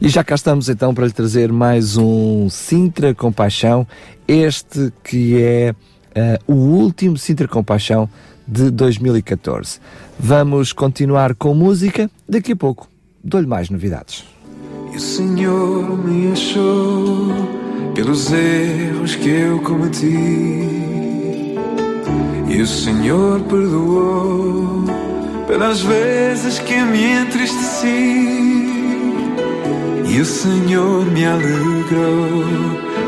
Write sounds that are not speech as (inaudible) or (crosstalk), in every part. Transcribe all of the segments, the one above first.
E já cá estamos então para lhe trazer mais um Sintra Compaixão, este que é uh, o último Sintra Compaixão de 2014. Vamos continuar com música daqui a pouco. Dou-lhe mais novidades. E o Senhor me achou pelos erros que eu cometi. E o Senhor perdoou pelas vezes que me entristeci. E o Senhor me alegrou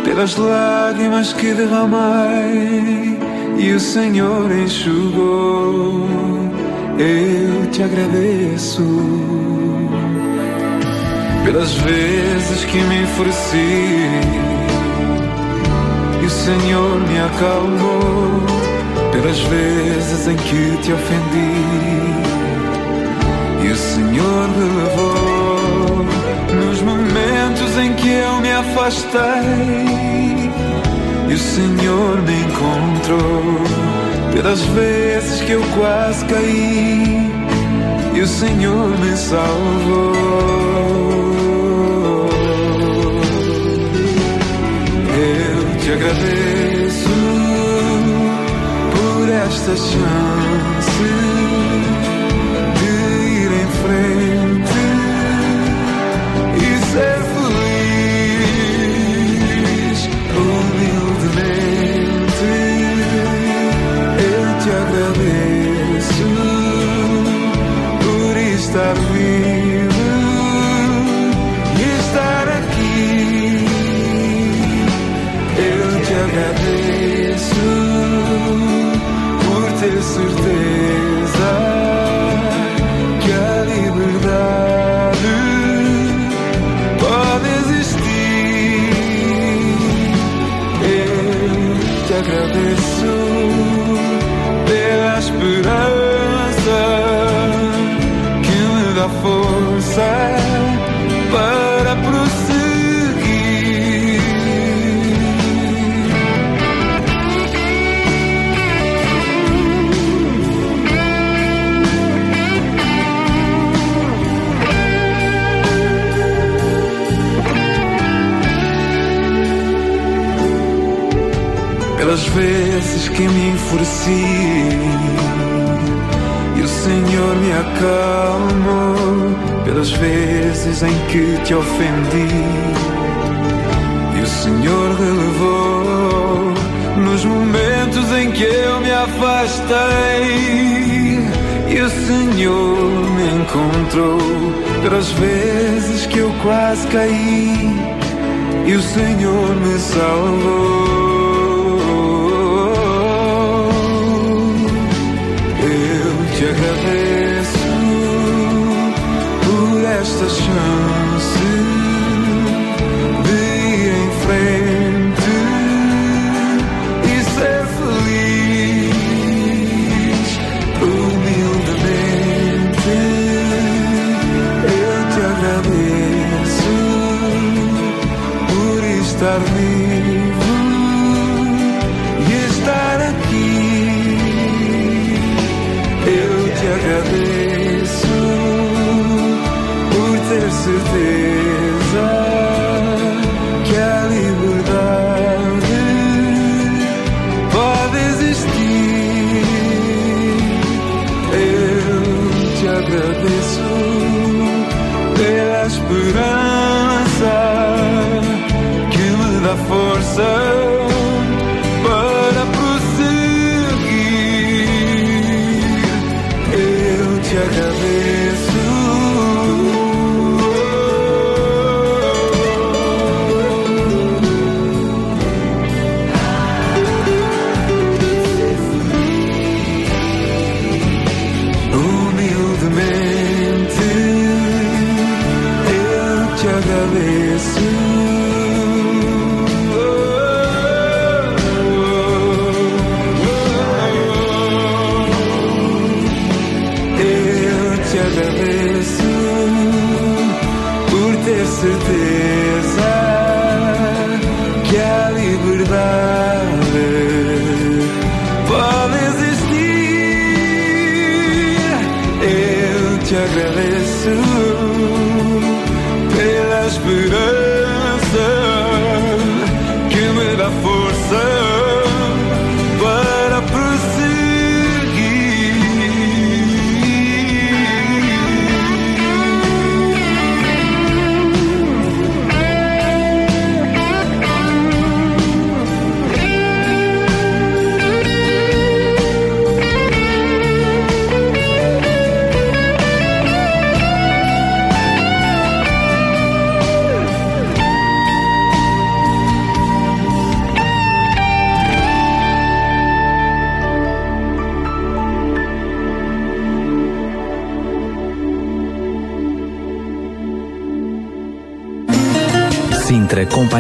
pelas lágrimas que derramei. E o Senhor enxugou. Eu te agradeço pelas vezes que me enfureci. E o Senhor me acalmou pelas vezes em que te ofendi. E o Senhor me levou eu me afastei. E o Senhor me encontrou pelas vezes que eu quase caí. E o Senhor me salvou. Eu te agradeço por esta chance por força para prosseguir. pelas vezes que me enfureci e o Senhor me acalmou pelas vezes em que te ofendi. E o Senhor relevou nos momentos em que eu me afastei. E o Senhor me encontrou pelas vezes que eu quase caí. E o Senhor me salvou. Força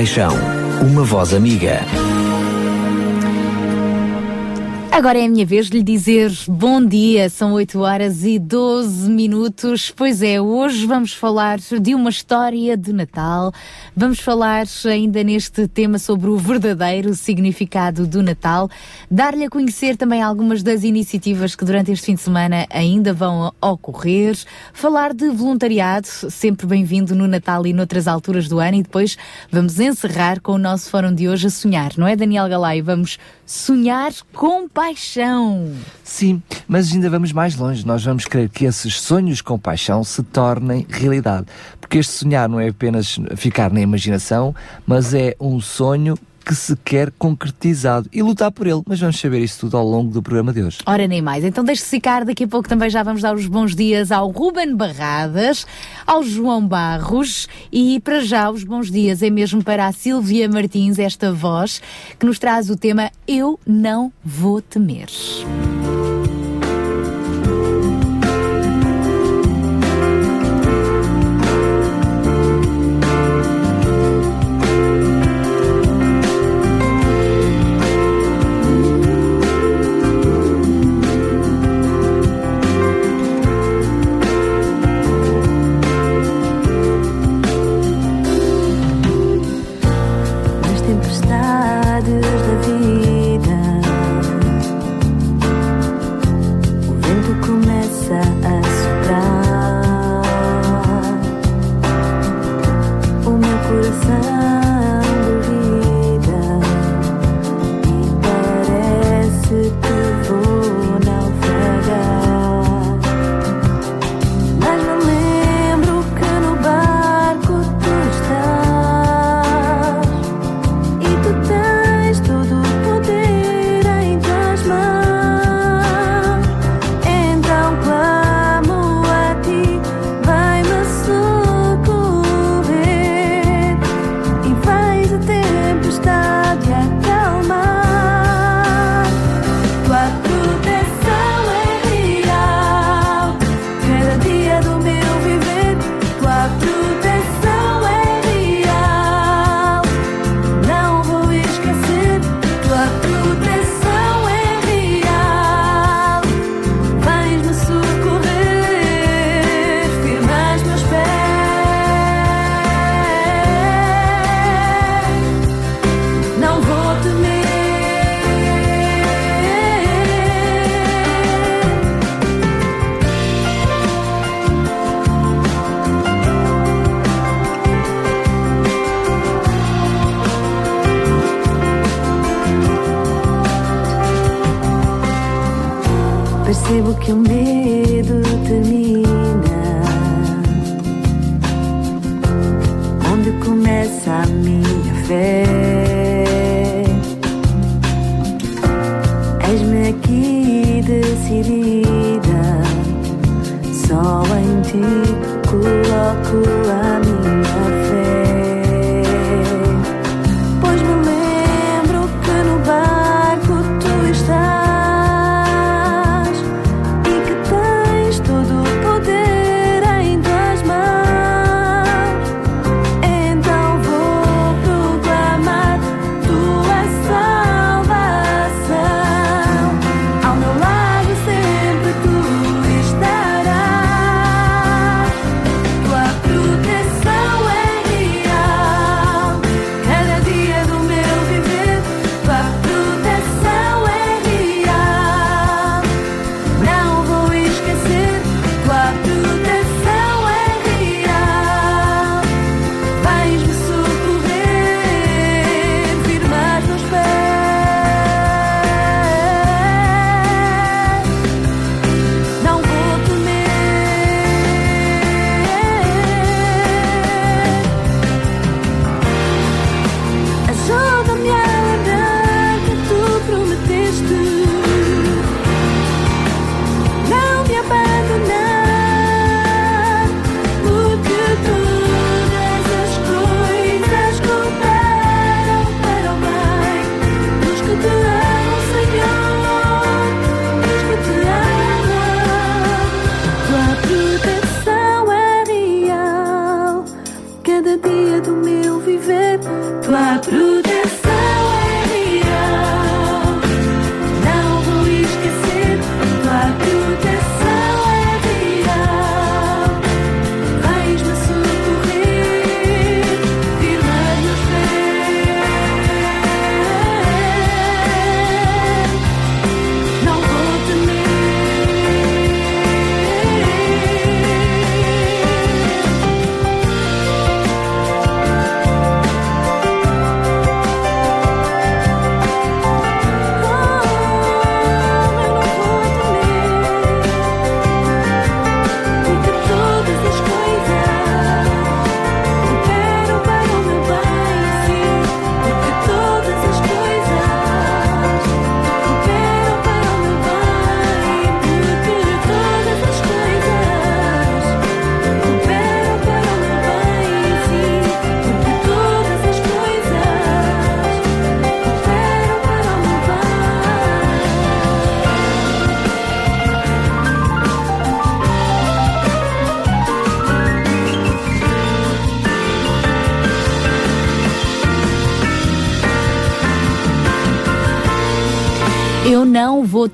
Compaixão, uma voz amiga. Agora é a minha vez de lhe dizer bom dia, são 8 horas e 12 minutos. Pois é, hoje vamos falar de uma história de Natal. Vamos falar ainda neste tema sobre o verdadeiro significado do Natal, dar-lhe a conhecer também algumas das iniciativas que durante este fim de semana ainda vão ocorrer, falar de voluntariado, sempre bem-vindo no Natal e noutras alturas do ano, e depois vamos encerrar com o nosso fórum de hoje a sonhar, não é, Daniel Galay? Vamos sonhar com paixão. Sim, mas ainda vamos mais longe. Nós vamos querer que esses sonhos com paixão se tornem realidade. Porque este sonhar não é apenas ficar na imaginação, mas é um sonho que se quer concretizado e lutar por ele. Mas vamos saber isso tudo ao longo do programa de hoje. Ora, nem mais. Então deixe-se ficar. Daqui a pouco também já vamos dar os bons dias ao Ruben Barradas, ao João Barros e para já os bons dias é mesmo para a Silvia Martins, esta voz que nos traz o tema Eu Não Vou Temer.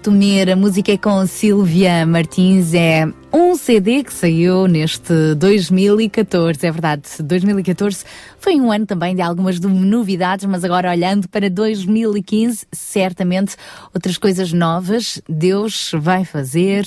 Temer. A música é com Silvia Martins. É um CD que saiu neste 2014, é verdade. 2014 foi um ano também de algumas novidades, mas agora olhando para 2015, certamente outras coisas novas Deus vai fazer.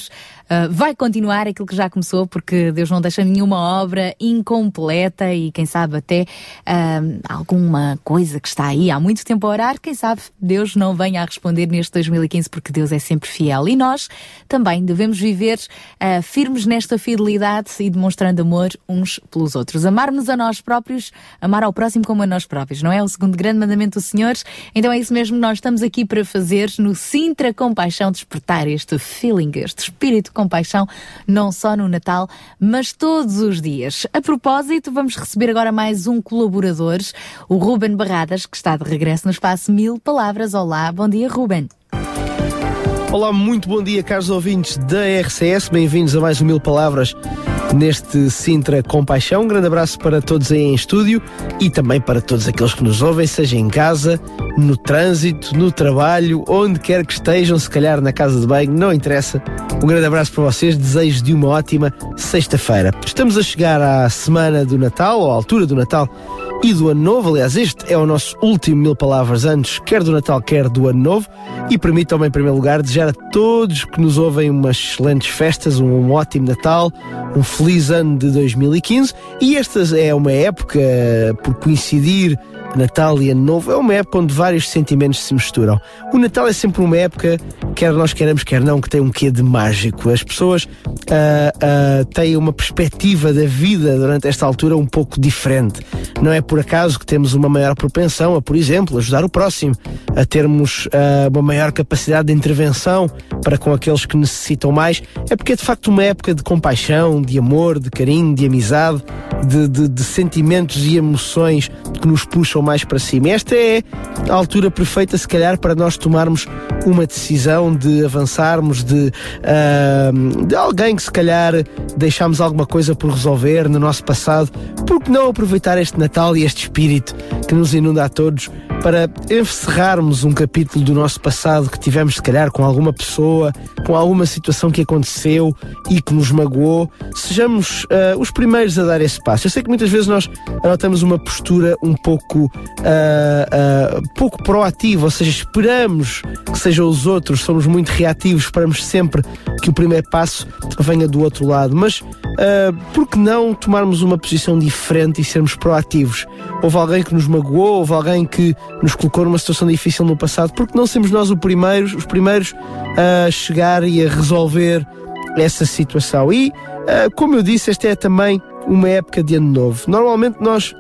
Uh, vai continuar aquilo que já começou, porque Deus não deixa nenhuma obra incompleta e quem sabe até uh, alguma coisa que está aí há muito tempo a orar, quem sabe Deus não venha a responder neste 2015, porque Deus é sempre fiel. E nós também devemos viver uh, firmes nesta fidelidade e demonstrando amor uns pelos outros. Amarmos a nós próprios, amar ao próximo como a nós próprios, não é? O segundo grande mandamento do Senhor. Então é isso mesmo, nós estamos aqui para fazer no Sintra Compaixão despertar este feeling, este espírito compaixão, não só no Natal, mas todos os dias. A propósito, vamos receber agora mais um colaborador, o Ruben Barradas, que está de regresso no espaço Mil Palavras. Olá, bom dia, Ruben. Olá, muito bom dia, caros ouvintes da RCS. Bem-vindos a mais um Mil Palavras neste Sintra Compaixão. Um grande abraço para todos aí em estúdio e também para todos aqueles que nos ouvem, seja em casa, no trânsito, no trabalho, onde quer que estejam, se calhar na casa de banho, não interessa. Um grande abraço para vocês, desejo de uma ótima sexta-feira. Estamos a chegar à semana do Natal, ou à altura do Natal e do Ano Novo. Aliás, este é o nosso último Mil Palavras antes, quer do Natal, quer do Ano Novo. E permitam-me, em primeiro lugar, desejar a todos que nos ouvem umas excelentes festas, um ótimo Natal, um feliz ano de 2015. E esta é uma época, por coincidir Natal e Ano Novo é uma época onde vários sentimentos se misturam. O Natal é sempre uma época, quer nós queremos, quer não, que tem um quê de mágico. As pessoas uh, uh, têm uma perspectiva da vida durante esta altura um pouco diferente. Não é por acaso que temos uma maior propensão a, por exemplo, ajudar o próximo, a termos uh, uma maior capacidade de intervenção para com aqueles que necessitam mais. É porque é de facto uma época de compaixão, de amor, de carinho, de amizade, de, de, de sentimentos e emoções que nos puxam mais para cima. Esta é a altura perfeita, se calhar, para nós tomarmos uma decisão de avançarmos, de, uh, de alguém que se calhar deixámos alguma coisa por resolver no nosso passado. Por que não aproveitar este Natal e este espírito que nos inunda a todos para encerrarmos um capítulo do nosso passado que tivemos, se calhar, com alguma pessoa, com alguma situação que aconteceu e que nos magoou, sejamos uh, os primeiros a dar esse passo. Eu sei que muitas vezes nós adotamos uma postura um pouco, uh, uh, pouco proativa, ou seja, esperamos que sejam os outros, somos muito reativos, esperamos sempre que o primeiro passo venha do outro lado. Mas uh, por que não tomarmos uma posição diferente e sermos proativos? Houve alguém que nos magoou, houve alguém que nos colocou numa situação difícil no passado, porque não sermos nós os primeiros, os primeiros a chegar e a resolver essa situação? E, uh, como eu disse, esta é também uma época de ano novo. Normalmente nós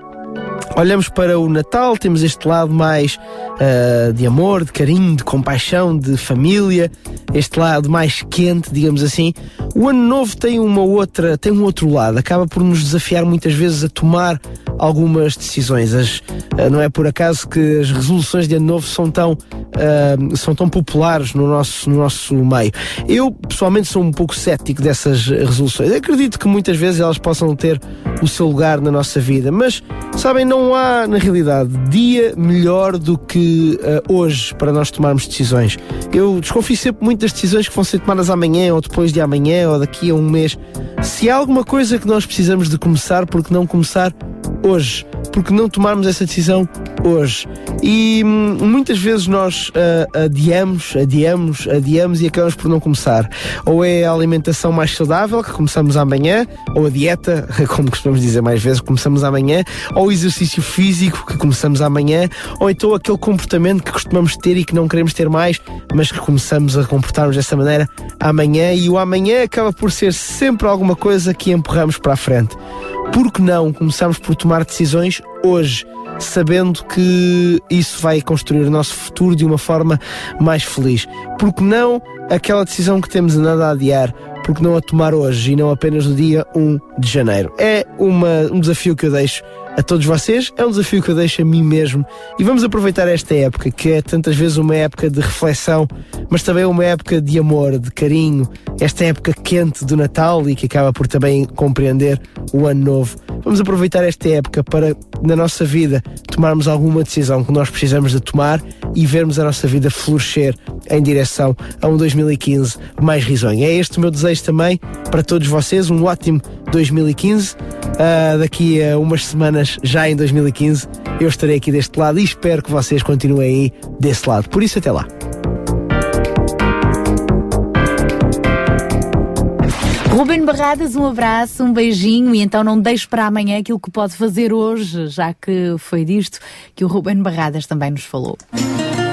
olhamos para o Natal, temos este lado mais uh, de amor, de carinho, de compaixão, de família, este lado mais quente, digamos assim. O Ano Novo tem uma outra, tem um outro lado, acaba por nos desafiar muitas vezes a tomar algumas decisões. As, uh, não é por acaso que as resoluções de Ano Novo são tão, uh, são tão populares no nosso, no nosso meio. Eu, pessoalmente, sou um pouco cético dessas resoluções. Acredito que muitas vezes elas possam ter o seu lugar na nossa vida, mas, sabem, não há, na realidade, dia melhor do que uh, hoje para nós tomarmos decisões. Eu desconfio sempre muito das decisões que vão ser tomadas amanhã ou depois de amanhã ou daqui a um mês. Se há alguma coisa que nós precisamos de começar, porque não começar hoje? Porque não tomarmos essa decisão hoje? E hum, muitas vezes nós uh, adiamos, adiamos, adiamos e acabamos por não começar. Ou é a alimentação mais saudável, que começamos amanhã, ou a dieta, (laughs) como costumamos dizer mais vezes, começamos amanhã, ou o exercício físico, que começamos amanhã, ou então aquele comportamento que costumamos ter e que não queremos ter mais, mas que começamos a comportar-nos dessa maneira amanhã, e o amanhã acaba por ser sempre alguma coisa que empurramos para a frente. Por que não começarmos por tomar decisões hoje? sabendo que isso vai construir o nosso futuro de uma forma mais feliz. Porque não aquela decisão que temos andado a adiar, porque não a tomar hoje e não apenas no dia 1 de janeiro? É uma, um desafio que eu deixo a todos vocês, é um desafio que eu deixo a mim mesmo e vamos aproveitar esta época, que é tantas vezes uma época de reflexão, mas também uma época de amor, de carinho, esta época quente do Natal e que acaba por também compreender o Ano Novo vamos aproveitar esta época para, na nossa vida, tomarmos alguma decisão que nós precisamos de tomar e vermos a nossa vida florescer em direção a um 2015 mais risonho. É este o meu desejo também para todos vocês, um ótimo 2015. Uh, ah, daqui a umas semanas, já em 2015, eu estarei aqui deste lado e espero que vocês continuem aí desse lado. Por isso, até lá. Ruben Barradas, um abraço, um beijinho e então não deixe para amanhã aquilo que pode fazer hoje, já que foi disto que o Ruben Barradas também nos falou.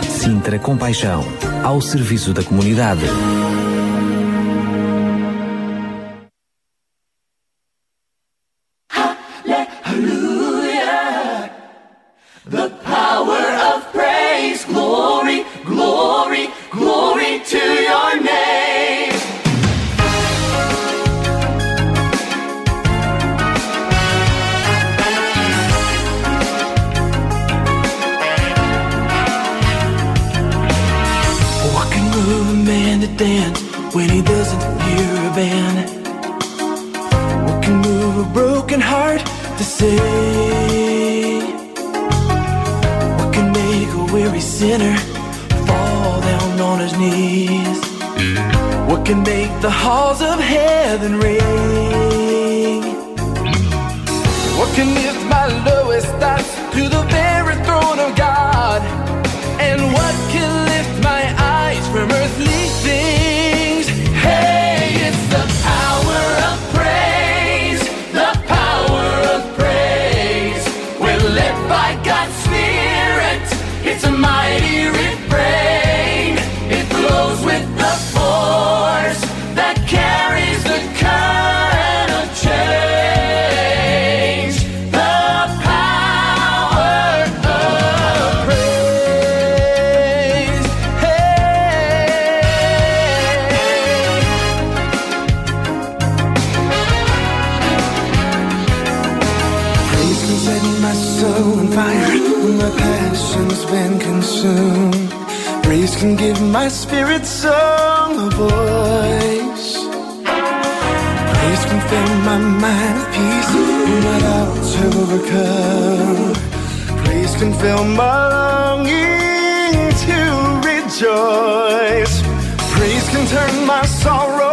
Sintra Compaixão, ao serviço da comunidade. dance when he doesn't hear a band? What can move a broken heart to say? What can make a weary sinner fall down on his knees? What can make the halls of heaven ring? What can lift my lowest thoughts to the very throne of God? And what can lift my eyes from earthly? can give my spirit song a voice. Praise can fill my mind with peace, no matter what to overcome. Praise can fill my longing to rejoice. Praise can turn my sorrow.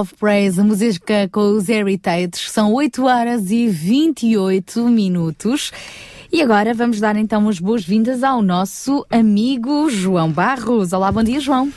Of Praise, a música com os Heritage. São 8 horas e 28 minutos. E agora vamos dar então as boas-vindas ao nosso amigo João Barros. Olá, bom dia, João.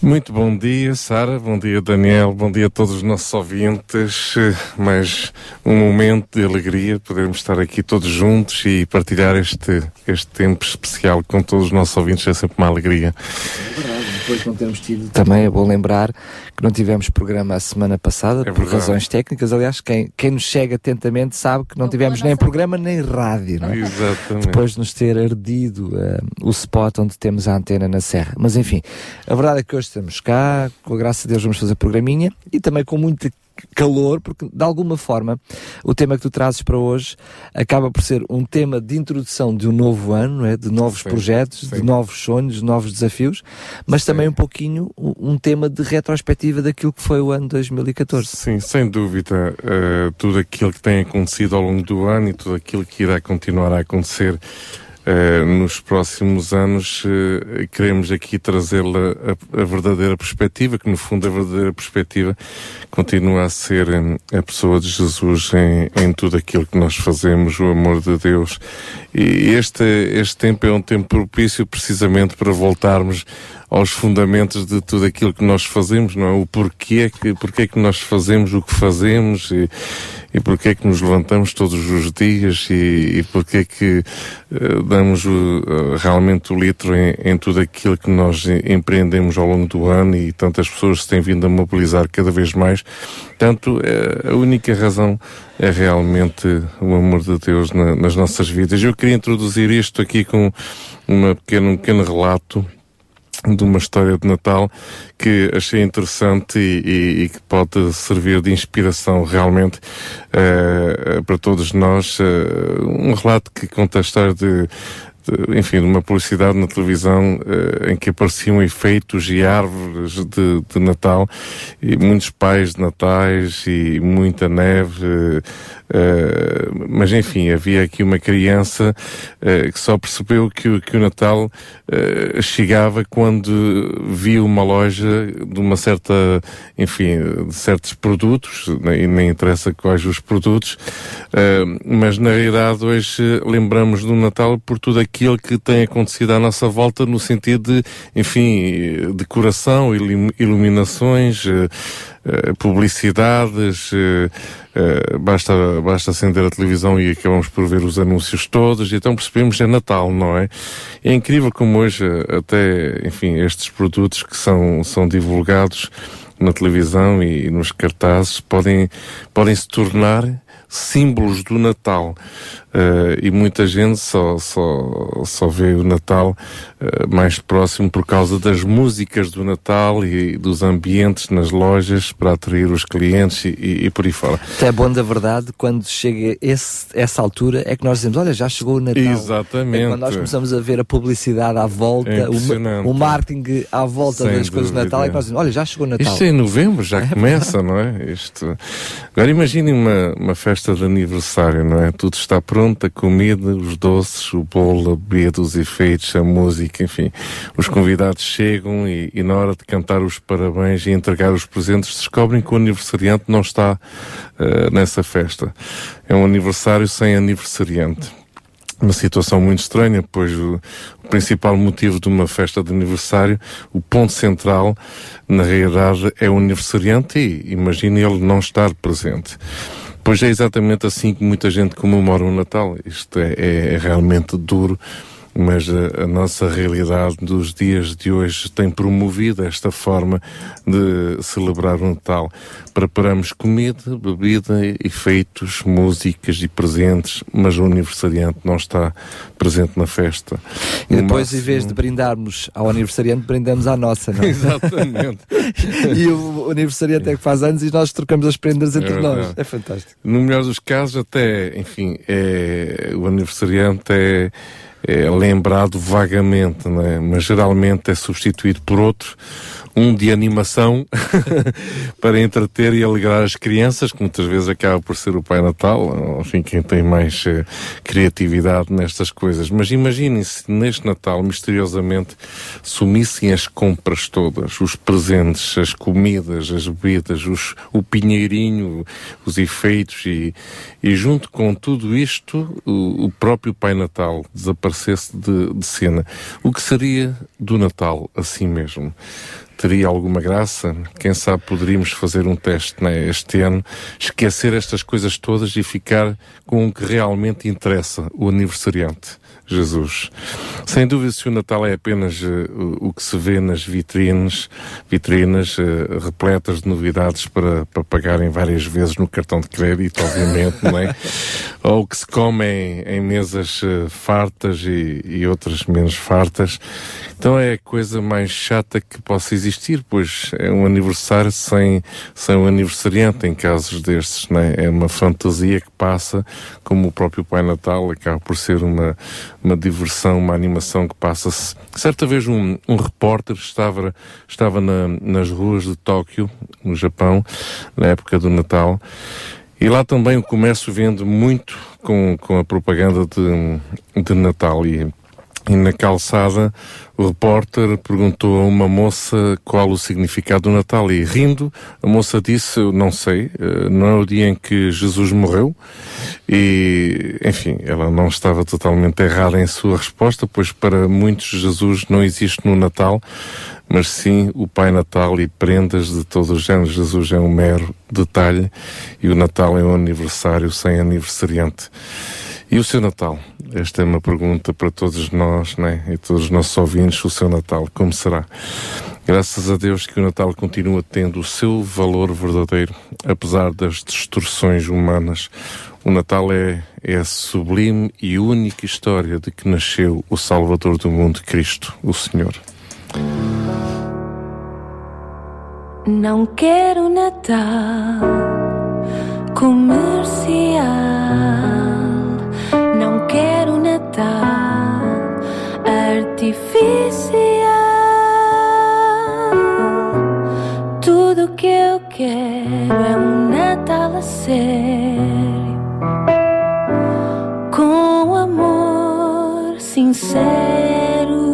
Muito bom dia, Sara. Bom dia, Daniel. Bom dia a todos os nossos ouvintes. Mais um momento de alegria podermos estar aqui todos juntos e partilhar este, este tempo especial com todos os nossos ouvintes. É sempre uma alegria. É verdade. Depois não termos tido. Também é bom lembrar que não tivemos programa a semana passada é por razões técnicas. Aliás, quem, quem nos chega atentamente sabe que não tivemos nem programa nem rádio. Não é? Exatamente. Depois de nos ter ardido uh, o spot onde temos a antena na Serra. Mas enfim, a verdade é que hoje estamos cá, com a graça de Deus vamos fazer programinha e também com muita calor, porque de alguma forma o tema que tu trazes para hoje acaba por ser um tema de introdução de um novo ano, é? de novos sim, projetos, sim. de novos sonhos, de novos desafios, mas sim. também um pouquinho um tema de retrospectiva daquilo que foi o ano 2014. Sim, sem dúvida. Uh, tudo aquilo que tem acontecido ao longo do ano e tudo aquilo que irá continuar a acontecer Uh, nos próximos anos uh, queremos aqui trazer a, a, verdadeira perspectiva, que no fundo a verdadeira perspectiva continua a ser um, a pessoa de Jesus em, em, tudo aquilo que nós fazemos, o amor de Deus. E este, este tempo é um tempo propício precisamente para voltarmos aos fundamentos de tudo aquilo que nós fazemos, não é? O porquê que, porquê que nós fazemos o que fazemos e, e porquê que nos levantamos todos os dias e, e porquê que uh, damos uh, realmente o litro em, em, tudo aquilo que nós empreendemos ao longo do ano e tantas pessoas se têm vindo a mobilizar cada vez mais. Portanto, uh, a única razão é realmente o amor de Deus na, nas nossas vidas. Eu queria introduzir isto aqui com uma pequeno, um pequeno relato de uma história de Natal que achei interessante e, e, e que pode servir de inspiração realmente uh, para todos nós. Uh, um relato que conta a história de, de enfim, de uma publicidade na televisão uh, em que apareciam efeitos e árvores de, de, Natal e muitos pais de natais e muita neve Uh, mas enfim, havia aqui uma criança uh, que só percebeu que, que o Natal uh, chegava quando viu uma loja de uma certa, enfim, de certos produtos, e nem interessa quais os produtos, mas na realidade hoje lembramos do Natal por tudo aquilo que tem acontecido à nossa volta no sentido de, enfim, decoração, iluminações, eh, publicidades, uh, uh, basta, basta acender a televisão e acabamos por ver os anúncios todos, e então percebemos é Natal, não é? É incrível como hoje até, enfim, estes produtos que são, são divulgados na televisão e nos cartazes podem, podem se tornar símbolos do Natal. Uh, e muita gente só, só, só vê o Natal uh, mais próximo por causa das músicas do Natal e dos ambientes nas lojas para atrair os clientes e, e, e por aí fora. É bom da verdade, quando chega esse, essa altura, é que nós dizemos: Olha, já chegou o Natal. Exatamente. É quando nós começamos a ver a publicidade à volta, é o, o, marketing à volta Sem das coisas do Natal, é que nós dizemos: Olha, já chegou o Natal. Isto é em novembro, já (laughs) é começa, não é? Isto... Agora imaginem uma, uma festa de aniversário, não é? Tudo está pronto pronta a comida, os doces, o bolo, a bebida, os efeitos, a música, enfim. Os convidados chegam e, e, na hora de cantar os parabéns e entregar os presentes descobrem que o aniversariante não está uh, nessa festa. É um aniversário sem aniversariante uma situação muito estranha, pois o, principal motivo de uma festa de aniversário, o ponto central, na realidade, é o aniversariante e imagine ele não estar presente. Pois é exatamente assim que muita gente comemora o Natal. Isto é, é, é realmente duro mas a, a, nossa realidade dos dias de hoje tem promovido esta forma de celebrar o Natal. Preparamos comida, bebida, efeitos, músicas e presentes, mas o aniversariante não está presente na festa. E depois, máximo... em vez de brindarmos ao aniversariante, brindamos à nossa, não é? (laughs) Exatamente. (laughs) e o, o aniversariante é que faz anos e nós trocamos as prendas entre é nós. É fantástico. No melhor dos casos, até, enfim, é, o aniversariante é é lembrado vagamente, é? mas geralmente é substituído por outro, um de animação (laughs) para entreter e alegrar as crianças, que muitas vezes acaba por ser o Pai Natal, enfim, quem tem mais uh, criatividade nestas coisas. Mas imaginem se neste Natal, misteriosamente, sumissem as compras todas, os presentes, as comidas, as bebidas, os, o pinheirinho, os efeitos e, e junto com tudo isto, o, o próprio Pai Natal desaparecesse de, de cena. O que seria do Natal assim mesmo? Teria alguma graça. Quem sabe poderíamos fazer um teste né, este ano, esquecer estas coisas todas e ficar com o que realmente interessa, o aniversariante. Jesus. Sem dúvida, se o Natal é apenas uh, o que se vê nas vitrines, vitrinas uh, repletas de novidades para, para pagarem várias vezes no cartão de crédito, obviamente, não é? (laughs) Ou que se come em, mesas uh, fartas e, e outras menos fartas. Então é a coisa mais chata que possa existir, pois é um aniversário sem, sem um aniversariante em casos destes, não é? É uma fantasia que passa, como o próprio Pai Natal acaba por ser uma, uma diversão, uma animação que passa-se. Certa vez um, um repórter estava, estava na, nas ruas de Tóquio, no Japão, na época do Natal, e lá também o comércio vende muito com, com a propaganda de, de Natal. E e na calçada, o repórter perguntou a uma moça qual o significado do Natal e, rindo, a moça disse, não sei, eh, não é o dia em que Jesus morreu? E, enfim, ela não estava totalmente errada em sua resposta, pois para muitos Jesus não existe no Natal, mas sim o Pai Natal e prendas de todo o género. Jesus é um mero detalhe e o Natal é um aniversário sem aniversariante. E o seu Natal? Esta é uma pergunta para todos nós, né? E todos os nossos ouvintes. O seu Natal, como será? Graças a Deus que o Natal continua tendo o seu valor verdadeiro, apesar das distorções humanas. O Natal é, é a sublime e única história de que nasceu o Salvador do mundo, Cristo, o Senhor. Não quero Natal comercial não quero Natal artificial. Tudo que eu quero é um Natal a sério, com amor sincero.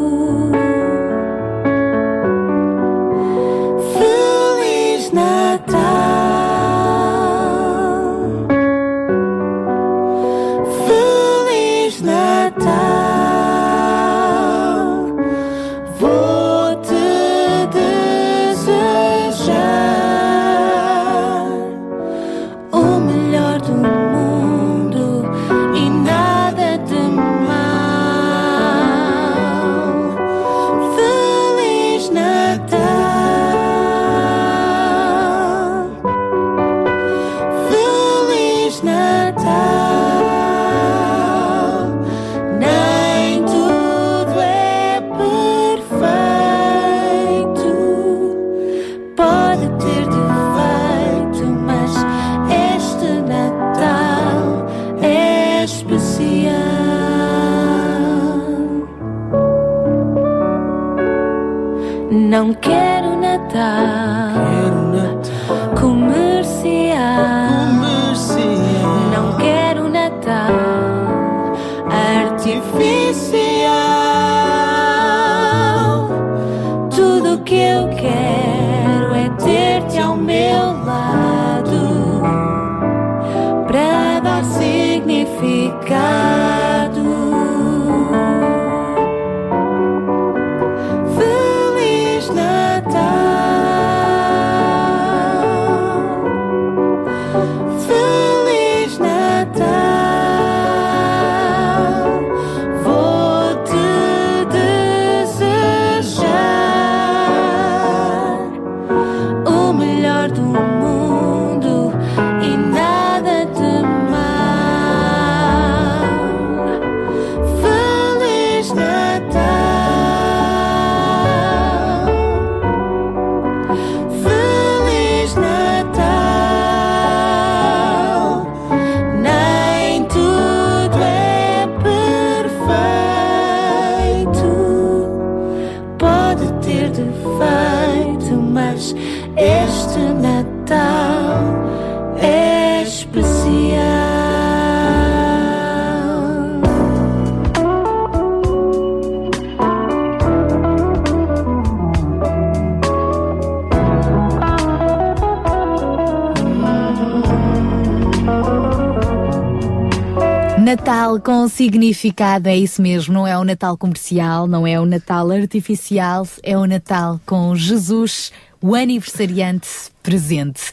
Natal com significado, é isso mesmo, não é o Natal comercial, não é o Natal artificial, é o Natal com Jesus, o aniversariante presente.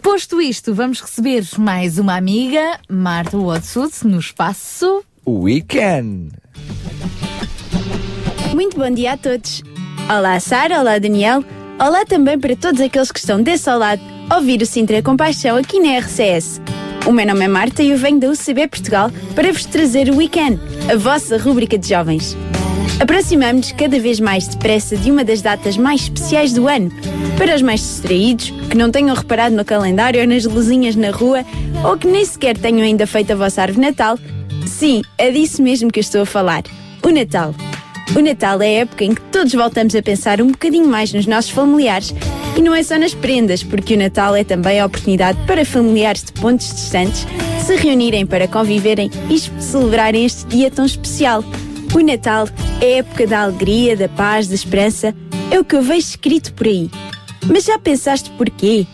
Posto isto, vamos receber mais uma amiga, Marta Watsud, no espaço. Weekend! Muito bom dia a todos. Olá, Sara, olá, Daniel. Olá também para todos aqueles que estão desse ao lado ouvir o Sintra Compaixão aqui na RCS. O meu nome é Marta e eu venho da UCB Portugal para vos trazer o Weekend, a vossa rúbrica de jovens. Aproximamos-nos cada vez mais depressa de uma das datas mais especiais do ano. Para os mais distraídos, que não tenham reparado no calendário ou nas luzinhas na rua, ou que nem sequer tenham ainda feito a vossa árvore Natal, sim, é disso mesmo que eu estou a falar. O Natal. O Natal é a época em que todos voltamos a pensar um bocadinho mais nos nossos familiares e não é só nas prendas, porque o Natal é também a oportunidade para familiares de pontos distantes se reunirem para conviverem e celebrarem este dia tão especial. O Natal é época da alegria, da paz, da esperança. É o que eu vejo escrito por aí. Mas já pensaste porquê?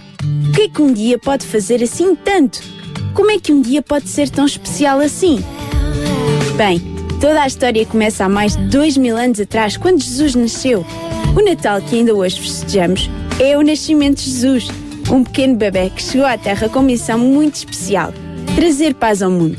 O que é que um dia pode fazer assim tanto? Como é que um dia pode ser tão especial assim? Bem, toda a história começa há mais de dois mil anos atrás, quando Jesus nasceu. O Natal que ainda hoje festejamos é o nascimento de Jesus, um pequeno bebê que chegou à Terra com missão muito especial: trazer paz ao mundo.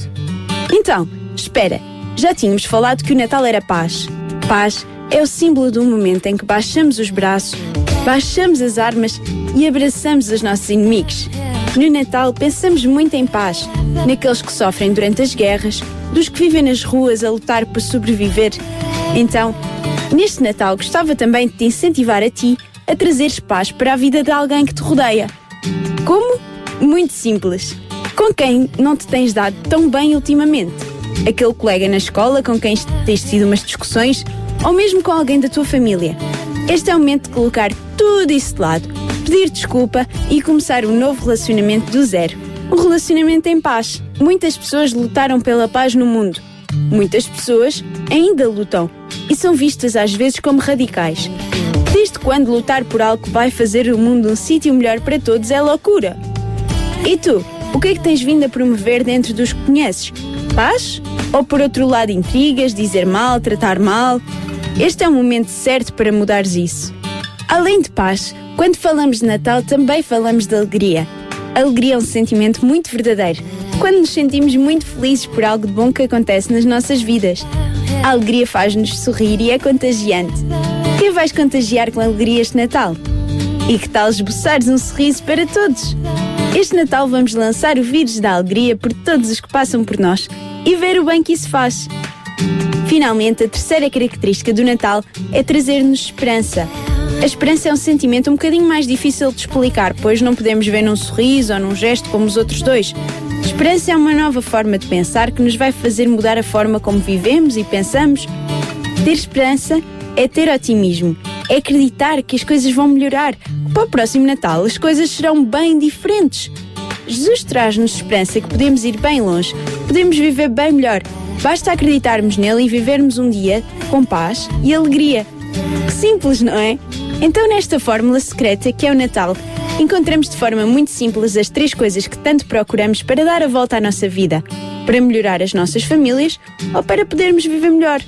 Então, espera, já tínhamos falado que o Natal era paz. Paz é o símbolo do momento em que baixamos os braços, baixamos as armas e abraçamos os nossos inimigos. No Natal pensamos muito em paz, naqueles que sofrem durante as guerras, dos que vivem nas ruas a lutar por sobreviver. Então, neste Natal gostava também de te incentivar a ti a trazeres paz para a vida de alguém que te rodeia. Como? Muito simples. Com quem não te tens dado tão bem ultimamente? Aquele colega na escola com quem tens tido umas discussões ou mesmo com alguém da tua família. Este é o momento de colocar tudo isso de lado, pedir desculpa e começar um novo relacionamento do zero. Um relacionamento em paz. Muitas pessoas lutaram pela paz no mundo. Muitas pessoas ainda lutam e são vistas às vezes como radicais. Desde quando lutar por algo que vai fazer o mundo um sítio melhor para todos é loucura? E tu, o que é que tens vindo a promover dentro dos que conheces? Paz? Ou por outro lado, intrigas, dizer mal, tratar mal? Este é o momento certo para mudares isso. Além de paz, quando falamos de Natal também falamos de alegria. Alegria é um sentimento muito verdadeiro. Quando nos sentimos muito felizes por algo de bom que acontece nas nossas vidas. A alegria faz-nos sorrir e é contagiante. Quem vais contagiar com alegria este Natal? E que tal esboçares um sorriso para todos? Este Natal vamos lançar o vírus da alegria por todos os que passam por nós e ver o bem que isso faz. Finalmente, a terceira característica do Natal é trazer-nos esperança. A esperança é um sentimento um bocadinho mais difícil de explicar, pois não podemos ver num sorriso ou num gesto como os outros dois. Esperança é uma nova forma de pensar que nos vai fazer mudar a forma como vivemos e pensamos. Ter esperança é ter otimismo, é acreditar que as coisas vão melhorar, que para o próximo Natal as coisas serão bem diferentes. Jesus traz-nos esperança que podemos ir bem longe, podemos viver bem melhor. Basta acreditarmos nele e vivermos um dia com paz e alegria. Que simples, não é? Então, nesta fórmula secreta que é o Natal, encontramos de forma muito simples as três coisas que tanto procuramos para dar a volta à nossa vida, para melhorar as nossas famílias ou para podermos viver melhor.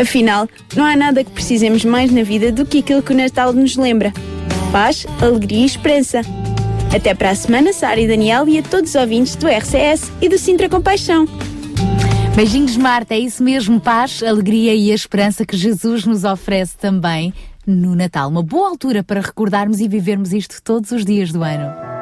Afinal, não há nada que precisemos mais na vida do que aquilo que o Natal nos lembra: paz, alegria e esperança. Até para a semana, Sara e Daniel e a todos os ouvintes do RCS e do Sintra Compaixão. Beijinhos, Marta, é isso mesmo, paz, alegria e a esperança que Jesus nos oferece também no Natal. Uma boa altura para recordarmos e vivermos isto todos os dias do ano.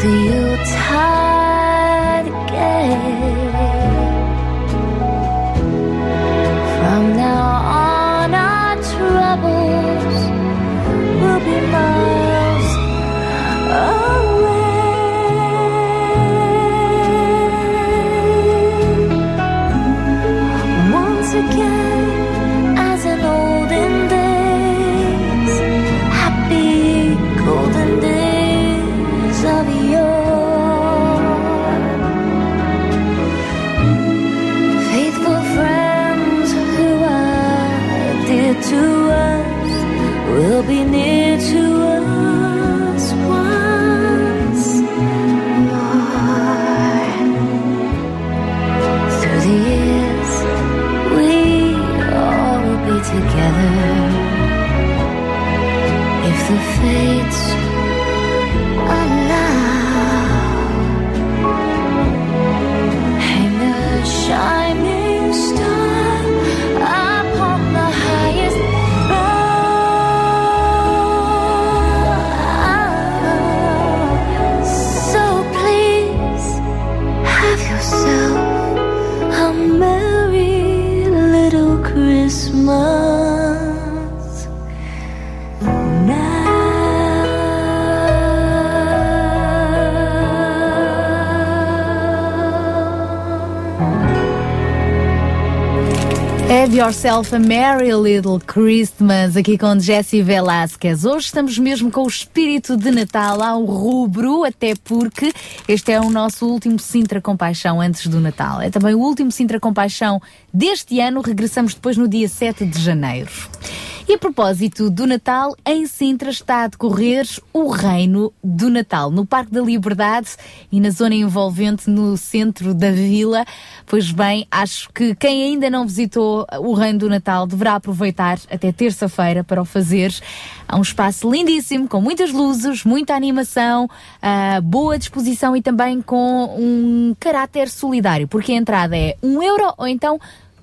for you. Yourself a merry little Christmas aqui com Jessie Velasquez. Hoje estamos mesmo com o espírito de Natal ao rubro, até porque este é o nosso último Sintra Compaixão antes do Natal. É também o último Sintra Compaixão deste ano. Regressamos depois no dia 7 de janeiro. E a propósito do Natal, em Sintra está a decorrer o Reino do Natal, no Parque da Liberdade e na zona envolvente no centro da vila. Pois bem, acho que quem ainda não visitou o Reino do Natal deverá aproveitar até terça-feira para o fazer. Há um espaço lindíssimo, com muitas luzes, muita animação, ah, boa disposição e também com um caráter solidário, porque a entrada é um euro ou então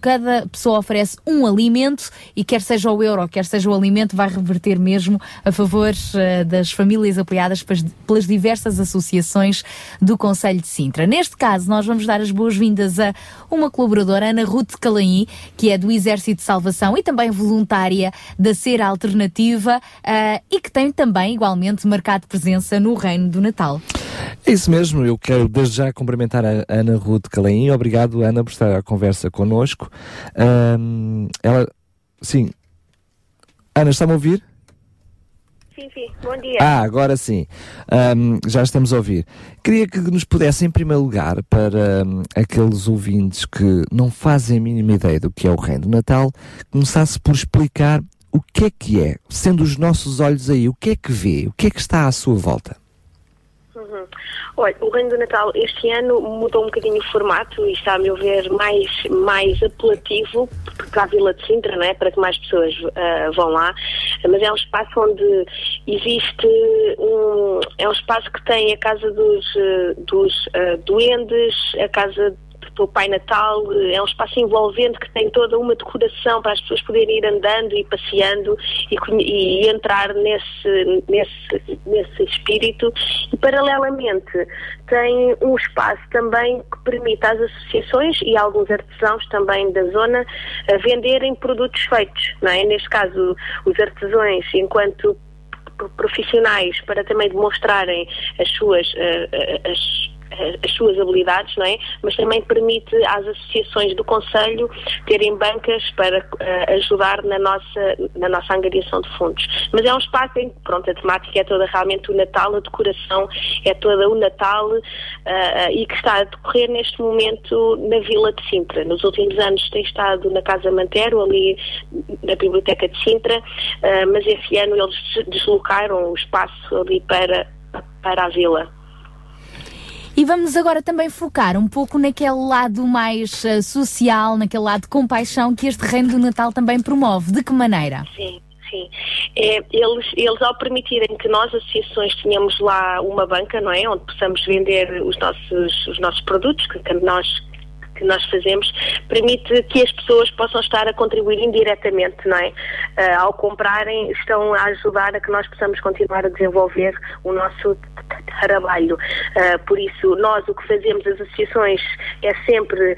cada pessoa oferece um alimento e quer seja o euro, quer seja o alimento, vai reverter mesmo a favor eh, das famílias apoiadas pelas, diversas associações do Conselho de Sintra. Neste caso, nós vamos dar as boas-vindas a uma colaboradora, Ana Ruth Calaim, que é do Exército de Salvação e também voluntária da Ser Alternativa eh, e que tem também, igualmente, marcado presença no Reino do Natal. É isso mesmo, eu quero desde já cumprimentar a Ana Ruth Calaim. Obrigado, Ana, por estar à conversa connosco. Ahm, ela, sim. Ana, está-me a ouvir? Sim, sim. Bom dia. Ah, agora sim. Ahm, já estamos a ouvir. Queria que nos pudesse, em primeiro lugar, para ahm, aqueles ouvintes que não fazem a mínima ideia do que é o Reino do Natal, começasse por explicar o que é que é, sendo os nossos olhos aí, o que é que vê, o que é que está à sua volta. Uhum. Olha, o Reino do Natal este ano mudou um bocadinho o formato e está, a meu ver, mais, mais apelativo para a Vila de Sintra, não é? para que mais pessoas ah, vão lá. Mas é um espaço onde existe um. É um espaço que tem a casa dos, ah, dos ah, duendes, a casa do Pai Natal, é um espaço envolvente que tem toda uma decoração para as pessoas poderem ir andando e passeando e, e entrar nesse, nesse, nesse espírito. E paralelamente tem um espaço também que permite às associações e alguns artesãos também da zona a venderem produtos feitos, não é? Neste caso, os artesãos, enquanto profissionais para também demonstrarem as suas eh, eh, as, eh, as suas habilidades, não é? Mas também permite às associações do Conselho terem bancas para eh, ajudar na nossa, na nossa angariação de fundos. Mas é um espaço em que, pronto, a temática é toda realmente o Natal, a decoração é toda o Natal eh, e que está a decorrer neste momento na Vila de Sintra. Nos últimos anos tem estado na Casa Mantero, ali na Biblioteca de Sintra, eh, mas esse ano eles deslocaram o espaço ali para, para a Vila. E vamos agora também focar um pouco naquele lado mais eh, social, naquele lado de compaixão que este Reino do Natal também promove. De que maneira? Sim. Sim, é, eles, eles ao permitirem que nós, associações, tenhamos lá uma banca, não é? Onde possamos vender os nossos, os nossos produtos, que, que nós que nós fazemos permite que as pessoas possam estar a contribuir indiretamente, não é? Ah, ao comprarem, estão a ajudar a que nós possamos continuar a desenvolver o nosso trabalho. Ah, por isso, nós o que fazemos, as associações, é sempre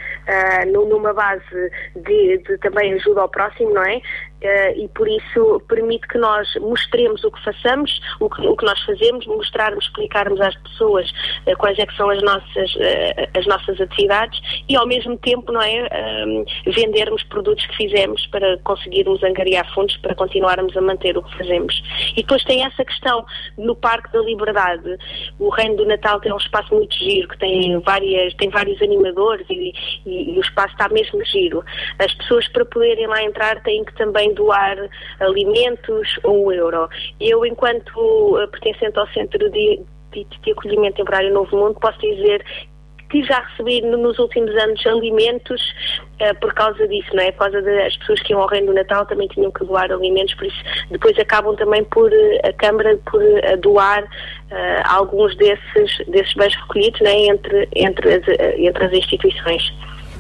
nu- numa base de, de também ajuda ao próximo, não é? Ah, e por isso permite que nós mostremos o que façamos, o que, o que nós fazemos, mostrarmos, explicarmos às pessoas ah, quais é que são as nossas, ah, as nossas atividades e ao mesmo tempo, não é, ah, vendermos produtos que fizemos para conseguirmos angariar fundos para continuarmos a manter o que fazemos. E depois tem essa questão no Parque da Liberdade, o Reino do Natal tem um espaço muito giro, que tem, várias, tem vários animadores e, e- e o espaço está mesmo giro. As pessoas para poderem lá entrar têm que também doar alimentos ou um euro. Eu, enquanto eh, pertencente ao Centro de, de, de Acolhimento Temporário Novo Mundo, posso dizer que já recebi no- nos últimos anos alimentos eh, por causa disso, não é? Por causa das pessoas que iam ao Reino do Natal também tinham que doar alimentos, por isso depois acabam também por eh, a Câmara por doar alguns desses, desses bens recolhidos né, entre, entre, as, entre as instituições.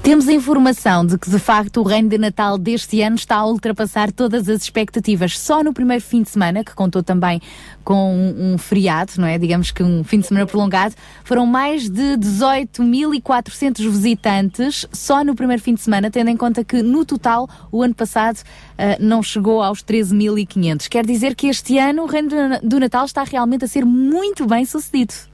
Temos a informação de que, de facto, o reino de Natal deste ano está a ultrapassar todas as expectativas. Só no primeiro fim de semana, que contou também com um, um feriado, não é? Digamos que um fim de semana prolongado, foram mais de 18.400 visitantes só no primeiro fim de semana, tendo em conta que, no total, o ano passado ah, não chegou aos 13.500. Quer dizer que este ano o reino do Natal está realmente a ser muito bem sucedido.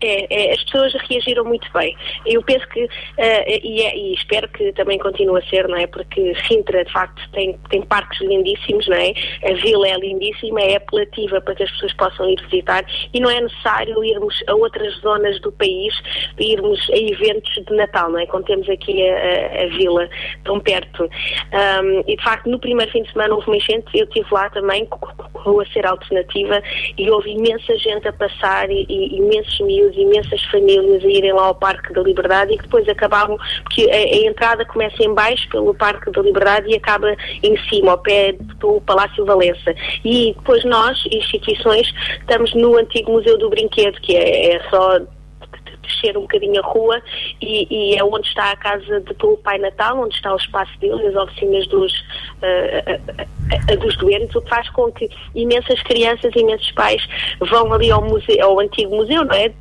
É, é, as pessoas reagiram muito bem. Eu penso que, eh, e, é- e espero que também continue a ser, não é? Porque Sintra, de facto, tem, tem parques lindíssimos, não é? A vila é lindíssima, é apelativa para que as pessoas possam ir visitar e não é necessário irmos a outras zonas do país, irmos a eventos de Natal, não é? Quando temos aqui a, a- a vila tão perto. Ahm, e, de facto, no primeiro fim de semana houve uma enchente, eu estive lá também com a ser alternativa e houve imensa gente a passar e, e imensos miúdos, imensas famílias a irem lá ao Parque da Liberdade e que depois acabavam, porque a, a entrada começa em baixo pelo Parque da Liberdade e acaba em cima, ao pé do Palácio Valença. E depois nós, instituições, estamos no antigo Museu do Brinquedo, que é, é só descer um bocadinho a rua e, e é onde está a casa de, do Pai Natal, onde está o espaço dele, as oficinas dos, ah, ah, ah, dos doentes, o que faz com que imensas crianças, imensos pais vão ali ao, museu, ao antigo museu, não é?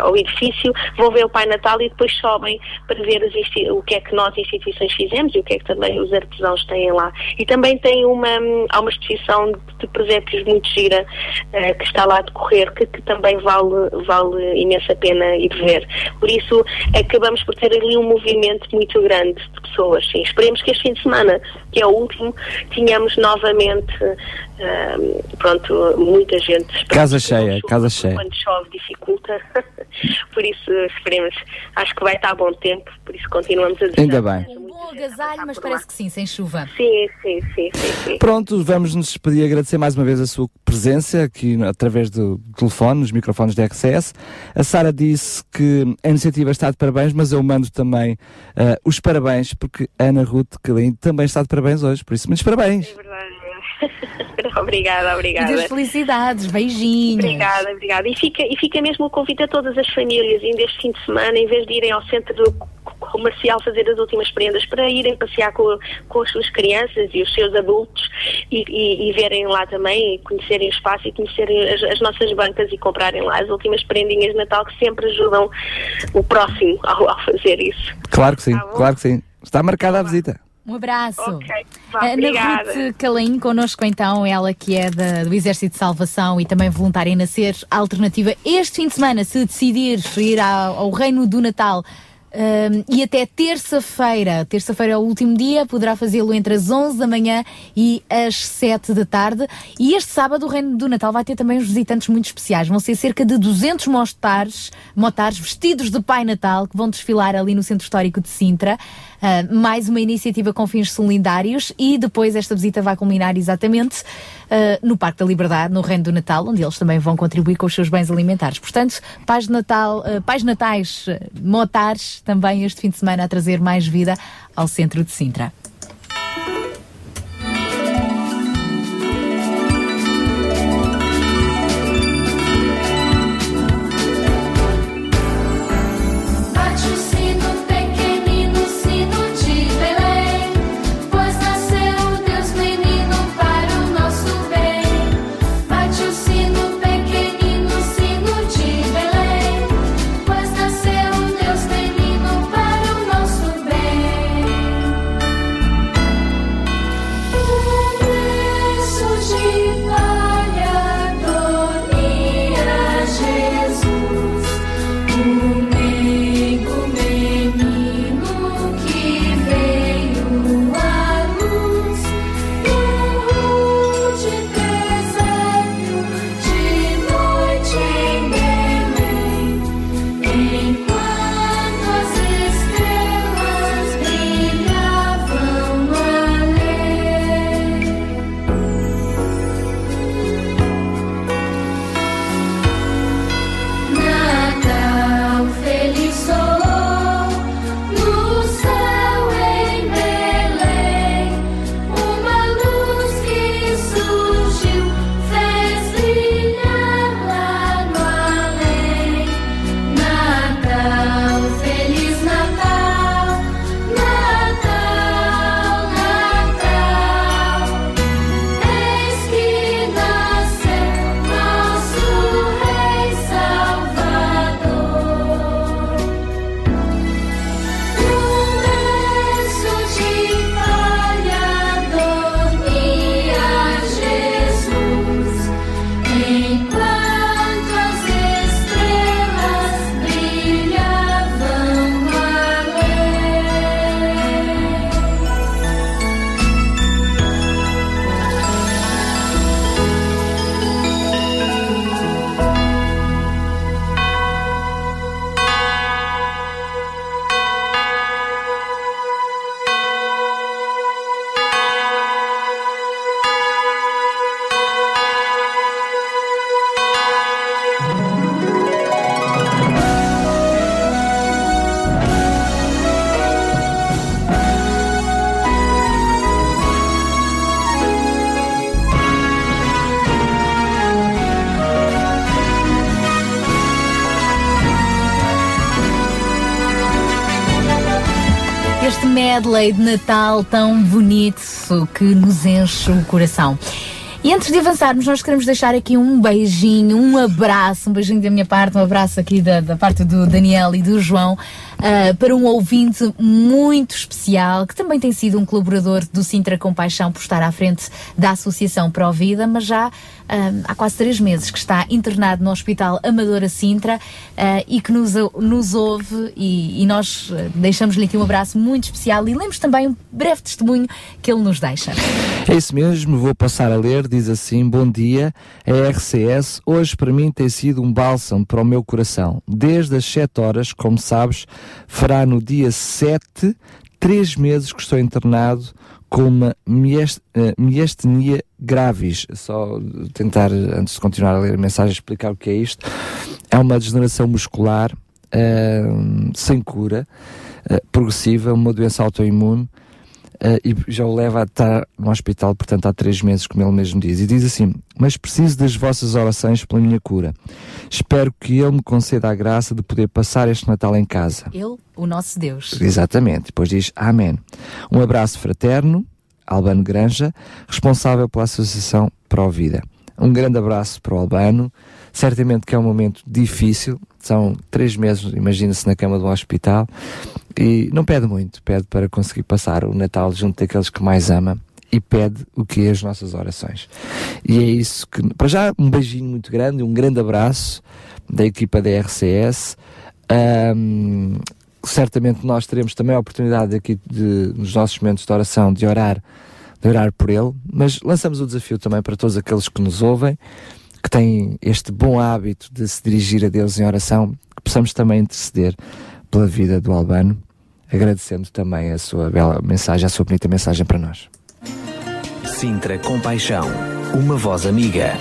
Ao edifício, vão ver o Pai Natal e depois sobem para ver o que é que nós instituições fizemos e o que é que também os artesãos têm lá. E também tem uma, há uma exposição de presépios muito gira eh, que está lá a decorrer, que, que também vale, vale imensa pena ver. Por isso, acabamos por ter ali um movimento muito grande de pessoas. Sim. Esperemos que este fim de semana, que é o último, tenhamos novamente, eh, pronto, muita gente. Casa cheia, chova, casa cheia. Quando chove dificulta. (laughs) por isso, esperemos. Acho que vai estar bom tempo, por isso continuamos a desejar. Ainda bem. Um agasalho, mas parece que sim, sem chuva. Sim, sim, sim, sim, sim. Pronto, vamos nos despedir e agradecer mais uma vez a sua presença aqui através do telefone, nos microfones da RCS. A Sara disse que a iniciativa está de parabéns, mas eu mando também ah, os parabéns, porque a Ana Ruth Calim também está de parabéns hoje, por isso muitos parabéns. (laughs) obrigada, E obrigada. das felicidades, beijinhos. Obrigada, obrigada. E fica, e fica mesmo o convite a todas as famílias, ainda este fim de semana, em vez de irem ao centro comercial fazer as últimas prendas, para irem passear com, com as suas crianças e os seus adultos e, e- e verem lá também, e conhecerem o espaço e conhecerem as, as nossas bancas e comprarem lá as últimas prendinhas de Natal que sempre ajudam o próximo ao, ao fazer isso. Claro que sim, Tá claro que sim. Está marcada a visita. Um abraço. Ok, vá, Ana obrigada. Ruth Calim, connosco então, ela que é da- do Exército de Salvação e também voluntária em Nascer Alternativa. Este fim de semana, se decidir ir ao, ao Reino do Natal hum, e até terça-feira, terça-feira é o último dia, poderá fazê-lo entre as 11 da manhã e as 7 da tarde. E este sábado o Reino do Natal vai ter também uns visitantes muito especiais. Vão ser cerca de 200 motares, motares vestidos de Pai Natal que vão desfilar ali no Centro Histórico de Sintra. Ah, mais uma iniciativa com fins solidários e depois esta visita vai culminar exatamente ah, no Parque da Liberdade, no Reino do Natal, onde eles também vão contribuir com os seus bens alimentares. Portanto, pais, Natal, ah, pais natais, motares, também este fim de semana a trazer mais vida ao centro de Sintra. Medley de Natal tão bonito que nos enche o coração. E antes de avançarmos, nós queremos deixar aqui um beijinho, um abraço, um beijinho da minha parte, um abraço aqui da, da parte do Daniel e do João, uh, para um ouvinte muito especial, que também tem sido um colaborador do Sintra Compaixão por estar à frente da Associação Pro Vida, mas já uh, há quase três meses que está internado no Hospital Amadora Sintra uh, e que nos, nos ouve e, e nós deixamos-lhe aqui um abraço muito especial e lemos também um breve testemunho que ele nos deixa. É isso mesmo, vou passar a ler, diz assim, bom dia, a RCS hoje para mim tem sido um bálsamo para o meu coração. Desde as 7 horas, como sabes, fará no dia 7, três meses que estou internado com uma uh, miastenia gravis. Só tentar, antes de continuar a ler a mensagem, explicar o que é isto. É uma degeneração muscular uh, sem cura, uh, progressiva, uma doença autoimune Uh, e já o leva a estar no hospital, portanto, há três meses, como ele mesmo diz. E diz assim: Mas preciso das vossas orações pela minha cura. Espero que Ele me conceda a graça de poder passar este Natal em casa. Ele, o nosso Deus. Exatamente. Depois diz Amém. Um abraço fraterno, Albano Granja, responsável pela Associação Pro Vida. Um grande abraço para o Albano. Certamente que é um momento difícil, são três meses, imagina-se, na cama do hospital, e não pede muito, pede para conseguir passar o Natal junto daqueles que mais ama e pede o que é as nossas orações. E é isso que, para já, um beijinho muito grande, um grande abraço da equipa da RCS. Um, certamente nós teremos também a oportunidade aqui de, nos nossos momentos de oração de orar, de orar por ele, mas lançamos o desafio também para todos aqueles que nos ouvem que têm este bom hábito de se dirigir a Deus em oração, que possamos também interceder pela vida do Albano, agradecendo também a sua bela mensagem, a sua bonita mensagem para nós. Sintra Compaixão, uma voz amiga.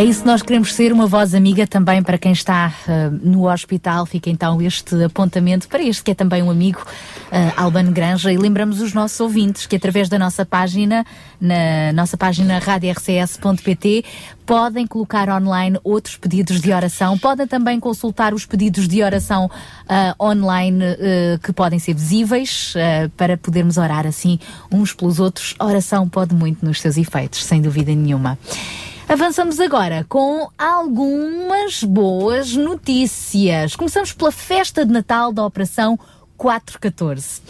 É isso nós queremos ser, uma voz amiga também para quem está uh, no hospital. Fica então este apontamento para este que é também um amigo, uh, Albano Granja. E lembramos os nossos ouvintes que através da nossa página, na nossa página radiorcs.pt, podem colocar online outros pedidos de oração. Podem também consultar os pedidos de oração uh, online que podem ser visíveis para podermos orar assim uns pelos outros. A oração pode muito nos seus efeitos, sem dúvida nenhuma. Avançamos agora com algumas boas notícias. Começamos pela festa de Natal da Operação 414.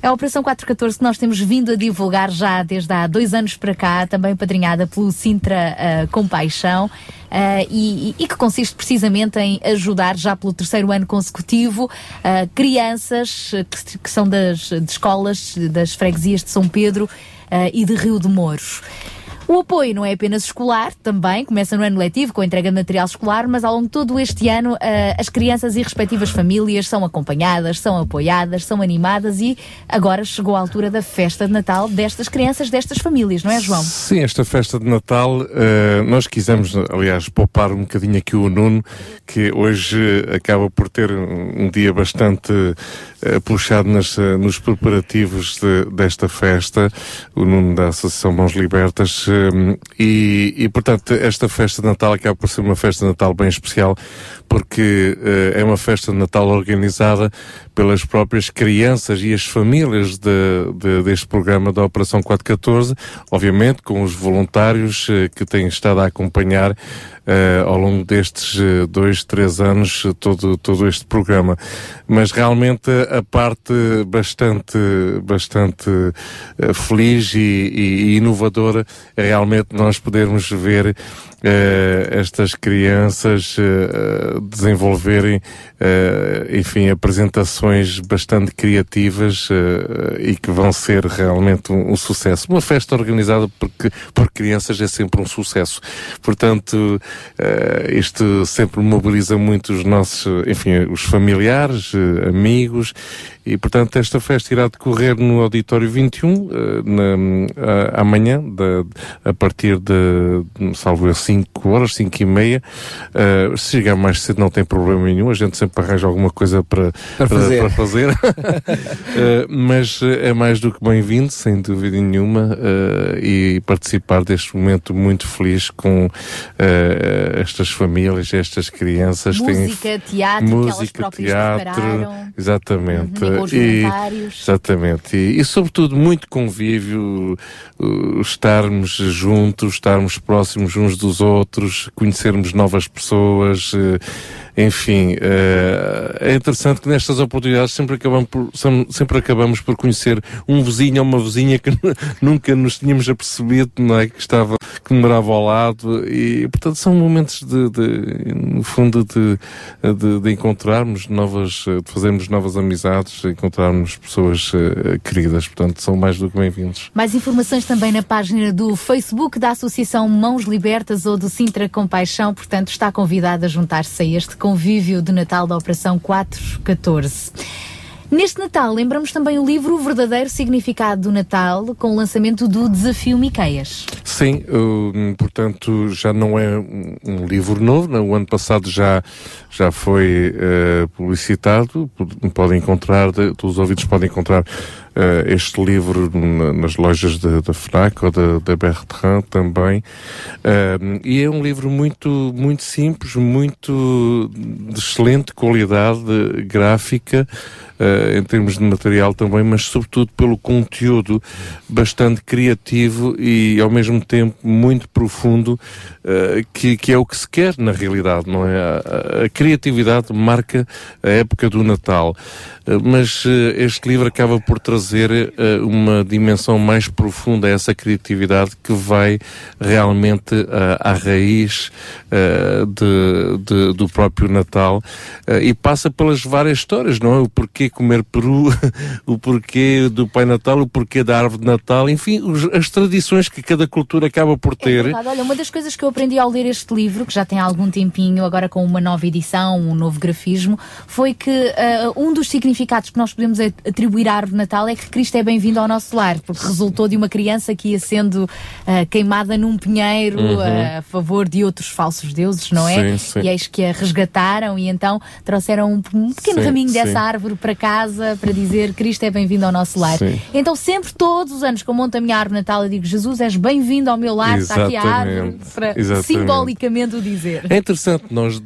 É a Operação 414 que nós temos vindo a divulgar já desde há dois anos para cá, também padrinhada pelo Sintra uh, Compaixão, uh, e, e, que consiste precisamente em ajudar já pelo terceiro ano consecutivo uh, crianças que, que, são das de escolas das freguesias de São Pedro e de Rio de Mouros. O apoio não é apenas escolar, também começa no ano letivo com a entrega de material escolar, mas ao longo de todo este ano uh, as crianças e respectivas famílias são acompanhadas, são apoiadas, são animadas e agora chegou a altura da festa de Natal destas crianças, destas famílias, não é, João? Sim, esta festa de Natal, uh, nós quisemos, aliás, poupar um bocadinho aqui o Nuno, que hoje acaba por ter um dia bastante puxado nas, nos preparativos de, desta festa, o Nuno da Associação Mãos Libertas e, e, portanto, esta festa de Natal acaba por ser uma festa de Natal bem especial, porque é uma festa de Natal organizada pelas próprias crianças e as famílias de, de, deste programa da Operação 414, obviamente com os voluntários que têm estado a acompanhar ao longo destes uh, dois, três anos todo, todo este programa. Mas realmente a parte bastante, bastante feliz e, e, inovadora é realmente nós podermos ver estas crianças desenvolverem, enfim, apresentações bastante criativas e que vão ser realmente um, um, sucesso. Uma festa organizada por, por crianças é sempre um sucesso. Portanto, isto sempre mobiliza muito os nossos, enfim, os familiares, amigos, e portanto esta festa irá decorrer no Auditório 21, uh, na, amanhã, da, a partir de, salvo 5 horas, 5 e meia. Uh, se chegar mais cedo não tem problema nenhum, a gente sempre arranja alguma coisa para, Para fazer. Para fazer. Uh, (laughs) mas é mais do que bem-vindo, sem dúvida nenhuma, uh, e participar deste momento muito feliz com uh, estas famílias, estas crianças. Têm Música, teatro, que elas música, próprias teatro, prepararam. exatamente. Uhum, os E- exatamente. E, e, sobretudo muito convívio, uh, estarmos juntos, estarmos próximos uns dos outros, conhecermos novas pessoas, uh, enfim, uh, é interessante que nestas oportunidades sempre acabamos por, sempre acabamos por conhecer um vizinho ou uma vizinha que (laughs) nunca nos tínhamos apercebido, não é? Que estava, que morava ao lado e, portanto, são momentos de, de no fundo, de, de, de encontrarmos novas, eh, de fazermos novas amizades, de encontrarmos pessoas eh, queridas, portanto, são mais do que bem-vindos. Mais informações também na página do Facebook da Associação Mãos Libertas ou do Sintra Compaixão, portanto está convidado a juntar-se a este convívio de Natal da Operação 414. Neste Natal, lembramos também o livro O Verdadeiro Significado do Natal, com o lançamento do Desafio Miqueias. Sim, hum, portanto, já não é um, livro novo, né? o ano passado já, já foi eh, publicitado, Pod- podem encontrar, de- os ouvintes podem encontrar este livro na- nas lojas da FNAC ou da, Bertrand também, Hum, e é um livro muito, muito simples, muito de excelente qualidade gráfica, eh, em termos de material também, mas sobretudo pelo conteúdo bastante criativo e ao mesmo tempo muito profundo, eh, que, que é o que se quer na realidade, não é? A, a- criatividade marca a época do Natal, Eh, mas eh, este livro acaba por trazer eh, uma dimensão mais profunda a essa criatividade que vai realmente eh, à raiz eh, de, de- do próprio Natal e passa pelas várias histórias, não é? O porquê comer peru, (laughs) o porquê do Pai Natal, o porquê da árvore de Natal, enfim, os- as tradições que cada cultura acaba por É ter. verdade. Olha, uma das coisas que eu aprendi ao ler este livro, que já tem algum tempinho, agora com uma nova edição, um novo grafismo, foi que um dos significados que nós podemos atribuir à árvore de Natal é que Cristo é bem-vindo ao nosso lar, porque resultou de uma criança que ia sendo ah, queimada num pinheiro Uhum. ah, a favor de outros falsos deuses, não é? Sim, sim. E eis que a resgataram e então trouxeram um, um pequeno Sim, raminho dessa árvore para casa para dizer Cristo é bem-vindo ao nosso lar. Então sempre, todos os anos que eu monto a minha árvore Natal, eu digo Jesus, és bem-vindo ao meu lar, está aqui a árvore Exatamente, para exatamente. simbolicamente o dizer. É interessante, nós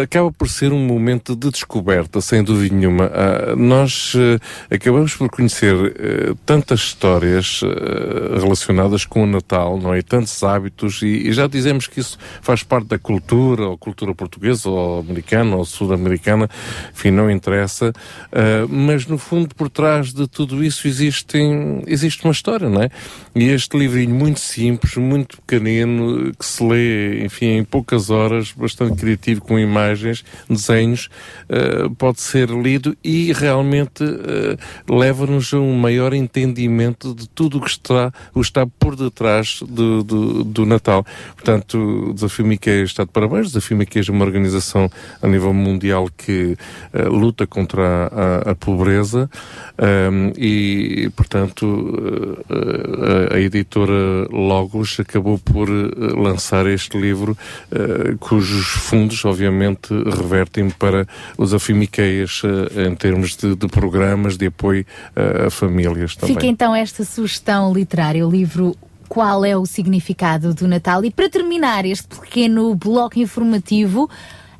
acaba por ser um momento de descoberta, sem dúvida nenhuma. Ah, nós eh, acabamos por conhecer eh, tantas histórias eh, relacionadas com o Natal, não é? Tantos hábitos, e, e já dizemos que isso faz parte da cultura, ou cultura portuguesa, ou americana, ou sul-americana, enfim, não interessa. Ah, mas no fundo, por trás de tudo isso existem, existe uma história, não é? E este livrinho muito simples, muito pequenino, que se lê, enfim, em poucas horas, bastante criativo, com imagens, desenhos, eh, pode ser lido e realmente eh, leva-nos a um maior entendimento de tudo o que está, o está por detrás do, do, do Natal. Portanto, o Desafio Miqueias está de parabéns. O Desafio Miqueias é uma organização a nível mundial que eh, luta contra a, a- pobreza ehm, e, portanto, a, editora Logos acabou por lançar este livro cujos fundos, obviamente, revertem para o Desafio Miqueias eh, em termos de, de programas de apoio eh, a famílias também. Fica então esta sugestão literária, o livro Qual é o Significado do Natal? E para terminar este pequeno bloco informativo,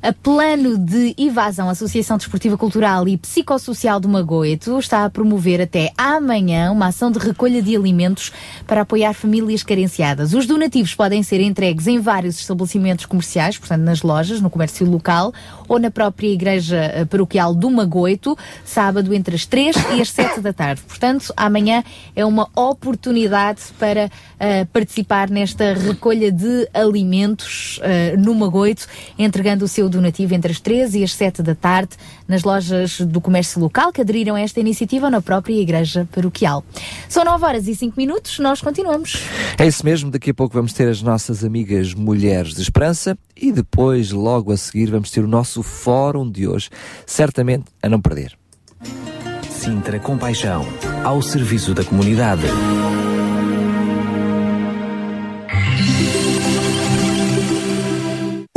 a plano de evasão, Associação Desportiva Cultural e Psicossocial do Magoito está a promover até amanhã uma ação de recolha de alimentos para apoiar famílias carenciadas. Os donativos podem ser entregues em vários estabelecimentos comerciais, portanto nas lojas, no comércio local ou na própria igreja eh, paroquial do Magoito, sábado entre as 3 e as 7 da tarde. Portanto, amanhã é uma oportunidade para eh, participar nesta recolha de alimentos eh, no Magoito, entregando o seu donativo entre as 3 e as 7 da tarde nas lojas do comércio local que aderiram a esta iniciativa ou na própria igreja paroquial. São 9 horas e 5 minutos, nós continuamos. É isso mesmo, daqui a pouco vamos ter as nossas amigas Mulheres de Esperança e depois, logo a seguir, vamos ter o nosso fórum de hoje, certamente a não perder. Sintra Compaixão, ao serviço da comunidade.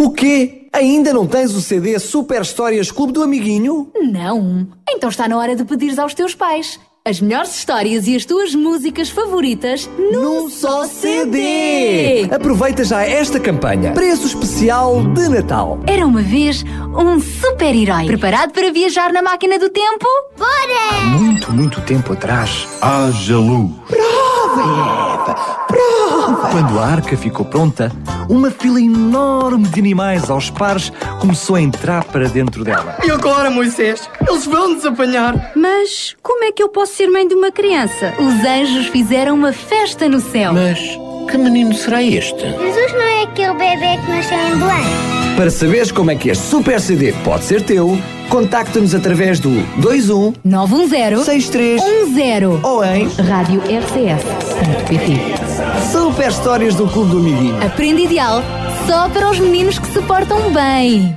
O quê? Ainda não tens o CD Super Histórias Clube do Amiguinho? Não. Então está na hora de pedires aos teus pais. As melhores histórias e as tuas músicas favoritas num, só CD. Aproveita já esta campanha. Preço especial de Natal. Era uma vez um super-herói. Preparado para viajar na máquina do tempo? Bora! Muito, muito tempo atrás, haja luz. Prova, Eva! Prova! Quando a arca ficou pronta, uma fila enorme de animais aos pares começou a entrar para dentro dela. E agora, Moisés? Eles vão-nos apanhar. Mas como é que eu posso ser mãe de uma criança? Os anjos fizeram uma festa no céu. Mas que menino será este? Jesus não é aquele bebê que nasceu em Belém. Para saberes como é que este Super CD pode ser teu, contacta-nos através do 21 910 6310 ou em Rádio RCS.pt Super Histórias do Clube do Amiguinho. Aprende ideal só para os meninos que se portam bem.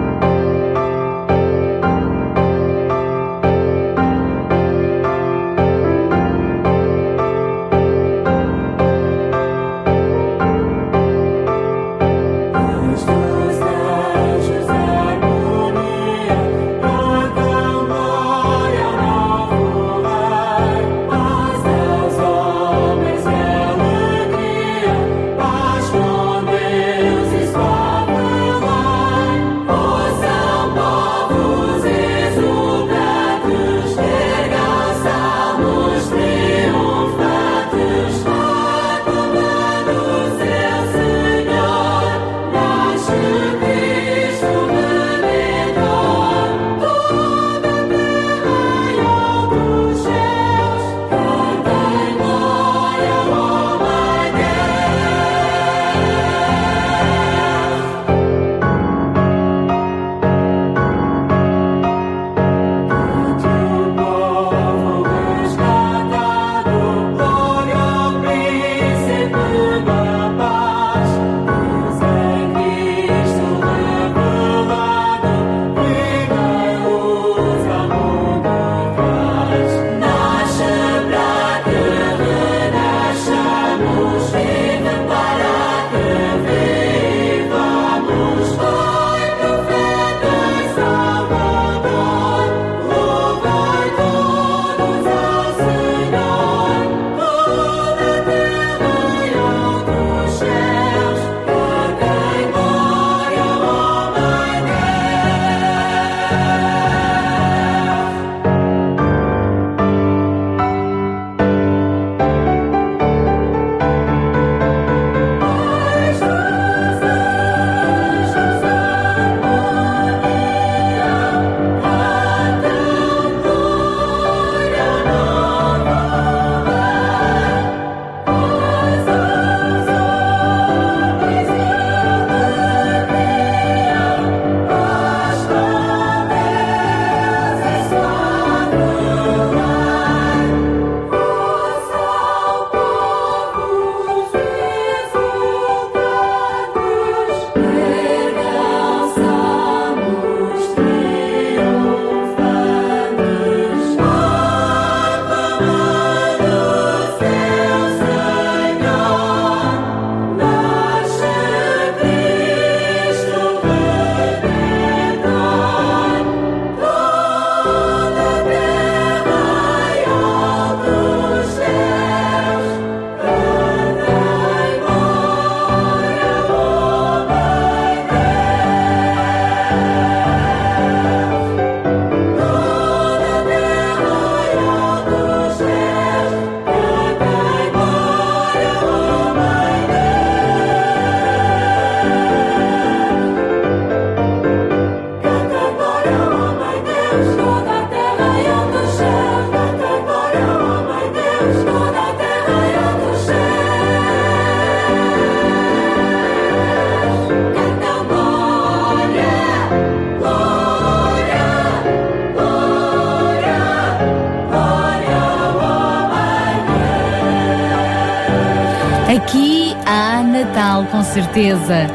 certeza.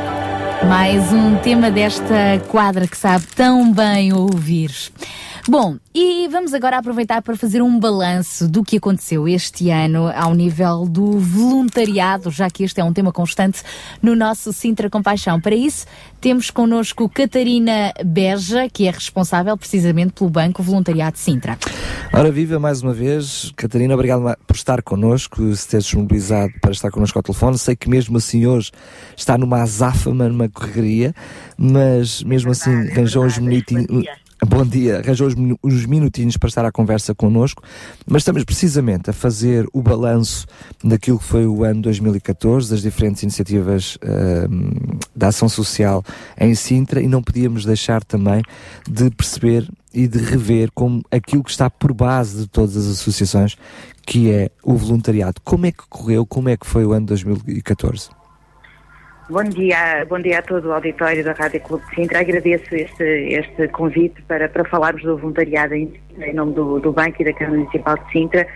Mais um tema desta quadra que sabe tão bem ouvir. Bom, e vamos agora aproveitar para fazer um balanço do que aconteceu este ano ao nível do voluntariado, já que este é um tema constante no nosso Sintra Compaixão. Para isso, temos connosco Catarina Beja, que é responsável precisamente pelo Banco Voluntariado Sintra. Ora, viva mais uma vez. Catarina, obrigado estar connosco, se ter disponibilizado para estar connosco ao telefone. Sei que mesmo assim hoje está numa azáfama, numa correria, mas mesmo assim arranjou uns minutinhos. Bom dia, arranjou uns minutinhos para estar à conversa connosco, mas estamos precisamente a fazer o balanço daquilo que foi o ano 2014, das diferentes iniciativas uh, da ação social em Sintra e não podíamos deixar também de perceber e de rever como aquilo que está por base de todas as associações, que é o voluntariado. Como é que correu, como é que foi o ano 2014? Bom dia, bom dia a todo o auditório da Rádio Clube de Sintra. Agradeço este, este convite para, para falarmos do voluntariado em, em nome do, do Banco e da Câmara Municipal de Sintra.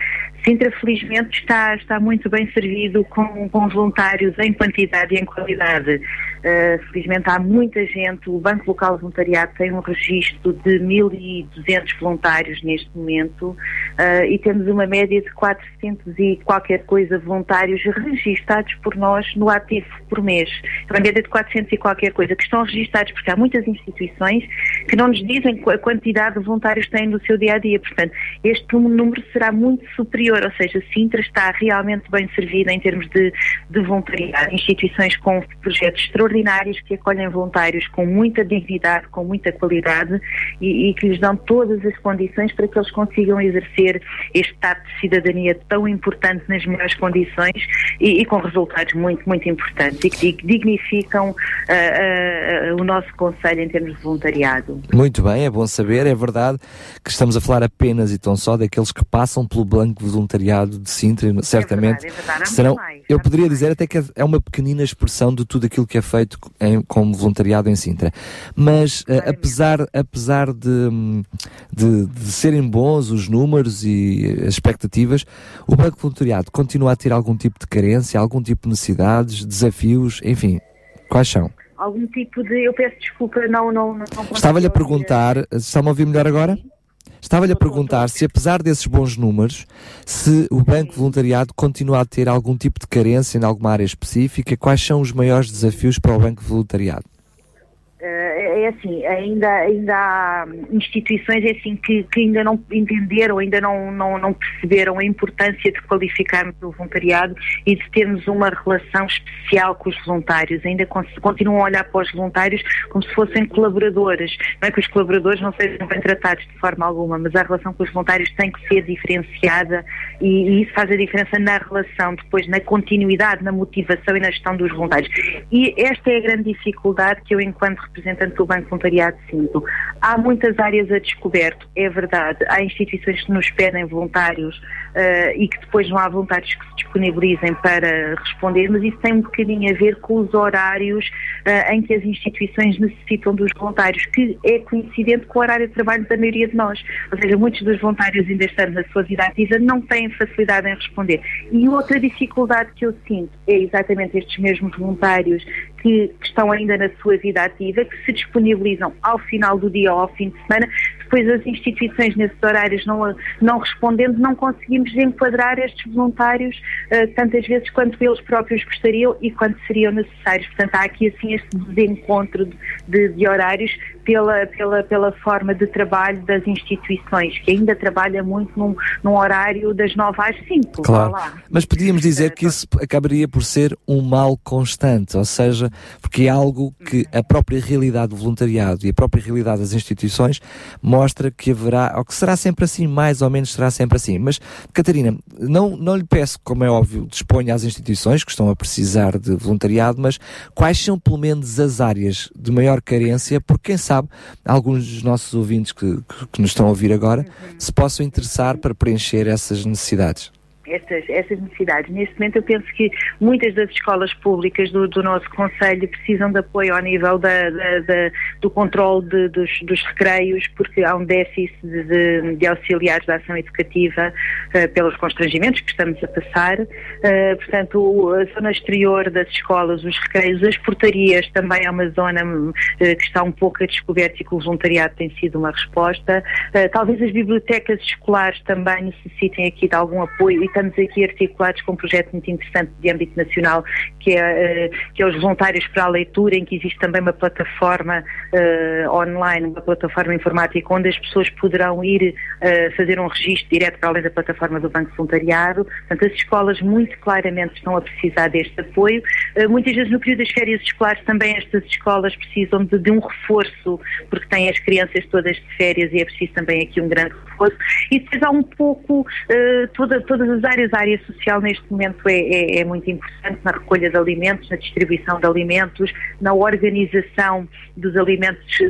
Sintra, felizmente, está, está muito bem servido com, com voluntários em quantidade e em qualidade. Uh, felizmente há muita gente, o Banco Local Voluntariado tem um registro de 1.200 voluntários neste momento uh, e temos uma média de 400 e qualquer coisa voluntários registados por nós no ativo por mês. É uma média de 400 e qualquer coisa que estão registados porque há muitas instituições que não nos dizem a quantidade de voluntários que têm no seu dia a dia. Portanto, este número será muito superior, ou seja, Sintra está realmente bem servida em termos de, de voluntariado. Instituições com projetos extraordinários que acolhem voluntários com muita dignidade, com muita qualidade e, e que lhes dão todas as condições para que eles consigam exercer este estado de cidadania tão importante nas melhores condições e, e com resultados muito, muito importantes e que dignificam uh, uh, o nosso Conselho em termos de voluntariado. Muito bem, é bom saber, é verdade que estamos a falar apenas e tão só daqueles que passam pelo Banco de Voluntariado de Sintra, certamente é verdade, é verdade. serão, mais, eu poderia dizer até que é uma pequenina expressão de tudo aquilo que é feito em, como voluntariado em Sintra. Mas uh, apesar, apesar de, de, de serem bons os números e as expectativas, o Banco Voluntariado continua a ter algum tipo de carência, algum tipo de necessidades, desafios, enfim, quais são? Algum tipo de. Eu peço desculpa, não. não, não Estava-lhe a perguntar, está-me a ouvir melhor agora? Estava-lhe a perguntar se, apesar desses bons números, se o Banco Voluntariado continua a ter algum tipo de carência em alguma área específica, quais são os maiores desafios para o Banco Voluntariado? É assim, ainda, ainda há instituições é assim, que, que ainda não entenderam, ainda não, não, não perceberam a importância de qualificarmos o voluntariado e de termos uma relação especial com os voluntários. Ainda continuam a olhar para os voluntários como se fossem colaboradores. Não é que os colaboradores não sejam bem tratados de forma alguma, mas a relação com os voluntários tem que ser diferenciada e, e isso faz a diferença na relação, depois na continuidade, na motivação e na gestão dos voluntários. E esta é a grande dificuldade que eu, enquanto representante do Banco Voluntariado sinto. Há muitas áreas a descoberto, é verdade. Há instituições que nos pedem voluntários uh, e que depois não há voluntários que se disponibilizem para responder, mas isso tem um bocadinho a ver com os horários uh, em que as instituições necessitam dos voluntários, que é coincidente com o horário de trabalho da maioria de nós. Ou seja, muitos dos voluntários ainda estando na sua vida ativa não têm facilidade em responder. E outra dificuldade que eu sinto é exatamente estes mesmos voluntários que, que estão ainda na sua vida ativa, que se disponibilizam ao final do dia ou ao fim de semana, depois as instituições nesses horários não, não respondendo, não conseguimos enquadrar estes voluntários uh, tantas vezes quanto eles próprios gostariam e quanto seriam necessários. Portanto, há aqui assim este desencontro de, de, de horários pela, pela, pela forma de trabalho das instituições, que ainda trabalha muito num, num horário das 9 às 5. Claro. Mas podíamos dizer que isso acabaria por ser um mal constante, ou seja, porque é algo que a própria realidade do voluntariado e a própria realidade das instituições mostra que haverá, ou que será sempre assim, mais ou menos será sempre assim. Mas, Catarina, não, não lhe peço, como é óbvio, disponha às instituições que estão a precisar de voluntariado, mas quais são pelo menos as áreas de maior carência, porque quem sabe alguns dos nossos ouvintes que, que, que nos estão a ouvir agora se possam interessar para preencher essas necessidades. Estas, estas necessidades. Neste momento eu penso que muitas das escolas públicas do, do nosso Conselho precisam de apoio ao nível da, da, da, do controle de, dos, dos recreios, porque há um déficit de, de, auxiliares da ação educativa uh, pelos constrangimentos que estamos a passar. Uh, portanto, a zona exterior das escolas, os recreios, as portarias também é uma zona uh, que está um pouco a descoberto e que o voluntariado tem sido uma resposta. talvez as bibliotecas escolares também necessitem aqui de algum apoio estamos aqui articulados com um projeto muito interessante de âmbito nacional, que é, uh, que é os voluntários para a leitura, em que existe também uma plataforma uh, online, uma plataforma informática, onde as pessoas poderão ir uh, fazer um registro direto para além da plataforma do Banco Voluntariado. Portanto, as escolas muito claramente estão a precisar deste apoio. muitas vezes no período das férias escolares também estas escolas precisam de, de um reforço, porque têm as crianças todas de férias e é preciso também aqui um grande reforço. E depois há um pouco toda, todas as áreas, a área social neste momento é, é, é, muito importante na recolha de alimentos, na distribuição de alimentos, na organização dos alimentos de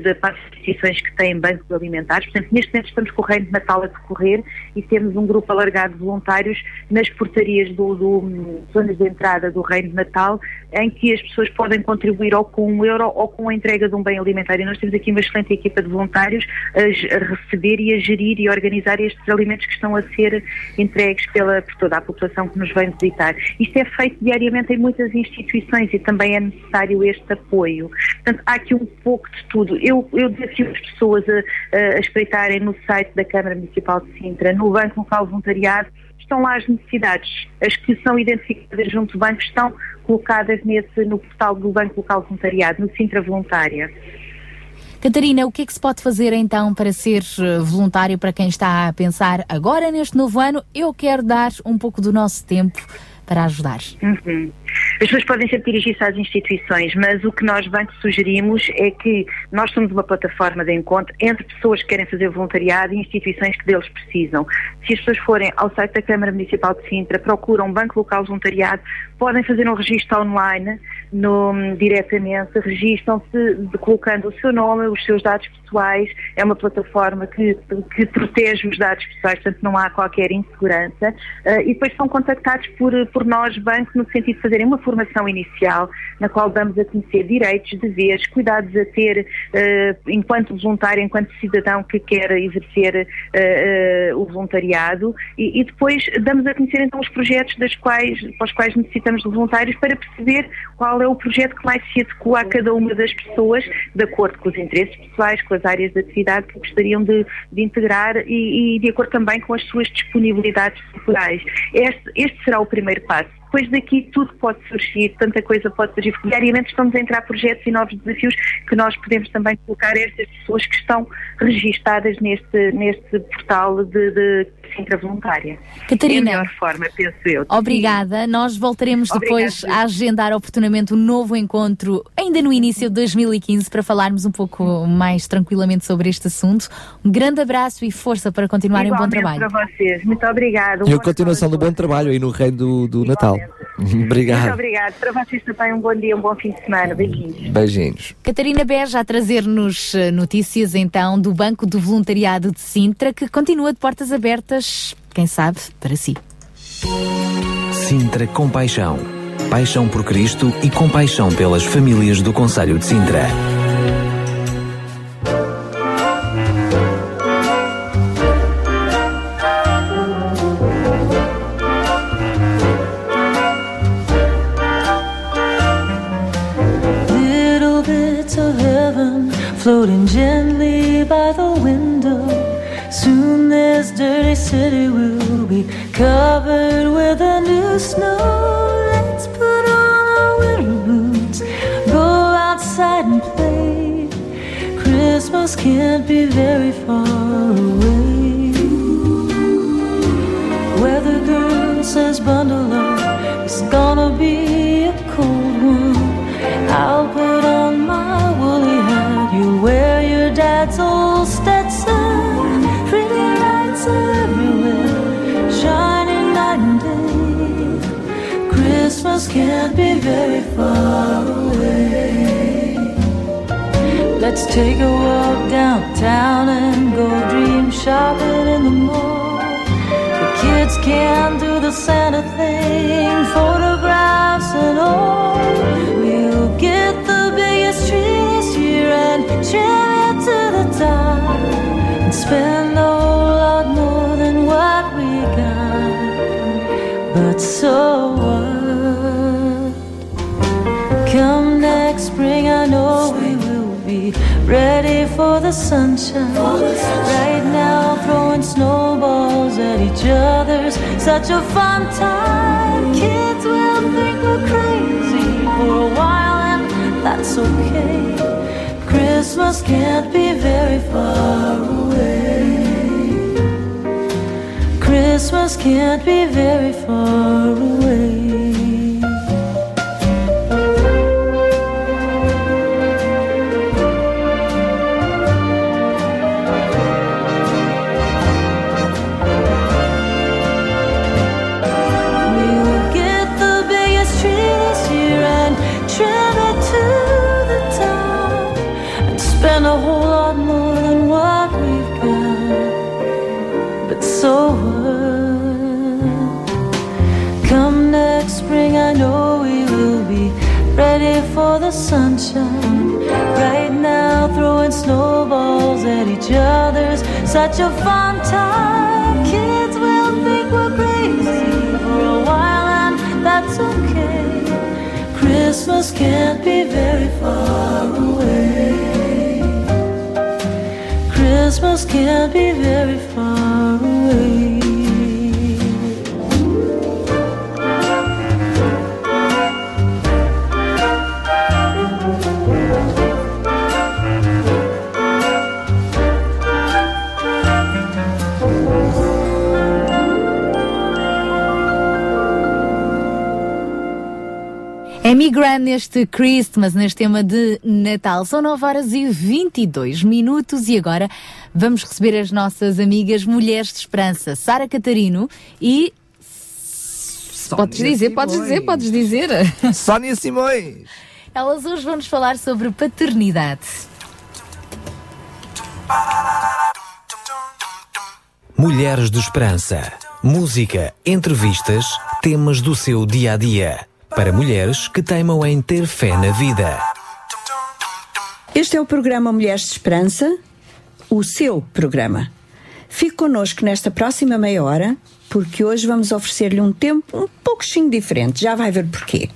instituições que têm bancos alimentares. Portanto, neste momento estamos com o Reino de Natal a decorrer e temos um grupo alargado de voluntários nas portarias do, do zonas de entrada do Reino de Natal, em que as pessoas podem contribuir ou com um euro ou com a entrega de um bem alimentar. E nós temos aqui uma excelente equipa de voluntários a, a receber e a gerir e organizar estes alimentos que estão a ser entregues pela, por toda a população que nos vem visitar. Isto é feito diariamente em muitas instituições e também é necessário este apoio. Portanto, há aqui um pouco de tudo. Eu, eu desafio as pessoas a, a espreitarem no site da Câmara Municipal de Sintra, no Banco Local Voluntariado, estão lá as necessidades. As que são identificadas junto do banco estão colocadas nesse, no portal do Banco Local Voluntariado, no Sintra Voluntária. Catarina, o que é que se pode fazer então para ser eh, voluntário para quem está a pensar agora neste novo ano, eu quero dar um pouco do nosso tempo para ajudar? Uhum. As pessoas podem sempre dirigir-se às instituições, mas o que nós bancos sugerimos é que nós somos uma plataforma de encontro entre pessoas que querem fazer voluntariado e instituições que deles precisam. Se as pessoas forem ao site da Câmara Municipal de Sintra, procuram um banco local de voluntariado, podem fazer um registro online no, diretamente, registram-se colocando o seu nome, os seus dados pessoais. É uma plataforma que, que protege os dados pessoais, portanto não há qualquer insegurança. Uh, e depois são contactados por, por nós, banco, no sentido de fazerem uma formação inicial, na qual damos a conhecer direitos, deveres, cuidados a ter uh, enquanto voluntário, enquanto cidadão que quer exercer uh, o voluntariado. E, e, depois damos a conhecer então os projetos das quais, para os quais necessitamos de voluntários para perceber qual é o projeto que mais se adequa a cada uma das pessoas, de acordo com os interesses pessoais, com as áreas de atividade que gostariam de, de integrar e, e, de acordo também com as suas disponibilidades temporais. Este, este será o primeiro passo depois daqui tudo pode surgir, tanta coisa pode surgir. Diariamente estamos a entrar projetos e novos desafios que nós podemos também colocar a estas pessoas que estão registadas neste, neste portal de, de Sintra Voluntária. Catarina, é a melhor forma, penso eu. Obrigada. Sim. Nós voltaremos depois Obrigada. a agendar oportunamente um novo encontro, ainda no início de 2015, para falarmos um pouco mais tranquilamente sobre este assunto. Um grande abraço e força para continuarem um bom trabalho. para vocês. Muito obrigada. e a continuação do bom trabalho aí no Reino do, do Natal. Obrigado. Muito obrigado. Para vocês também um bom dia, um bom fim de semana. Beijinhos. Beijinhos. Catarina Beja a trazer-nos eh, notícias então do Banco do Voluntariado de Sintra, que continua de portas abertas, quem sabe, para si. Sintra Compaixão. Paixão por Cristo e compaixão pelas famílias do Conselho de Sintra. Floating gently by the window. Soon this dirty city will be covered with a new snow. Let's put on our winter boots, go outside and play. Christmas can't be very far away. Weather girl says bundle up, it's gonna be a cold one. I'll put can't be very far away. Let's take a walk downtown and go dream shopping in the mall. The kids can't do the Santa thing, photographs and all. We'll get the biggest tree this year and trim the. And spend a whole lot more than what we got. But so what? Come next spring, I know we will be ready for the sunshine. Right now, throwing snowballs at each other's such a fun time. Kids will think we're crazy for a while, and that's okay. Christmas can't be very far away. Christmas can't be very far away. Sunshine. Right now, throwing snowballs at each other's such a fun time. Kids will think we're crazy for a while, and that's okay. Christmas can't be very far away. Christmas can't be very far Amy Grant neste Christmas, neste tema de Natal. São 9 horas e 22 minutos e agora vamos receber as nossas amigas Mulheres de Esperança, Sara Catarino e. podes dizer, podes Simões. dizer, podes dizer. Sónia Simões. Elas hoje vão nos falar sobre paternidade. Mulheres de Esperança. Música, entrevistas, temas do seu dia a dia. Para mulheres que teimam em ter fé na vida. Este é o programa Mulheres de Esperança, o seu programa. Fique connosco nesta próxima meia hora, porque hoje vamos oferecer-lhe um tempo um pouquinho diferente. Já vai ver porquê.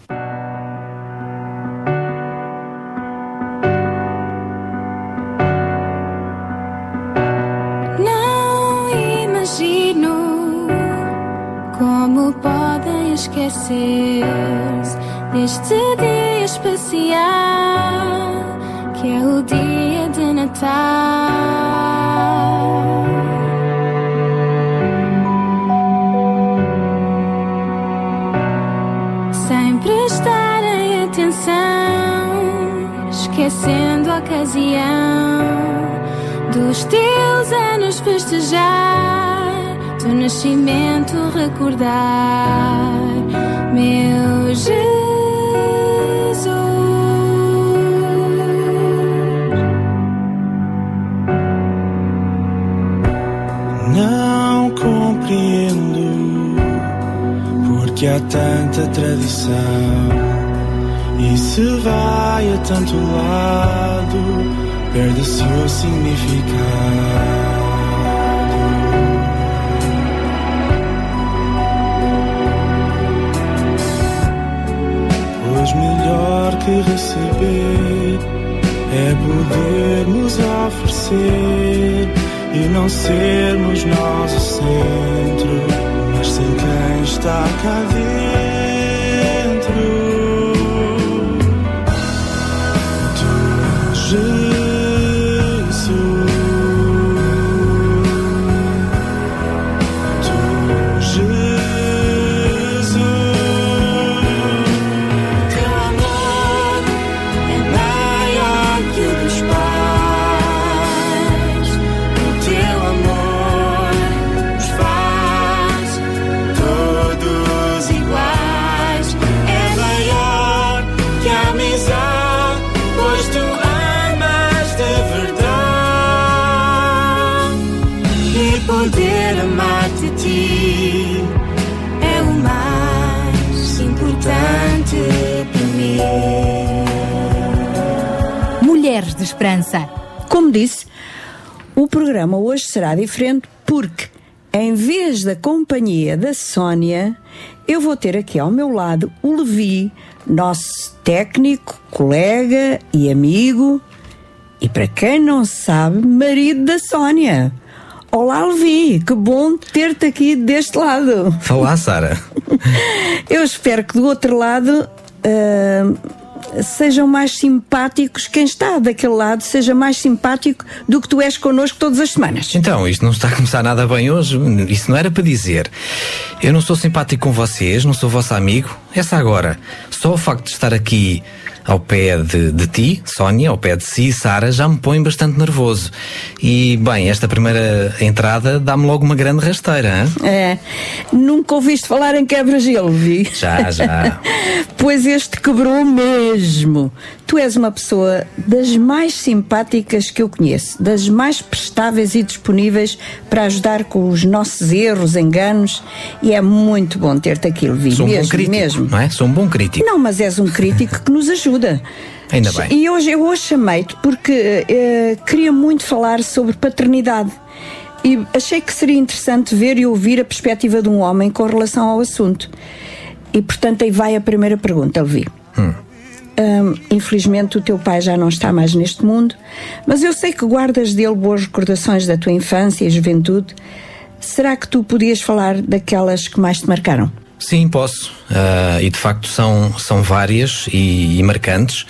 Podem esquecer-se deste dia especial que é o dia de Natal. Sem prestarem atenção, esquecendo a ocasião dos teus anos festejar, do nascimento recordar, meu Jesus. Não compreendo porque há tanta tradição e se vai a tanto lado, perde-se o significado. Pois melhor que receber é podermos oferecer e não sermos nós o centro, mas sim quem está cá dentro. Esperança. Como disse, o programa hoje será diferente porque, em vez da companhia da Sónia, eu vou ter aqui ao meu lado o Levi, nosso técnico, colega e amigo, e para quem não sabe, marido da Sónia. Olá, Levi, que bom ter-te aqui deste lado. Olá, Sara. (laughs) Eu espero que do outro lado ah, sejam mais simpáticos. Quem está daquele lado seja mais simpático do que tu és connosco todas as semanas. Então, isto não está a começar nada bem hoje. Isso não era para dizer. Eu não sou simpático com vocês, não sou vosso amigo. Essa agora. Só o facto de estar aqui ao pé de, de ti, Sónia, ao pé de si, Sara, já me põe bastante nervoso. E, bem, esta primeira entrada dá-me logo uma grande rasteira, hein? É, nunca ouviste falar em quebra-gelo, Vi? Já, já. (laughs) pois este quebrou mesmo. Tu és uma pessoa das mais simpáticas que eu conheço, das mais prestáveis e disponíveis para ajudar com os nossos erros, enganos, e é muito bom ter-te aqui, Levi. Sou um mesmo, bom crítico, mesmo. não é? Sou um bom crítico. Não, mas és um crítico que nos ajuda. Ainda bem. E hoje eu hoje chamei-te porque eh, queria muito falar sobre paternidade. E achei que seria interessante ver e ouvir a perspectiva de um homem com relação ao assunto. E portanto aí vai a primeira pergunta, Levi. Hum, infelizmente o teu pai já não está mais neste mundo, mas eu sei que guardas dele boas recordações da tua infância e juventude. Será que tu podias falar daquelas que mais te marcaram? Sim, posso. Ah, e de facto são, são várias e, e marcantes.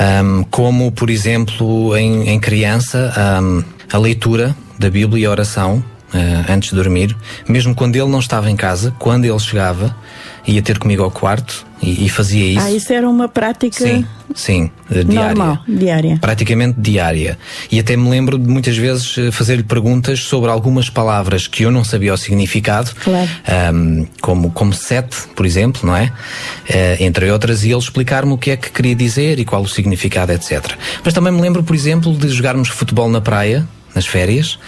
Ahm, como, por exemplo, em, em criança, ahm, a leitura da Bíblia e a oração ah, antes de dormir. Mesmo quando ele não estava em casa, quando ele chegava, ia ter comigo ao quarto e, e fazia isso. Ah, isso era uma prática Sim, sim, eh, diária. normal, diária. Praticamente diária. E até me lembro de muitas vezes eh, fazer-lhe perguntas sobre algumas palavras que eu não sabia o significado. Claro. Ahm, como, como sete, por exemplo, não é? Eh, entre outras, e ele explicar-me o que é que queria dizer e qual o significado, etc. Mas também me lembro, por exemplo, de jogarmos futebol na praia, nas férias,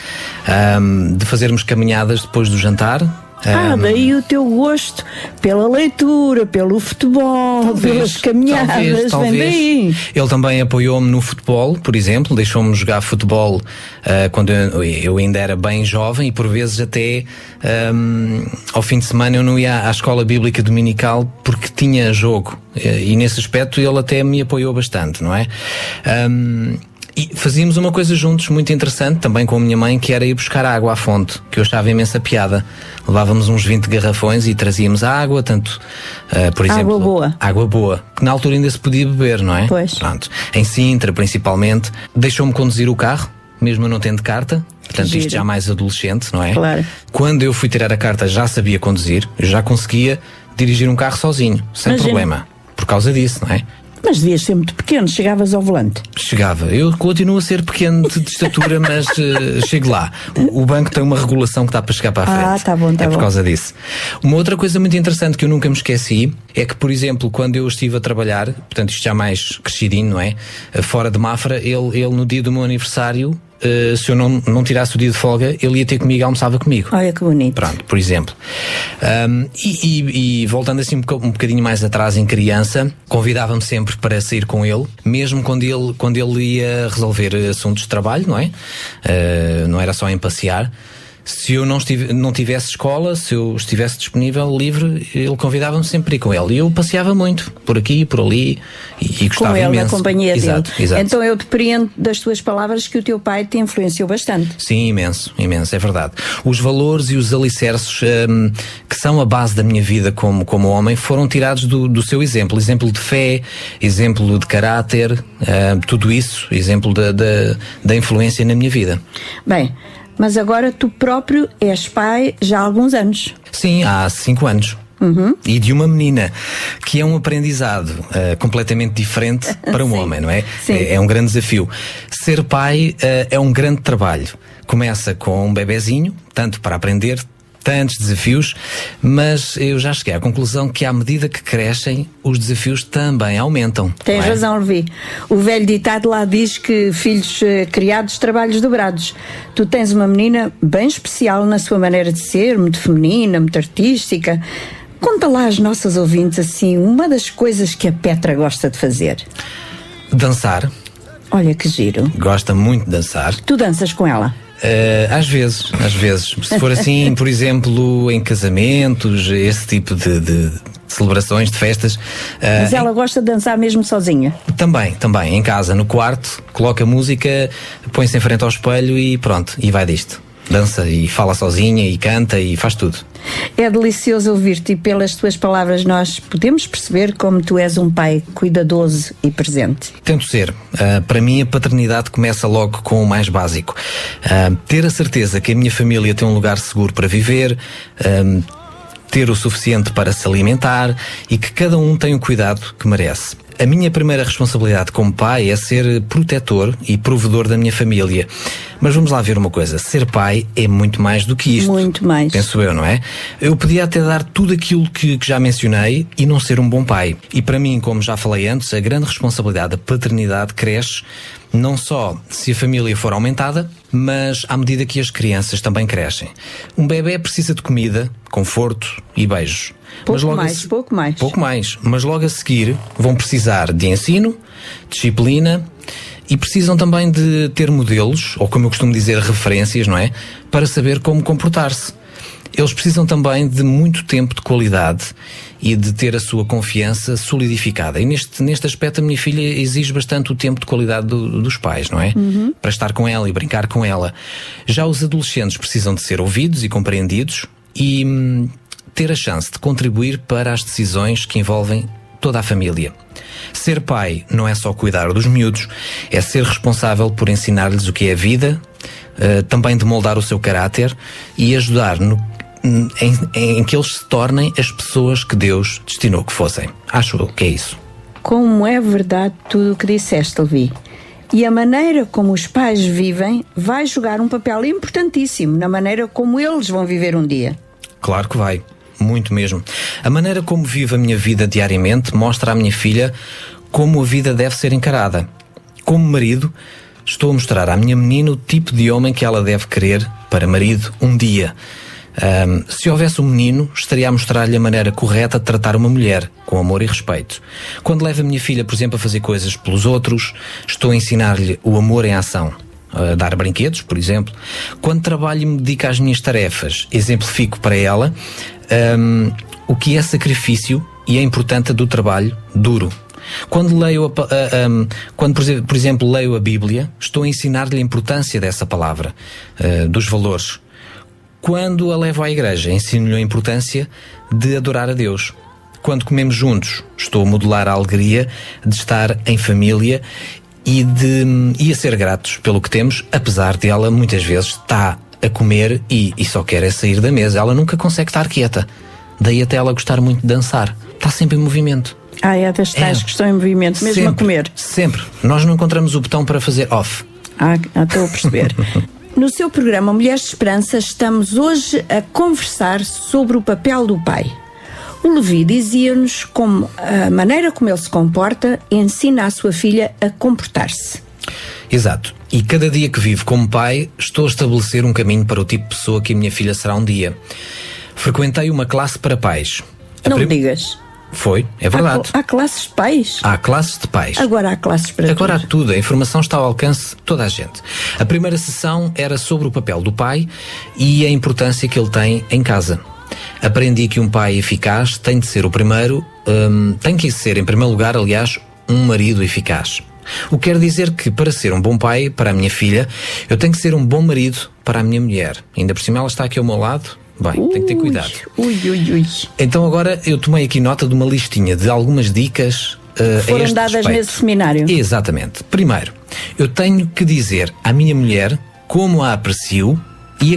ahm, de fazermos caminhadas depois do jantar. Ah, Ahm, daí o teu gosto pela leitura, pelo futebol, pelas caminhadas, Talvez, talvez. daí. Ele também apoiou-me no futebol, por exemplo, deixou-me jogar futebol ah, quando eu, eu ainda era bem jovem e por vezes até ahm, ao fim de semana eu não ia à escola bíblica dominical porque tinha jogo e nesse aspecto ele até me apoiou bastante, não é? Ahm, e fazíamos uma coisa juntos muito interessante, também com a minha mãe, que era ir buscar água à fonte, que eu achava imensa piada. Levávamos uns 20 garrafões e trazíamos a água, tanto, ah, por exemplo. Água boa. Água boa, que na altura ainda se podia beber, não é? Pois. Pronto. Em Sintra, principalmente, deixou-me conduzir o carro, mesmo eu não tendo carta. Portanto, isto já mais adolescente, não é? Claro. Quando eu fui tirar a carta, já sabia conduzir, eu já conseguia dirigir um carro sozinho, sem Imagina. problema. Por causa disso, não é? Mas devias ser muito pequeno, chegavas ao volante. Chegava. Eu continuo a ser pequeno de, estatura, (laughs) mas eh, chego lá. O, o banco tem uma regulação que dá para chegar para a frente. Ah, tá bom, tá é por bom. causa disso. Uma outra coisa muito interessante que eu nunca me esqueci é que, por exemplo, quando eu estive a trabalhar, portanto, isto já mais crescidinho, não é? Eh, Fora de Mafra, ele, ele no dia do meu aniversário, eh, se eu não, não tirasse o dia de folga, ele ia ter comigo e almoçava comigo. Olha que bonito. Pronto, por exemplo. Ahm, e, e- e voltando assim um boca- um bocadinho mais atrás em criança, convidava-me sempre para sair com ele, mesmo quando ele, quando ele ia resolver assuntos de trabalho, não é? Ah, não era só em passear. Se eu não, estive, não tivesse escola, se eu estivesse disponível, livre, ele convidava-me sempre a ir com ele. E eu passeava muito, por aqui, por ali, e, e gostava com ele imenso. na companhia exato, dele. Exato. Então eu depreendo das tuas palavras que o teu pai te influenciou bastante. Sim, imenso, imenso, é verdade. Os valores e os alicerces hum, que são a base da minha vida como, como homem foram tirados do, do seu exemplo. Exemplo de fé, exemplo de caráter, hum, tudo isso, exemplo da, da, da influência na minha vida. Bem, mas agora tu próprio és pai já há alguns anos. Sim, há cinco anos. Uhum. E de uma menina, que é um aprendizado ah, completamente diferente (laughs) para um homem, não é? É? é um grande desafio. Ser pai ah, é um grande trabalho. Começa com um bebezinho, tanto para aprender tantos desafios, mas eu já cheguei à conclusão que à medida que crescem, os desafios também aumentam. Tens é? razão, Levi. O velho ditado lá diz que filhos eh, criados, trabalhos dobrados. Tu tens uma menina bem especial na sua maneira de ser, muito feminina, muito artística. Conta lá às nossas ouvintes assim uma das coisas que a Petra gosta de fazer. Dançar. Olha que giro. Gosta muito de dançar. Tu danças com ela? Uh, às vezes, às vezes. Se for assim, por exemplo, em casamentos, esse tipo de, de celebrações, de festas. Uh, Mas ela gosta de dançar mesmo sozinha? Também, também. Em casa, no quarto, coloca música, põe-se em frente ao espelho e pronto, e vai disto. Dança e fala sozinha e canta e faz tudo. É delicioso ouvir-te e pelas tuas palavras nós podemos perceber como tu és um pai cuidadoso e presente. Tento ser. Uh, para mim, a paternidade começa logo com o mais básico. Uh, ter a certeza que a minha família tem um lugar seguro para viver, uh, ter o suficiente para se alimentar e que cada um tem o cuidado que merece. A minha primeira responsabilidade como pai é ser protetor e provedor da minha família. Mas vamos lá ver uma coisa: ser pai é muito mais do que isto. Muito mais. Penso eu, não é? Eu podia até dar tudo aquilo que, que já mencionei e não ser um bom pai. E para mim, como já falei antes, a grande responsabilidade da paternidade cresce não só se a família for aumentada, mas à medida que as crianças também crescem. Um bebê precisa de comida, conforto e beijos. Pouco mais, se... pouco mais. Pouco mais. Mas logo a seguir vão precisar de ensino, disciplina e precisam também de ter modelos, ou como eu costumo dizer, referências, não é? Para saber como comportar-se. Eles precisam também de muito tempo de qualidade e de ter a sua confiança solidificada. E neste, neste aspecto, a minha filha exige bastante o tempo de qualidade do, dos pais, não é? Uhum. Para estar com ela e brincar com ela. Já os adolescentes precisam de ser ouvidos e compreendidos e hum, ter a chance de contribuir para as decisões que envolvem toda a família. Ser pai não é só cuidar dos miúdos, é ser responsável por ensinar-lhes o que é a vida, uh, também de moldar o seu caráter e ajudar no, em, em, que eles se tornem as pessoas que Deus destinou que fossem. Acho que é isso. Como é verdade tudo o que disseste, Levi. E a maneira como os pais vivem vai jogar um papel importantíssimo na maneira como eles vão viver um dia. Claro que vai. Muito mesmo. A maneira como vivo a minha vida diariamente mostra à minha filha como a vida deve ser encarada. Como marido, estou a mostrar à minha menina o tipo de homem que ela deve querer para marido um dia. Um, se houvesse um menino, estaria a mostrar-lhe a maneira correta de tratar uma mulher, com amor e respeito. Quando levo a minha filha, por exemplo, a fazer coisas pelos outros, estou a ensinar-lhe o amor em ação. A dar brinquedos, por exemplo. Quando trabalho e me dedico às minhas tarefas, exemplifico para ela um, o que é sacrifício e a importância do trabalho duro. Quando leio, a, a, um, quando por, exemplo leio a Bíblia, estou a ensinar-lhe a importância dessa palavra, uh, dos valores. Quando a levo à igreja, ensino-lhe a importância de adorar a Deus. Quando comemos juntos, estou a modelar a alegria de estar em família e, de, e a ser gratos pelo que temos, apesar de ela muitas vezes estar a comer e, e só quer é sair da mesa. Ela nunca consegue estar quieta. Daí até ela gostar muito de dançar. Está sempre em movimento. Ah, é das tais é. que estão em movimento, mesmo sempre, a comer. Sempre. Nós não encontramos o botão para fazer off. Ah, estou a perceber. (laughs) no seu programa Mulheres de Esperança, estamos hoje a conversar sobre o papel do pai. O Levi dizia-nos como a maneira como ele se comporta ensina a sua filha a comportar-se. Exato. E cada dia que vivo como pai, estou a estabelecer um caminho para o tipo de pessoa que a minha filha será um dia. Frequentei uma classe para pais. A Não prim... digas. Foi, é verdade. Há, há, classes de pais? Há classes de pais. Agora há classes para Agora tudo. há tudo. A informação está ao alcance de toda a gente. A primeira sessão era sobre o papel do pai e a importância que ele tem em casa. Aprendi que um pai eficaz tem de ser o primeiro, hum, tem que ser, em primeiro lugar, aliás, um marido eficaz. O que quer dizer que, para ser um bom pai para a minha filha, eu tenho que ser um bom marido para a minha mulher. Ainda por cima ela está aqui ao meu lado. Bem, ui, tenho que ter cuidado. Ui, ui, ui. Então agora eu tomei aqui nota de uma listinha de algumas dicas uh, Foram dadas respeito. nesse seminário. Exatamente. Primeiro, eu tenho que dizer à minha mulher como a aprecio e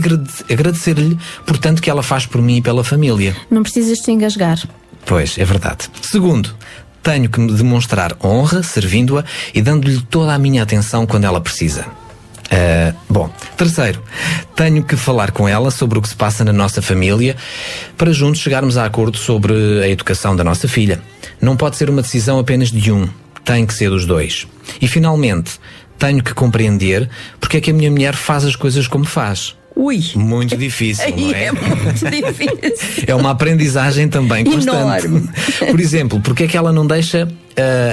agradecer-lhe, portanto, que ela faz por mim e pela família. Não precisas te engasgar. Pois, é verdade. Segundo, tenho que me demonstrar honra servindo-a e dando-lhe toda a minha atenção quando ela precisa. Uh, bom, terceiro, tenho que falar com ela sobre o que se passa na nossa família para juntos chegarmos a acordo sobre a educação da nossa filha. Não pode ser uma decisão apenas de um, tem que ser dos dois. E finalmente, tenho que compreender porque é que a minha mulher faz as coisas como faz. Ui! Muito difícil, não é? (laughs) É muito difícil. é uma aprendizagem também (laughs) constante. Enorme. Por exemplo, porque é que ela não deixa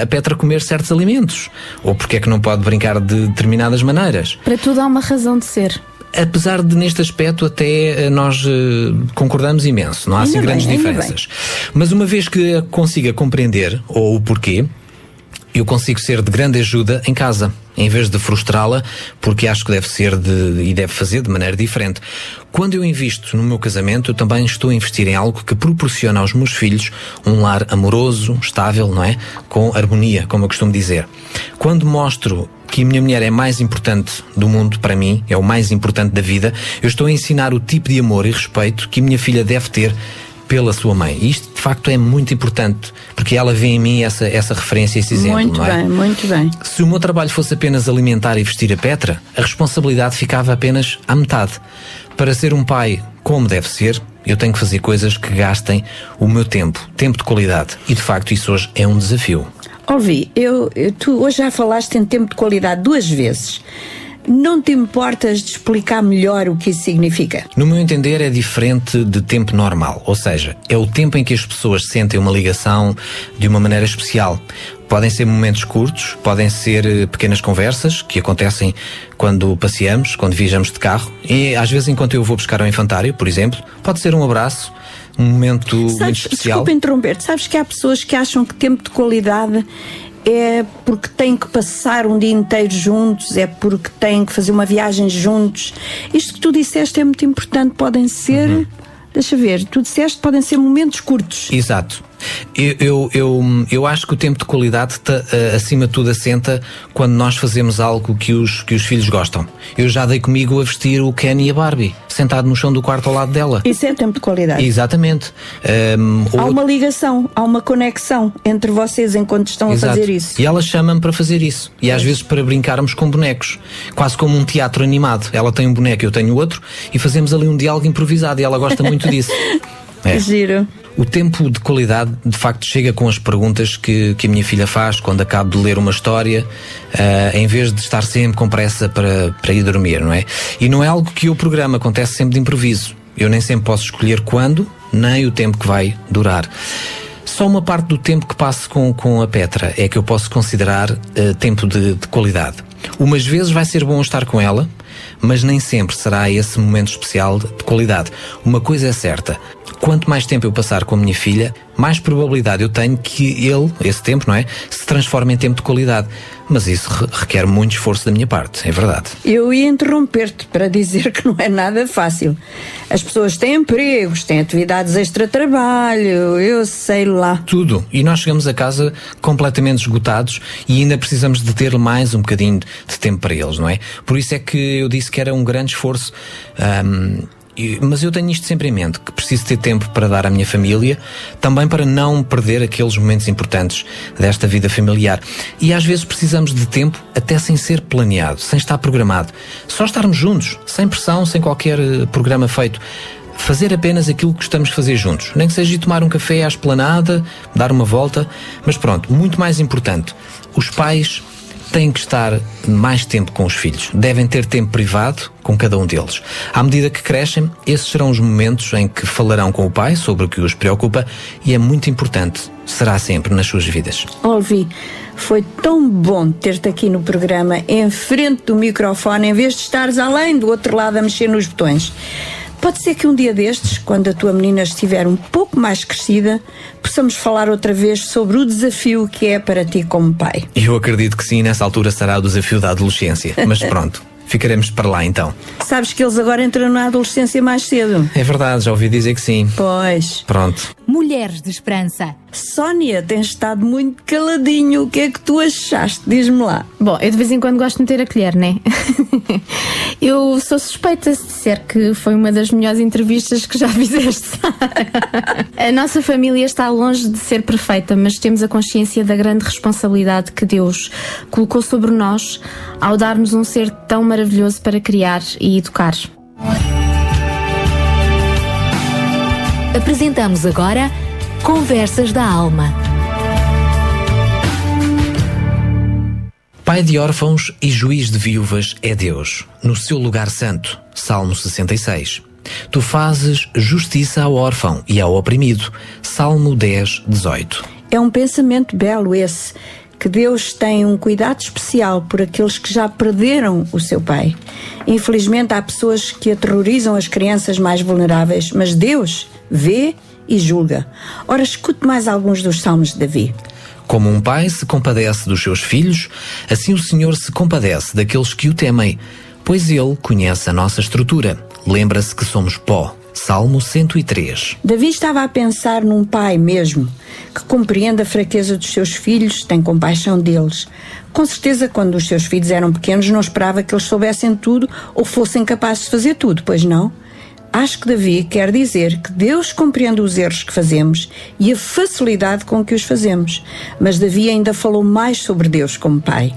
a Petra comer certos alimentos? Ou porque é que não pode brincar de determinadas maneiras? Para tudo há uma razão de ser. Apesar de neste aspecto até eh, nós eh, concordamos imenso, não há Ainda assim grandes bem, ainda diferenças. Mas uma vez que consiga compreender, ou o porquê, eu consigo ser de grande ajuda em casa, em vez de frustrá-la, porque acho que deve ser de, e deve fazer de maneira diferente. Quando eu invisto no meu casamento, eu também estou a investir em algo que proporciona aos meus filhos um lar amoroso, estável, não é? Com harmonia, como eu costumo dizer. Quando mostro que a minha mulher é mais importante do mundo para mim, é o mais importante da vida, eu estou a ensinar o tipo de amor e respeito que a minha filha deve ter pela sua mãe. E isto, de facto, é muito importante, porque ela vê em mim essa, essa referência, esse exemplo, muito é? bem, muito bem. Se o meu trabalho fosse apenas alimentar e vestir a Petra, a responsabilidade ficava apenas à metade. Para ser um pai como deve ser, eu tenho que fazer coisas que gastem o meu tempo, tempo de qualidade. E de facto isso hoje é um desafio. Ouvi, eu- tu hoje já falaste em tempo de qualidade duas vezes. Não te importas de explicar melhor o que isso significa? No meu entender, é diferente de tempo normal, ou seja, é o tempo em que as pessoas sentem uma ligação de uma maneira especial. Podem ser momentos curtos, podem ser eh, pequenas conversas que acontecem quando passeamos, quando viajamos de carro, e às vezes enquanto eu vou buscar ao infantário, por exemplo, pode ser um abraço, um momento muito Sabes, especial. desculpa interromper, sabes que há pessoas que acham que tempo de qualidade é porque têm que passar um dia inteiro juntos, é porque têm que fazer uma viagem juntos. Isto que tu disseste é muito importante, podem ser. Uhum. Deixa ver, tu disseste podem ser momentos curtos. Exato. Eu, eu, eu, eu acho que o tempo de qualidade, ta- eh, acima de tudo, assenta quando nós fazemos algo que os, que os filhos gostam. Eu já dei comigo a vestir o Ken e a Barbie, sentado no chão do quarto ao lado dela. Isso é tempo de qualidade. Exatamente. Ehm, Há uma ligação, há uma conexão entre vocês enquanto estão Exato. a fazer isso. E ela chama-me para fazer isso. E às vezes para brincarmos com bonecos. Quase como um teatro animado. Ela tem um boneco, eu tenho outro, e fazemos ali um diálogo improvisado. E ela gosta muito disso. (laughs) É. Giro. O tempo de qualidade, de facto, chega com as perguntas que, que a minha filha faz quando acabo de ler uma história, ah, em vez de estar sempre com pressa para, para ir dormir, não é? E não é algo que eu programa, acontece sempre de improviso. Eu nem sempre posso escolher quando, nem o tempo que vai durar. Só uma parte do tempo que passo com, com a Petra é que eu posso considerar eh, tempo de, de qualidade. Umas vezes vai ser bom estar com ela, mas nem sempre será esse momento especial de qualidade. Uma coisa é certa: quanto mais tempo eu passar com a minha filha, mais probabilidade eu tenho que ele, esse tempo, não é? Se transforme em tempo de qualidade. Mas isso re- requer muito esforço da minha parte, é verdade. Eu ia interromper-te para dizer que não é nada fácil. As pessoas têm empregos, têm atividades extra-trabalho, eu sei lá. Tudo. E nós chegamos a casa completamente esgotados e ainda precisamos de ter mais um bocadinho de tempo para eles, não é? Por isso é que eu disse que era um grande esforço. e- mas eu tenho isto sempre em mente, que preciso ter tempo para dar à minha família, também para não perder aqueles momentos importantes desta vida familiar. E às vezes precisamos de tempo até sem ser planeado, sem estar programado. Só estarmos juntos, sem pressão, sem qualquer eh, programa feito fazer apenas aquilo que gostamos de fazer juntos. Nem que seja ir tomar um café à esplanada, dar uma volta, mas pronto, muito mais importante, os pais têm que estar mais tempo com os filhos. Devem ter tempo privado com cada um deles. À medida que crescem, esses serão os momentos em que falarão com o pai sobre o que os preocupa e é muito importante, será sempre nas suas vidas. Olvi, foi tão bom ter-te aqui no programa, em frente do microfone, em vez de estares além do outro lado a mexer nos botões. Pode ser que um dia destes, quando a tua menina estiver um pouco mais crescida, possamos falar outra vez sobre o desafio que é para ti como pai. Eu acredito que sim, nessa altura será o desafio da adolescência. Mas pronto, (laughs) ficaremos para lá então. Sabes que eles agora entram na adolescência mais cedo. É verdade, já ouvi dizer que sim. Pois. Pronto. Mulheres de Esperança. Sónia, tens estado muito caladinho. O que é que tu achaste? Diz-me lá. Bom, eu de vez em quando gosto de meter a colher, né? (laughs) eu sou suspeita se disser que foi uma das melhores entrevistas que já (laughs) fizeste. a nossa família está longe de ser perfeita, mas temos a consciência da grande responsabilidade que Deus colocou sobre nós ao dar-nos um ser tão maravilhoso para criar e educar. Apresentamos agora Conversas da Alma. Pai de órfãos e juiz de viúvas é Deus, no seu lugar santo. Salmo 66. Tu fazes justiça ao órfão e ao oprimido. Salmo 10, 18. É um pensamento belo esse, que Deus tem um cuidado especial por aqueles que já perderam o seu pai. Infelizmente, há pessoas que aterrorizam as crianças mais vulneráveis, mas Deus vê e julga. Ora, escute mais alguns dos salmos de Davi. Como um pai se compadece dos seus filhos, assim o Senhor se compadece daqueles que o temem, pois ele conhece a nossa estrutura. Lembra-se que somos pó. Salmo 103. Davi estava a pensar num pai mesmo, que compreende a fraqueza dos seus filhos, tem compaixão deles. Com certeza, quando os seus filhos eram pequenos, não esperava que eles soubessem tudo ou fossem capazes de fazer tudo, pois não? Acho que Davi quer dizer que Deus compreende os erros que fazemos e a facilidade com que os fazemos. Mas Davi ainda falou mais sobre Deus como Pai.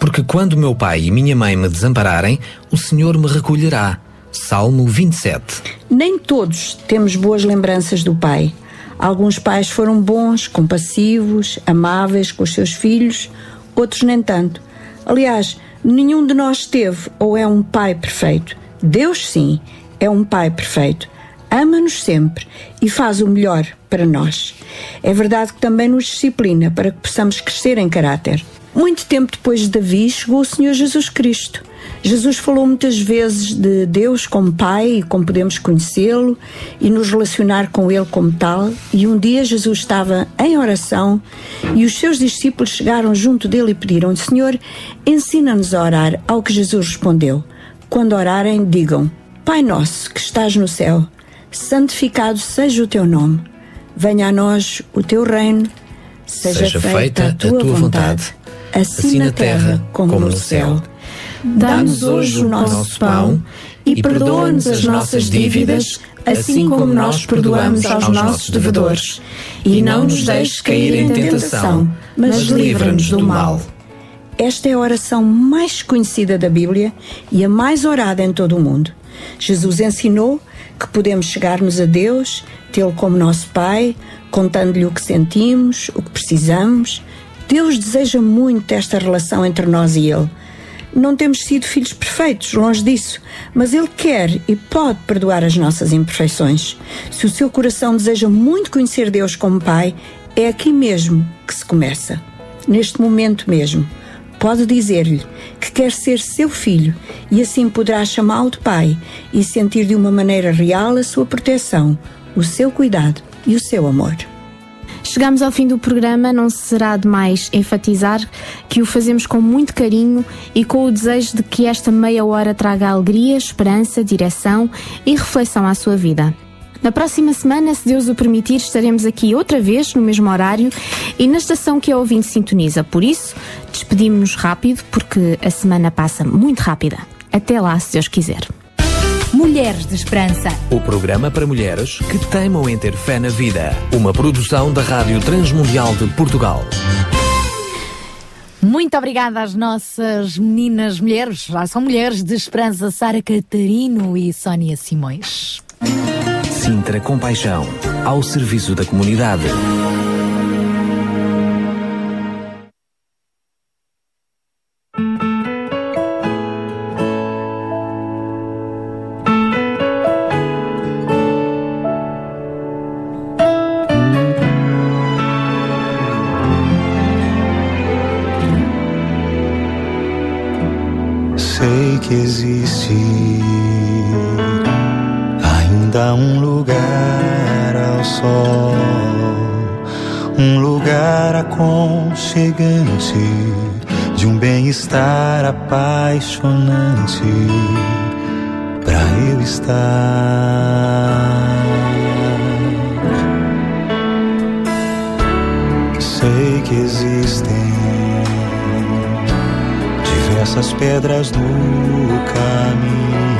Porque quando meu pai e minha mãe me desampararem, o Senhor me recolherá. Salmo 27. Nem todos temos boas lembranças do Pai. Alguns pais foram bons, compassivos, amáveis com os seus filhos, outros nem tanto. Aliás, nenhum de nós teve ou é um pai perfeito. Deus, sim, é um pai perfeito. Ama-nos sempre e faz o melhor para nós. É verdade que também nos disciplina para que possamos crescer em caráter. Muito tempo depois de Davi chegou o Senhor Jesus Cristo. Jesus falou muitas vezes de Deus como Pai e como podemos conhecê-lo e nos relacionar com Ele como tal. E um dia Jesus estava em oração e os seus discípulos chegaram junto dele e pediram: Senhor, ensina-nos a orar. Ao que Jesus respondeu: Quando orarem, digam: Pai nosso que estás no céu, santificado seja o teu nome. Venha a nós o teu reino. Seja, Seja feita a tua vontade, assim na terra como no céu. Dá-nos hoje o nosso pão e perdoa-nos as nossas dívidas, assim como nós perdoamos aos nossos devedores. E não nos deixes cair em tentação, mas livra-nos do mal. Esta é a oração mais conhecida da Bíblia e a mais orada em todo o mundo. Jesus ensinou que podemos chegar-nos a Deus, tê-lo como nosso Pai, contando-lhe o que sentimos, o que precisamos. Deus deseja muito esta relação entre nós e Ele. Não temos sido filhos perfeitos, longe disso, mas Ele quer e pode perdoar as nossas imperfeições. Se o seu coração deseja muito conhecer Deus como Pai, é aqui mesmo que se começa. Neste momento mesmo. Pode dizer-lhe que quer ser seu filho e assim poderá chamá-lo de pai e sentir de uma maneira real a sua proteção, o seu cuidado e o seu amor. Chegamos ao fim do programa, não será demais enfatizar que o fazemos com muito carinho e com o desejo de que esta meia hora traga alegria, esperança, direção e reflexão à sua vida. Na próxima semana, se Deus o permitir, estaremos aqui outra vez no mesmo horário e na estação que a ouvinte sintoniza. Por isso, despedimos-nos rápido porque a semana passa muito rápida. Até lá, se Deus quiser. Mulheres de Esperança. O programa para mulheres que teimam em ter fé na vida. Uma produção da Rádio Transmundial de Portugal. Muito obrigada às nossas meninas mulheres, já são mulheres de esperança, Sara Catarino e Sónia Simões. Sintra Compaixão. Ao serviço da comunidade. Aconchegante de um bem-estar apaixonante para eu estar. Sei que existem diversas pedras no caminho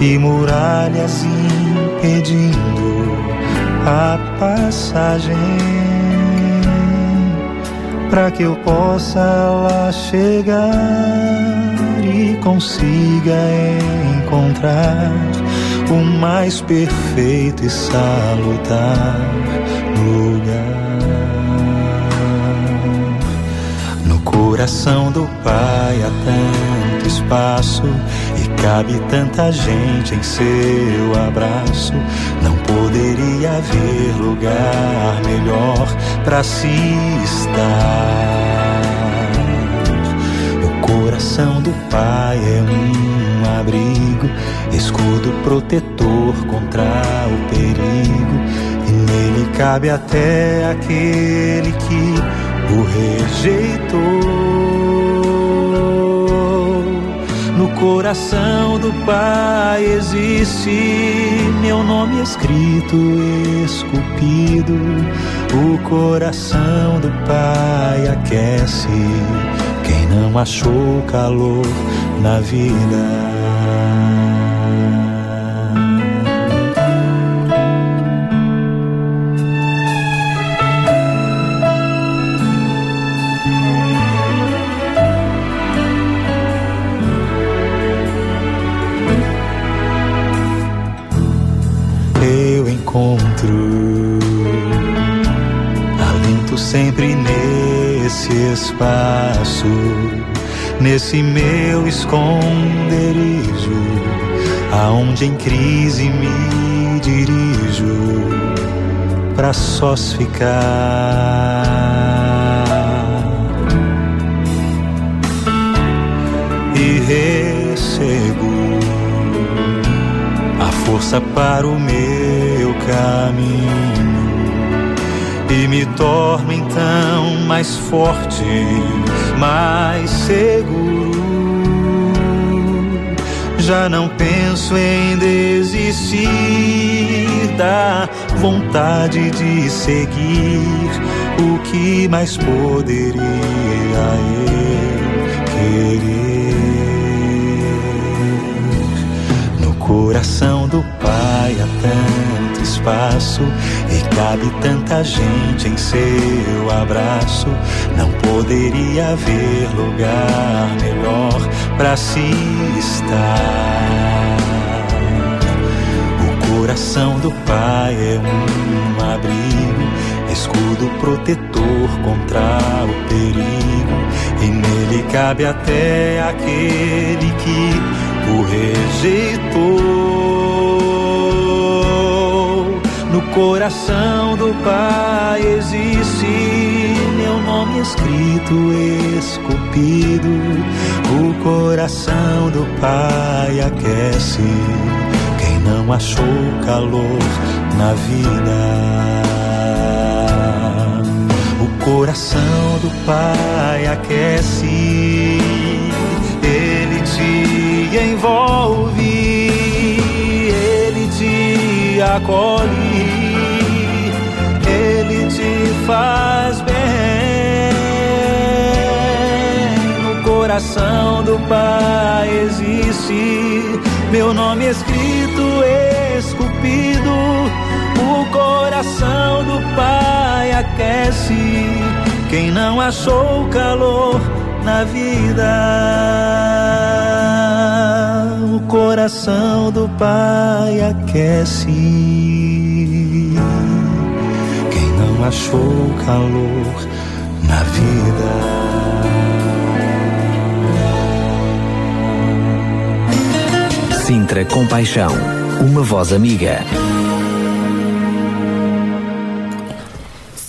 e muralhas impedindo a passagem para que eu possa lá chegar e consiga encontrar o mais perfeito e salutar lugar. No coração do Pai há tanto espaço cabe tanta gente em seu abraço. Não poderia haver lugar melhor para se estar. O coração do Pai é um abrigo, escudo protetor contra o perigo. E nele cabe até aquele que o rejeitou. Coração do Pai existe meu nome escrito, esculpido. O coração do Pai aquece quem não achou calor na vida. Encontro alinto sempre nesse espaço, nesse meu esconderijo, aonde em crise me dirijo para sós ficar. E recebo a força para o meu caminho e me torno então mais forte, mais seguro. Já não penso em desistir da vontade de seguir o que mais poderia eu querer. No coração do Pai tanto espaço e cabe tanta gente em seu abraço. Não poderia haver lugar melhor para se estar. O coração do Pai é um abrigo, escudo protetor contra o perigo. E nele cabe até aquele que o rejeitou. Coração do Pai existe meu nome escrito, esculpido. O coração do Pai aquece quem não achou calor na vida. O coração do Pai aquece, ele te envolve, acolhe, ele te faz bem. No coração do Pai existe meu nome escrito, esculpido. O coração do Pai aquece quem não achou calor na vida. Coração do Pai aquece quem não achou calor na vida. Sintra Compaixão, uma voz amiga.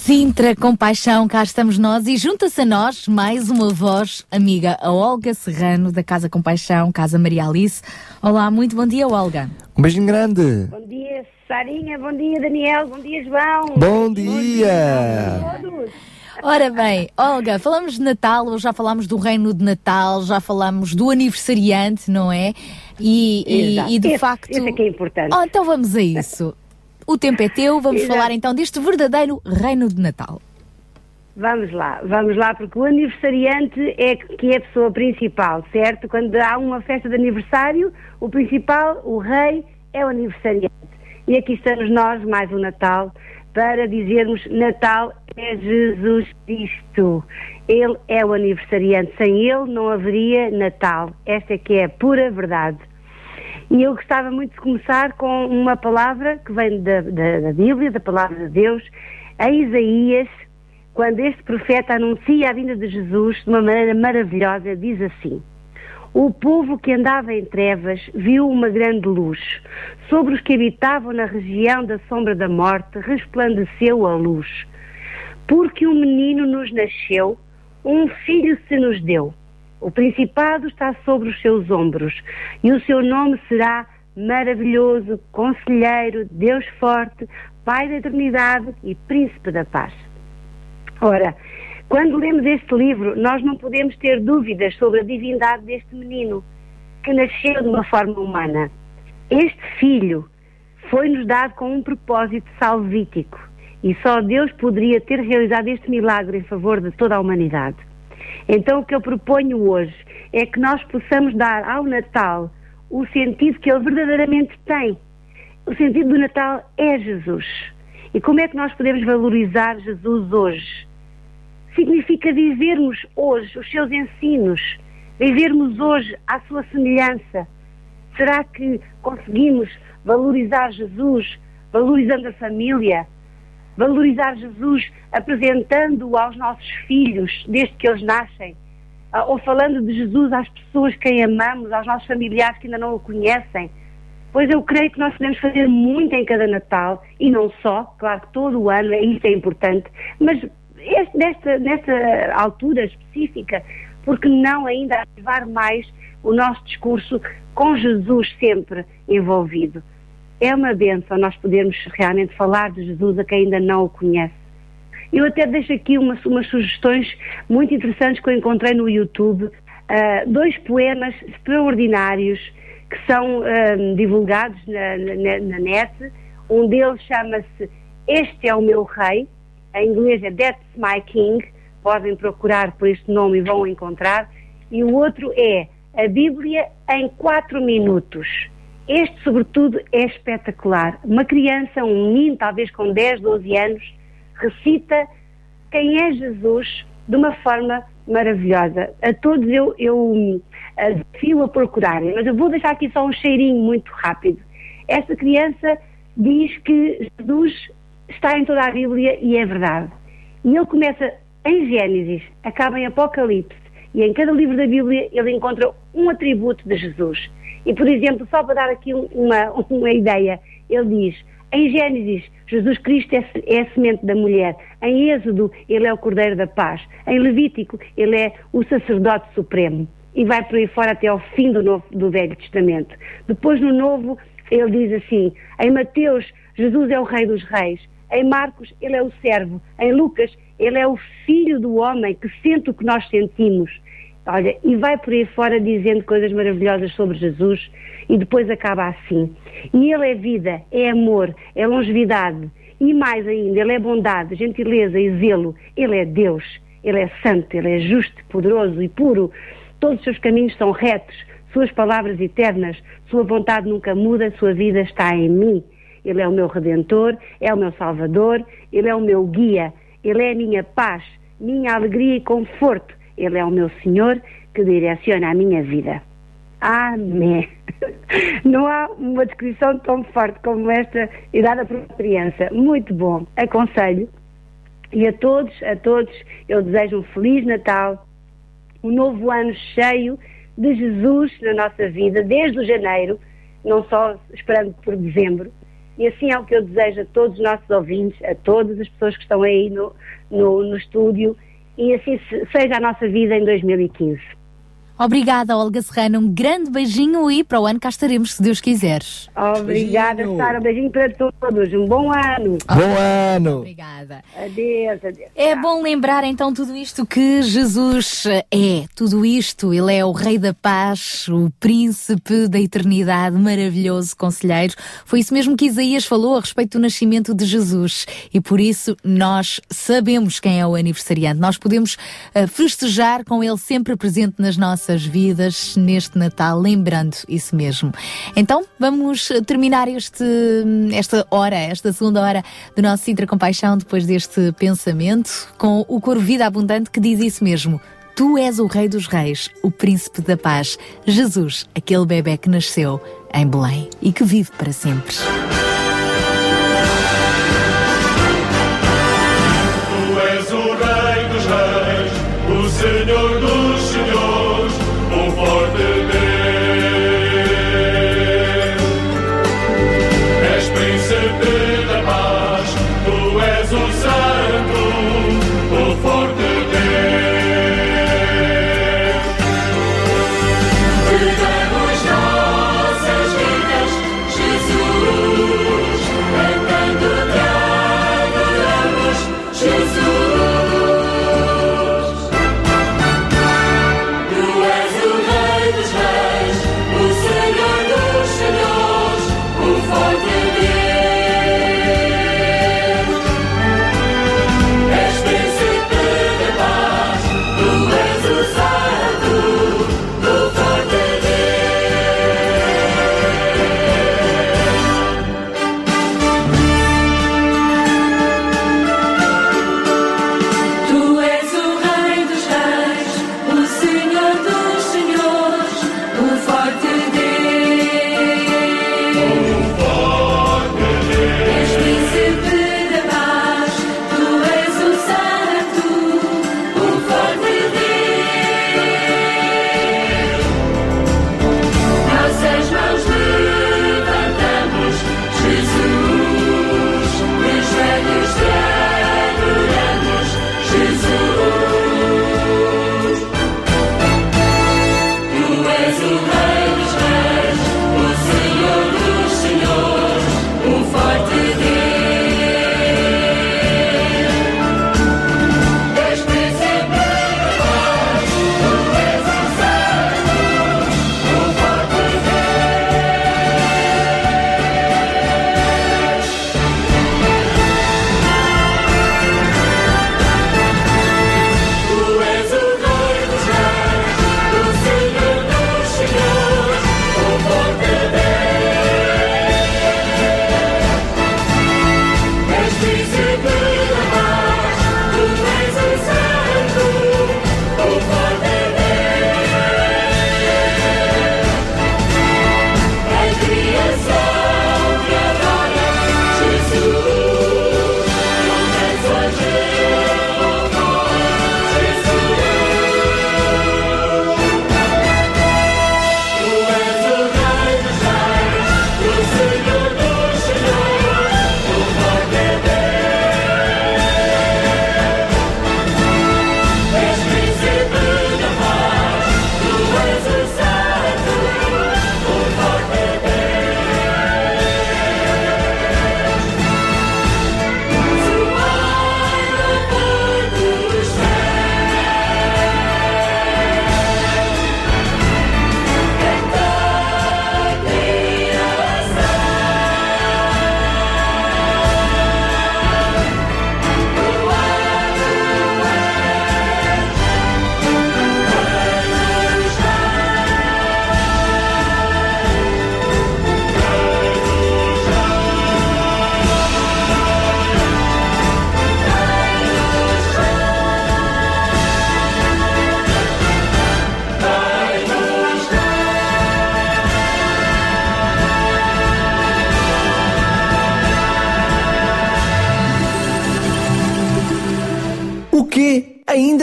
Sintra Compaixão, cá estamos nós e junta-se a nós mais uma voz amiga, a Olga Serrano, da Casa Compaixão, Casa Maria Alice. Olá, muito bom dia, Olga. Um beijinho grande. Bom dia, Sarinha. Bom dia, Daniel. Bom dia, João. Bom dia. a todos. Ora bem, Olga, falamos de Natal, ou já falámos do reino de Natal, já falámos do aniversariante, não é? E, e, e de Esse- facto. esse é que é importante. Oh, então vamos a isso. O tempo é teu, vamos Exato. falar então deste verdadeiro reino de Natal. Vamos lá, vamos lá, porque o aniversariante é que é a pessoa principal, certo? Quando há uma festa de aniversário, o principal, o rei, é o aniversariante. E aqui estamos nós, mais um Natal, para dizermos Natal é Jesus Cristo. Ele é o aniversariante. Sem ele não haveria Natal. Esta é que é a pura verdade. E eu gostava muito de começar com uma palavra que vem da, da, da Bíblia, da palavra de Deus, a Isaías, quando este profeta anuncia a vinda de Jesus de uma maneira maravilhosa, diz assim: O povo que andava em trevas viu uma grande luz. Sobre os que habitavam na região da sombra da morte resplandeceu a luz. Porque um menino nos nasceu, um filho se nos deu. O principado está sobre os seus ombros e o seu nome será maravilhoso, conselheiro, Deus forte, Pai da eternidade e Príncipe da paz. Ora, quando lemos este livro, nós não podemos ter dúvidas sobre a divindade deste menino, que nasceu de uma forma humana. Este filho foi-nos dado com um propósito salvítico e só Deus poderia ter realizado este milagre em favor de toda a humanidade. Então, o que eu proponho hoje é que nós possamos dar ao Natal o sentido que ele verdadeiramente tem. O sentido do Natal é Jesus. E como é que nós podemos valorizar Jesus hoje? significa vivermos hoje os seus ensinos, vivermos hoje à sua semelhança. Será que conseguimos valorizar Jesus, valorizando a família, valorizar Jesus apresentando-o aos nossos filhos desde que eles nascem? Ah, ou falando de Jesus às pessoas que amamos, aos nossos familiares que ainda não o conhecem? Pois eu creio que nós podemos fazer muito em cada Natal, e não só, claro que todo o ano, isso é importante, mas este, nesta, nesta altura específica, porque não ainda ativar mais o nosso discurso com Jesus sempre envolvido. É uma benção nós podermos realmente falar de Jesus a quem ainda não o conhece. Eu até deixo aqui umas, umas sugestões muito interessantes que eu encontrei no YouTube. Uh, dois poemas extraordinários que são uh, divulgados na, na, na net. Um deles chama-se Este é o Meu Rei, em inglês é That's My King, podem procurar por este nome e vão encontrar. E o outro é a Bíblia em 4 minutos. Este, sobretudo, é espetacular. Uma criança, um menino, talvez com 10, 12 anos, recita quem é Jesus de uma forma maravilhosa. A todos eu, eu desafio a procurarem, mas eu vou deixar aqui só um cheirinho muito rápido. Esta criança diz que Jesus está em toda a Bíblia e é verdade. E ele começa em Gênesis, acaba em Apocalipse, e em cada livro da Bíblia ele encontra um atributo de Jesus. E, por exemplo, só para dar aqui uma, uma ideia, ele diz: em Gênesis, Jesus Cristo é, é, a semente da mulher. Em Êxodo, ele é o Cordeiro da Paz. Em Levítico, ele é o sacerdote supremo. E vai por aí fora até ao fim do, novo, do Velho Testamento. Depois, no Novo, ele diz assim: em Mateus, Jesus é o Rei dos Reis. Em Marcos, ele é o servo. Em Lucas, ele é o filho do homem que sente o que nós sentimos. Olha, e vai por aí fora dizendo coisas maravilhosas sobre Jesus e depois acaba assim. E ele é vida, é amor, é longevidade e mais ainda, ele é bondade, gentileza e zelo. Ele é Deus, ele é santo, ele é justo, poderoso e puro. Todos os seus caminhos são retos, suas palavras eternas, sua vontade nunca muda, sua vida está em mim. Ele é o meu redentor, é o meu salvador, ele é o meu guia, ele é a minha paz, minha alegria e conforto. Ele é o meu Senhor que direciona a minha vida. Amém. (laughs) Não há uma descrição tão forte como esta e dada por uma criança. Muito bom. Aconselho. E a todos, a todos, eu desejo um Feliz Natal, um novo ano cheio de Jesus na nossa vida, desde o janeiro, não só esperando por dezembro, e assim é o que eu desejo a todos os nossos ouvintes, a todas as pessoas que estão aí no, no, no estúdio, e assim seja a nossa vida em 2015. Obrigada, Olga Serrano. Um grande beijinho e para o ano cá estaremos, se Deus quiser. Obrigada, beijinho. Sara. Um beijinho para todos. Um bom ano. Bom ano. Obrigada. Adeus, adeus. É bom lembrar então tudo isto que Jesus é. Tudo isto. Ele é o Rei da Paz, o Príncipe da Eternidade, maravilhoso conselheiro. Foi isso mesmo que Isaías falou a respeito do nascimento de Jesus. E por isso nós sabemos quem é o aniversariante. Nós podemos uh, festejar com ele sempre presente nas nossas nossas vidas neste Natal, lembrando isso mesmo. Então, vamos terminar este, esta hora, esta segunda hora do nosso Sintra Compaixão, depois deste pensamento, com o coro Vida Abundante que diz isso mesmo. Tu és o Rei dos Reis, o Príncipe da Paz, Jesus, aquele bebê que nasceu em Belém e que vive para sempre.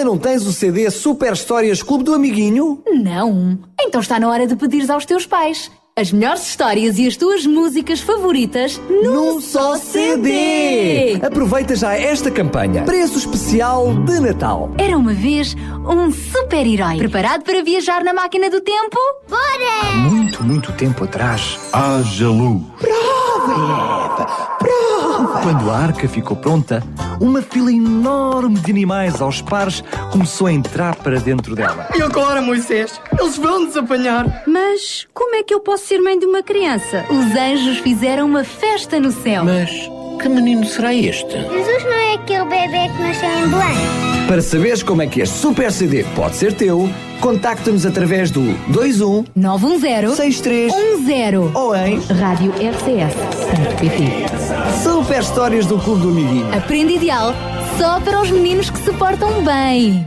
Ainda não tens o CD Super Histórias Clube do Amiguinho? Não. Então está na hora de pedires aos teus pais. As melhores histórias e as tuas músicas favoritas num, num só CD. Aproveita já esta campanha. Preço especial de Natal. Era uma vez um super-herói. Preparado para viajar na máquina do tempo? Bora! Há muito, muito tempo atrás, haja luz. Prova, Eva! Prova! Quando a arca ficou pronta, uma fila enorme de animais aos pares começou a entrar para dentro dela. E agora, Moisés? Eles vão-nos apanhar. Mas como é que eu posso ser mãe de uma criança? Os anjos fizeram uma festa no céu. Mas que menino será este? Jesus não é aquele bebê que nasceu em Belém. Para saberes como é que este super CD pode ser teu, contacta-nos através do 21 910 6310 ou em Rádio RCS.pt. Super Histórias do Clube do Amiguinho. Aprende ideal só para os meninos que se portam bem.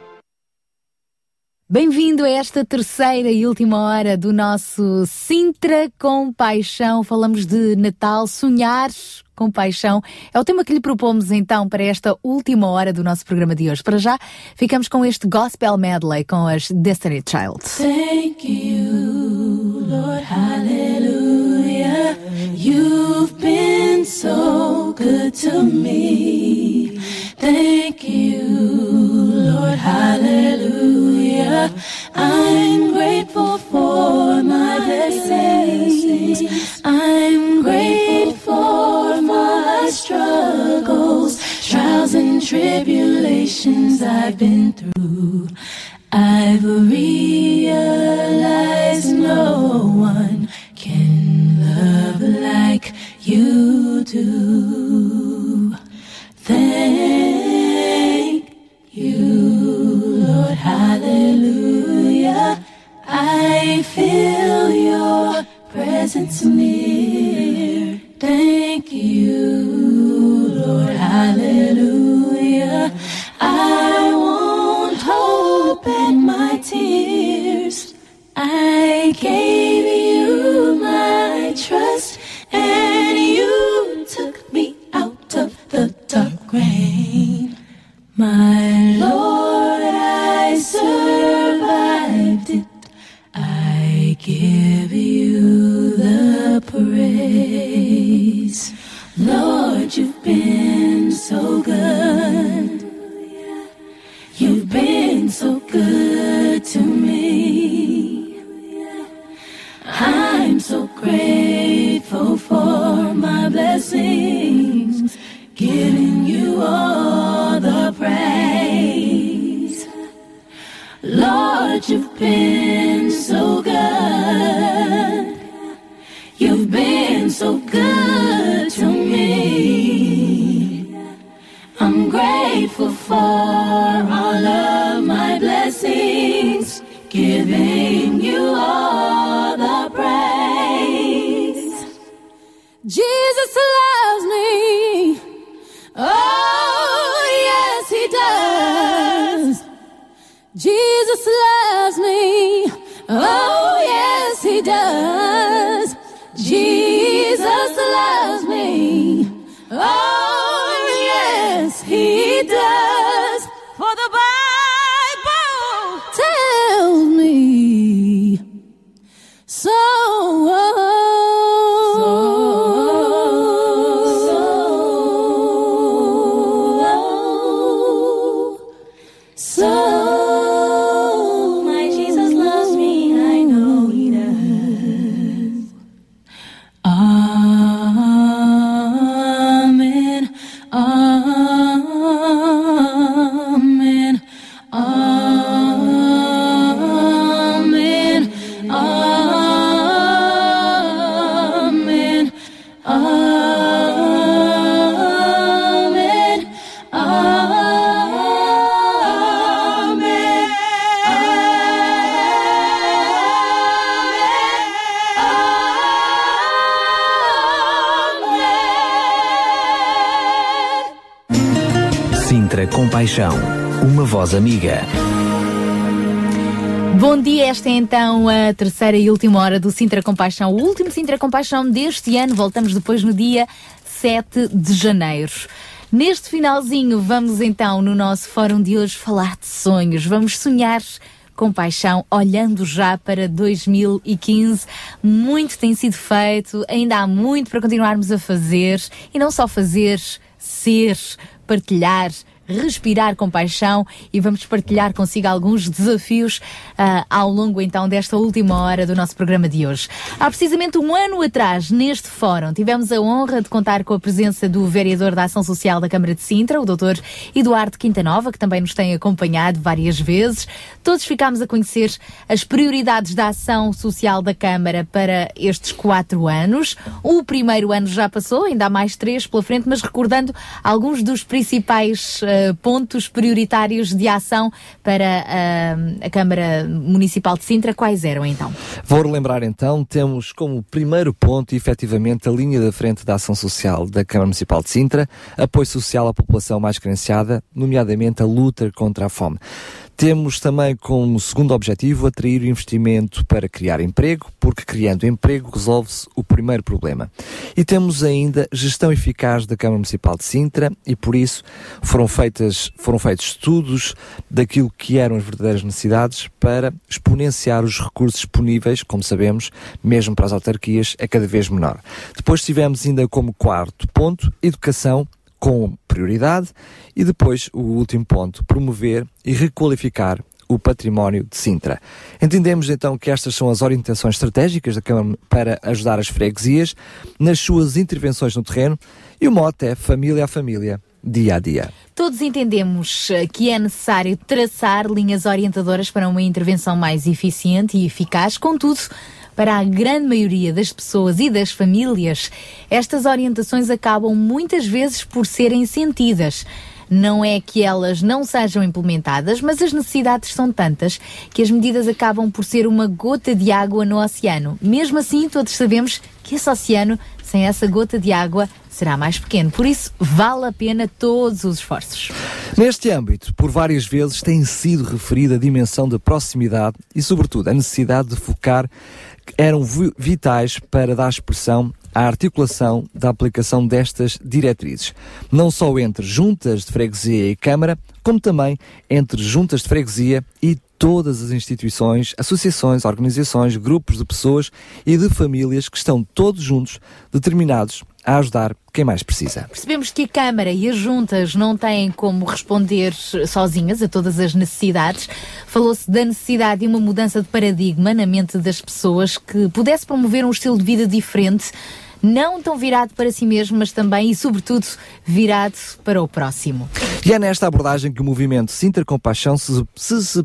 Bem-vindo a esta terceira e última hora do nosso Sintra com Paixão. Falamos de Natal, sonhar com paixão. É o tema que lhe propomos então para esta última hora do nosso programa de hoje. Para já, ficamos com este Gospel Medley com as Destiny Child. Thank you, Lord, hallelujah. You've been so good to me. Thank you, Lord, hallelujah. I'm grateful for my blessings. I'm grateful for my struggles, trials and tribulations I've been through. I've realized no one can love like you do. Thank you, Lord, hallelujah. I feel your presence near. Thank you, Lord, hallelujah. I won't hold back my tears. I gave you my trust, and you took me out of the dark rain. My Lord, I survived it. I give you the praise. Lord, you've been so good. You've been so good to me. I'm so grateful for my blessings, you all the praise. Lord, you've been so good. You've been so good to me. I'm grateful for all of my blessings, giving you all the praise. Jesus loves me. Oh, yes, he does. Jesus loves me. Oh, yes, he does. Jesus loves me. Oh, yes, he does. For the Bible tells me so. Compaixão, uma voz amiga. Bom dia, esta é então a terceira e última hora do Sintra Compaixão, o último Sintra Compaixão deste ano. Voltamos depois no dia 7 de janeiro. Neste finalzinho, vamos então no nosso fórum de hoje falar de sonhos. Vamos sonhar com paixão, olhando já para 2015. Muito tem sido feito, ainda há muito para continuarmos a fazer e não só fazer, ser, partilhar respirar com paixão e vamos partilhar consigo alguns desafios uh, ao longo então desta última hora do nosso programa de hoje. Há precisamente um ano atrás, neste fórum, tivemos a honra de contar com a presença do vereador da Ação Social da Câmara de Sintra, o Dr. Eduardo Quintanova, que também nos tem acompanhado várias vezes. Todos ficámos a conhecer as prioridades da ação social da Câmara para estes quatro anos. O primeiro ano já passou, ainda há mais três pela frente, mas recordando alguns dos principais uh, pontos prioritários de ação para uh, a Câmara Municipal de Sintra, quais eram então? Vou relembrar então, temos como primeiro ponto, efetivamente, a linha da frente da ação social da Câmara Municipal de Sintra, apoio social à população mais carenciada, nomeadamente a luta contra a fome. Temos também como segundo objetivo atrair o investimento para criar emprego, porque criando emprego resolve-se o primeiro problema. E temos ainda gestão eficaz da Câmara Municipal de Sintra e por isso foram, feitas, foram feitos estudos daquilo que eram as verdadeiras necessidades para exponenciar os recursos disponíveis, como sabemos, mesmo para as autarquias, é cada vez menor. Depois tivemos ainda como quarto ponto educação com prioridade e depois o último ponto, promover e requalificar o património de Sintra. Entendemos então que estas são as orientações estratégicas da Câmara para ajudar as freguesias nas suas intervenções no terreno e o mote é família a família, dia a dia. Todos entendemos eh, que é necessário traçar linhas orientadoras para uma intervenção mais eficiente e eficaz, contudo, para a grande maioria das pessoas e das famílias, estas orientações acabam muitas vezes por serem sentidas. Não é que elas não sejam implementadas, mas as necessidades são tantas que as medidas acabam por ser uma gota de água no oceano. Mesmo assim, todos sabemos que esse oceano, sem essa gota de água, será mais pequeno. Por isso, vale a pena todos os esforços. Neste âmbito, por várias vezes tem sido referida a dimensão da proximidade e, sobretudo, a necessidade de focar eram vitais para dar expressão à articulação da aplicação destas diretrizes, não só entre juntas de freguesia e Câmara, como também entre juntas de freguesia e todas as instituições, associações, organizações, grupos de pessoas e de famílias que estão todos juntos, determinados a ajudar quem mais precisa. Percebemos que a Câmara e as juntas não têm como responder sozinhas a todas as necessidades. Falou-se da necessidade de uma mudança de paradigma na mente das pessoas que pudesse promover um estilo de vida diferente não tão virado para si mesmo, mas também e, sobretudo, virado para o próximo. E é nesta abordagem que o movimento Sinter Compaixão se, se, se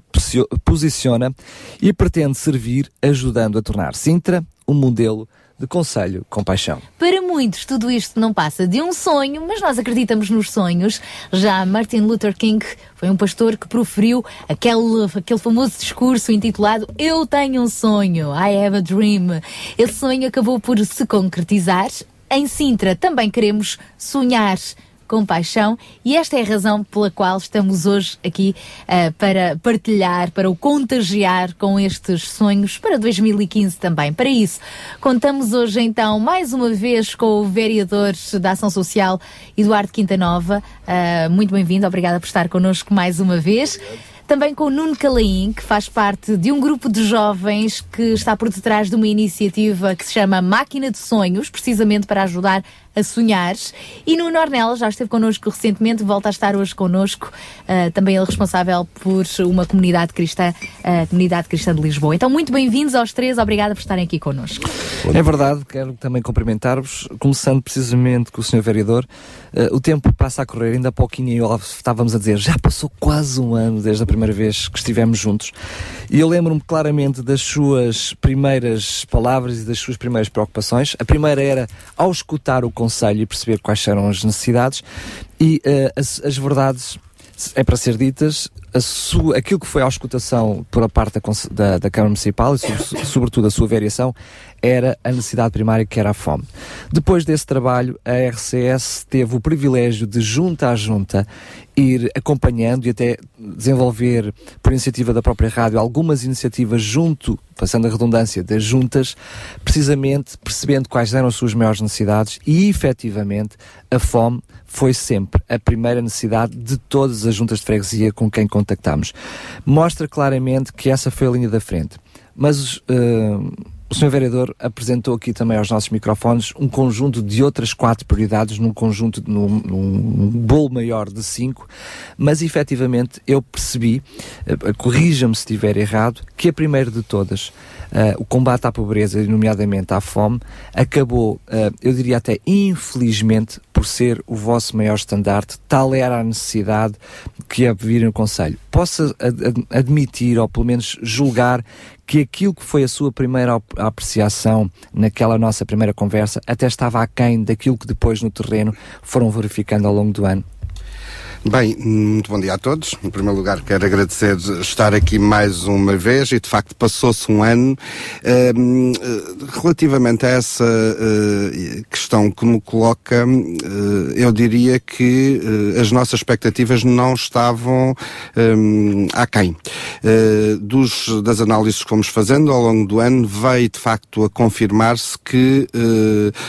posiciona e pretende servir ajudando a tornar Sintra um modelo de conselho com paixão. Para muitos, tudo isto não passa de um sonho, mas nós acreditamos nos sonhos. Já Martin Luther King foi um pastor que proferiu aquele, aquele famoso discurso intitulado Eu tenho um sonho, I have a dream. Esse sonho acabou por se concretizar. Em Sintra também queremos sonhar com paixão e esta é a razão pela qual estamos hoje aqui uh, para partilhar, para o contagiar com estes sonhos para 2015 também. Para isso, contamos hoje então mais uma vez com o vereador da Ação Social, Eduardo Quintanova. Uh, muito bem-vindo, obrigada por estar connosco mais uma vez. Obrigado. Também com o Nuno Calaim, que faz parte de um grupo de jovens que está por detrás de uma iniciativa que se chama Máquina de Sonhos, precisamente para ajudar a sonhar. E no Nornel já esteve connosco recentemente, volta a estar hoje connosco. Uh, também ele responsável por uma comunidade cristã, a comunidade cristã de Lisboa. Então, muito bem-vindos aos três, obrigada por estarem aqui connosco. É verdade, quero também cumprimentar-vos, começando precisamente com o Sr. Vereador. Uh, o tempo passa a correr, ainda há pouquinho estávamos a dizer, já passou quase um ano desde a primeira vez que estivemos juntos. E eu lembro-me claramente das suas primeiras palavras e das suas primeiras preocupações. A primeira era, ao escutar o conselho e perceber quais eram as necessidades, e uh, as, as verdades é para ser ditas, sua, aquilo que foi a auscultação por a parte da, da, da Câmara Municipal e sobre, sobretudo a sua variação era a necessidade primária que era a fome. Depois desse trabalho, a RCS teve o privilégio de, junta a junta, ir acompanhando e até desenvolver, por iniciativa da própria rádio, algumas iniciativas junto, passando a redundância, das juntas, precisamente percebendo quais eram as suas maiores necessidades e, efetivamente, a fome foi sempre a primeira necessidade de todas as juntas de freguesia com quem contactámos. Mostra claramente que essa foi a linha da frente. Mas uh, Sr. Vereador apresentou aqui também aos nossos microfones um conjunto de outras quatro prioridades, num conjunto, num, num bolo maior de cinco, mas efetivamente eu percebi, uh, corrija-me se estiver errado, que a primeira de todas, uh, o combate à pobreza, nomeadamente à fome, acabou, uh, eu diria até infelizmente, por ser o vosso maior estandarte, tal era a necessidade que a vir no Conselho. Posso ad admitir, ou pelo menos julgar, que aquilo que foi a sua primeira apreciação naquela nossa primeira conversa até estava aquém daquilo que depois no terreno foram verificando ao longo do ano? Bem, muito bom dia a todos. Em primeiro lugar, quero agradecer estar aqui mais uma vez e, de facto, passou-se um ano. Uh, relativamente a essa uh, questão que me coloca, uh, eu diria que eh, as nossas expectativas não estavam um, aquém. dos, das análises que fomos fazendo ao longo do ano, veio, de facto, a confirmar-se que,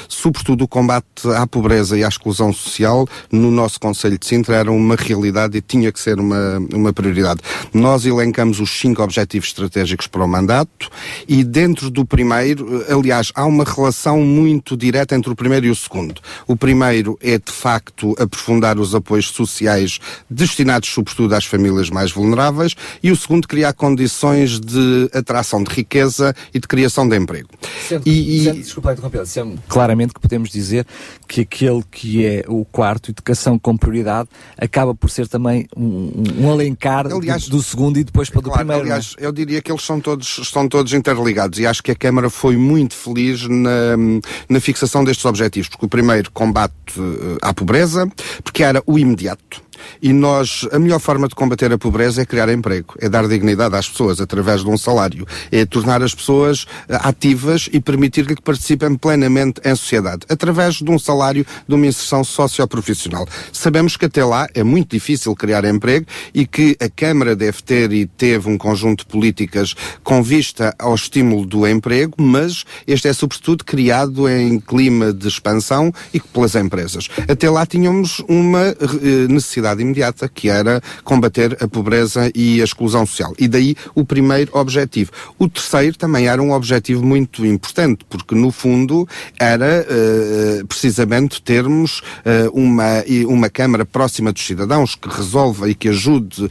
sobretudo, o combate à pobreza e à exclusão social no nosso Conselho de Sintra era uma realidade e tinha que ser uma, uma prioridade. Nós elencamos os cinco objetivos estratégicos para o mandato e dentro do primeiro, aliás, há uma relação muito direta entre o primeiro e o segundo. O primeiro é, de facto, aprofundar os apoios sociais destinados, sobretudo, às famílias mais vulneráveis e o segundo, criar condições de atração de riqueza e de criação de emprego. Sendo, e, sendo, desculpa interromper, claramente que podemos dizer que aquele que é o quarto, educação com prioridade, acaba por ser também um, um alencar aliás, do, do, segundo e depois para claro, do primeiro. É? Aliás, eu diria que eles são todos, estão todos interligados e acho que a Câmara foi muito feliz na, na fixação destes objetivos, porque o primeiro combate uh, à pobreza, porque era o imediato e nós, a melhor forma de combater a pobreza é criar emprego, é dar dignidade às pessoas através de um salário, é tornar as pessoas eh, ativas e permitir-lhe que participem plenamente em sociedade, através de um salário, de uma inserção socioprofissional. Sabemos que até lá é muito difícil criar emprego e que a Câmara deve ter e teve um conjunto de políticas com vista ao estímulo do emprego, mas este é sobretudo criado em clima de expansão e pelas empresas. Até lá tínhamos uma eh, necessidade necessidade imediata, que era combater a pobreza e a exclusão social. E daí o primeiro objetivo. O terceiro também era um objetivo muito importante, porque no fundo era uh, precisamente termos uh, uma, uma Câmara próxima dos cidadãos que resolva e que ajude uh,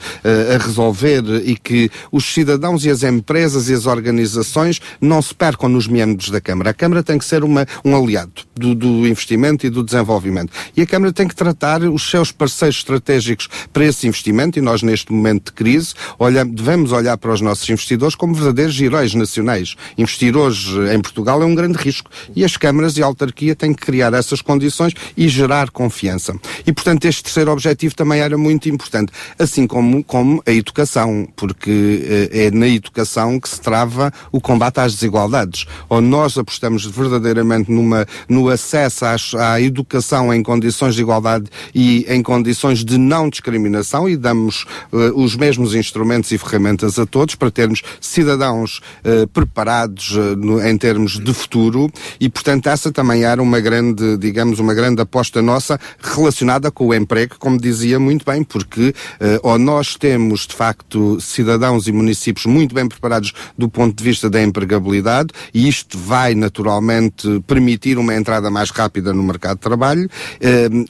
a resolver e que os cidadãos e as empresas e as organizações não se percam nos membros da Câmara. A Câmara tem que ser uma, um aliado do, do investimento e do desenvolvimento. E a Câmara tem que tratar os seus parceiros estratégicos estratégicos para esse investimento e nós, neste momento de crise, olhamos, devemos olhar para os nossos investidores como verdadeiros heróis nacionais. Investir hoje em Portugal é um grande risco e as câmaras e a autarquia têm que criar essas condições e gerar confiança. E, portanto, este terceiro objetivo também era muito importante, assim como, como a educação, porque eh, é na educação que se trava o combate às desigualdades. Ou nós apostamos verdadeiramente numa, no acesso às, à educação em condições de igualdade e em condições de de não discriminação e damos uh, os mesmos instrumentos e ferramentas a todos para termos cidadãos uh, preparados uh, no, em termos de futuro e, portanto, essa também era uma grande, digamos, uma grande aposta nossa relacionada com o emprego, como dizia muito bem, porque ou nós temos, de facto, cidadãos e municípios muito bem preparados do ponto de vista da empregabilidade e isto vai, naturalmente, permitir uma entrada mais rápida no mercado de trabalho,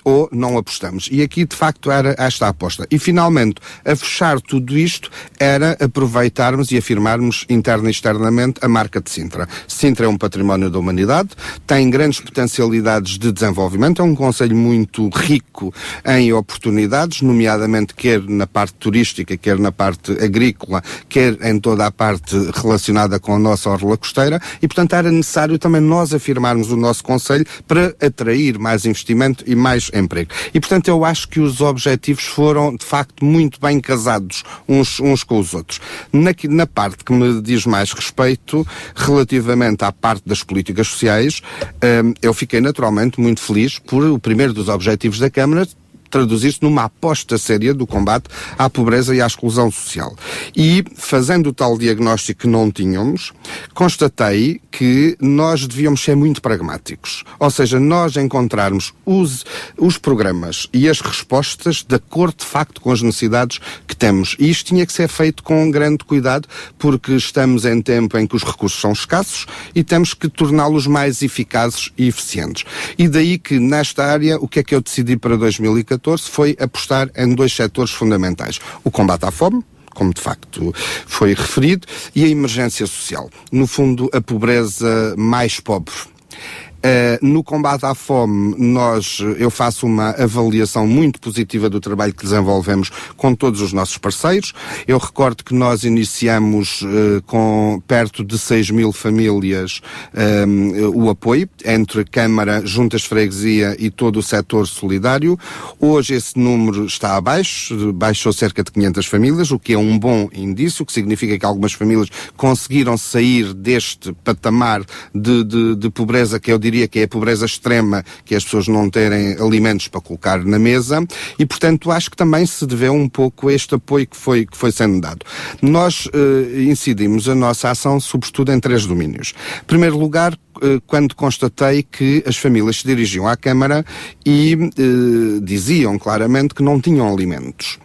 ou não apostamos. E aqui, de facto, era esta aposta. E finalmente, a fechar tudo isto, era aproveitarmos e afirmarmos interna e externamente a marca de Sintra. Sintra é um património da humanidade, tem grandes potencialidades de desenvolvimento, é um conselho muito rico em oportunidades, nomeadamente quer na parte turística, quer na parte agrícola, quer em toda a parte relacionada com a nossa orla costeira, e portanto era necessário também nós afirmarmos o nosso conselho para atrair mais investimento e mais emprego. E portanto eu acho que os objetivos objetivos foram, de facto, muito bem casados uns, uns com os outros. Na, na parte que me diz mais respeito, relativamente à parte das políticas sociais, um, eu fiquei naturalmente muito feliz por o primeiro dos objetivos da Câmara traduzir-se numa aposta séria do combate à pobreza e à exclusão social. E, fazendo o tal diagnóstico que não tínhamos, constatei que nós devíamos ser muito pragmáticos. Ou seja, nós encontrarmos os, os programas e as respostas de acordo, de facto, com as necessidades que temos. E isto tinha que ser feito com grande cuidado, porque estamos em tempo em que os recursos são escassos e temos que torná-los mais eficazes e eficientes. E daí que, nesta área, o que é que eu decidi para 2014? 2014 foi apostar em dois setores fundamentais. O combate à fome, como de facto foi referido, e a emergência social. No fundo, a pobreza mais pobre. Uh, no combate à fome, nós, eu faço uma avaliação muito positiva do trabalho que desenvolvemos com todos os nossos parceiros. Eu recordo que nós iniciamos uh, com perto de 6 mil famílias um, eh, o apoio entre Câmara, Juntas Freguesia e todo o setor solidário. Hoje esse número está abaixo, baixou cerca de 500 famílias, o que é um bom indício, que significa que algumas famílias conseguiram sair deste patamar de, de, de pobreza que eu diria diria que é a pobreza extrema, que as pessoas não terem alimentos para colocar na mesa, e portanto acho que também se deveu um pouco a este apoio que foi, que foi sendo dado. Nós uh, incidimos a nossa ação sobretudo em três domínios. Em primeiro lugar, eh, quando constatei que as famílias se dirigiam à Câmara e eh, diziam claramente que não tinham alimentos.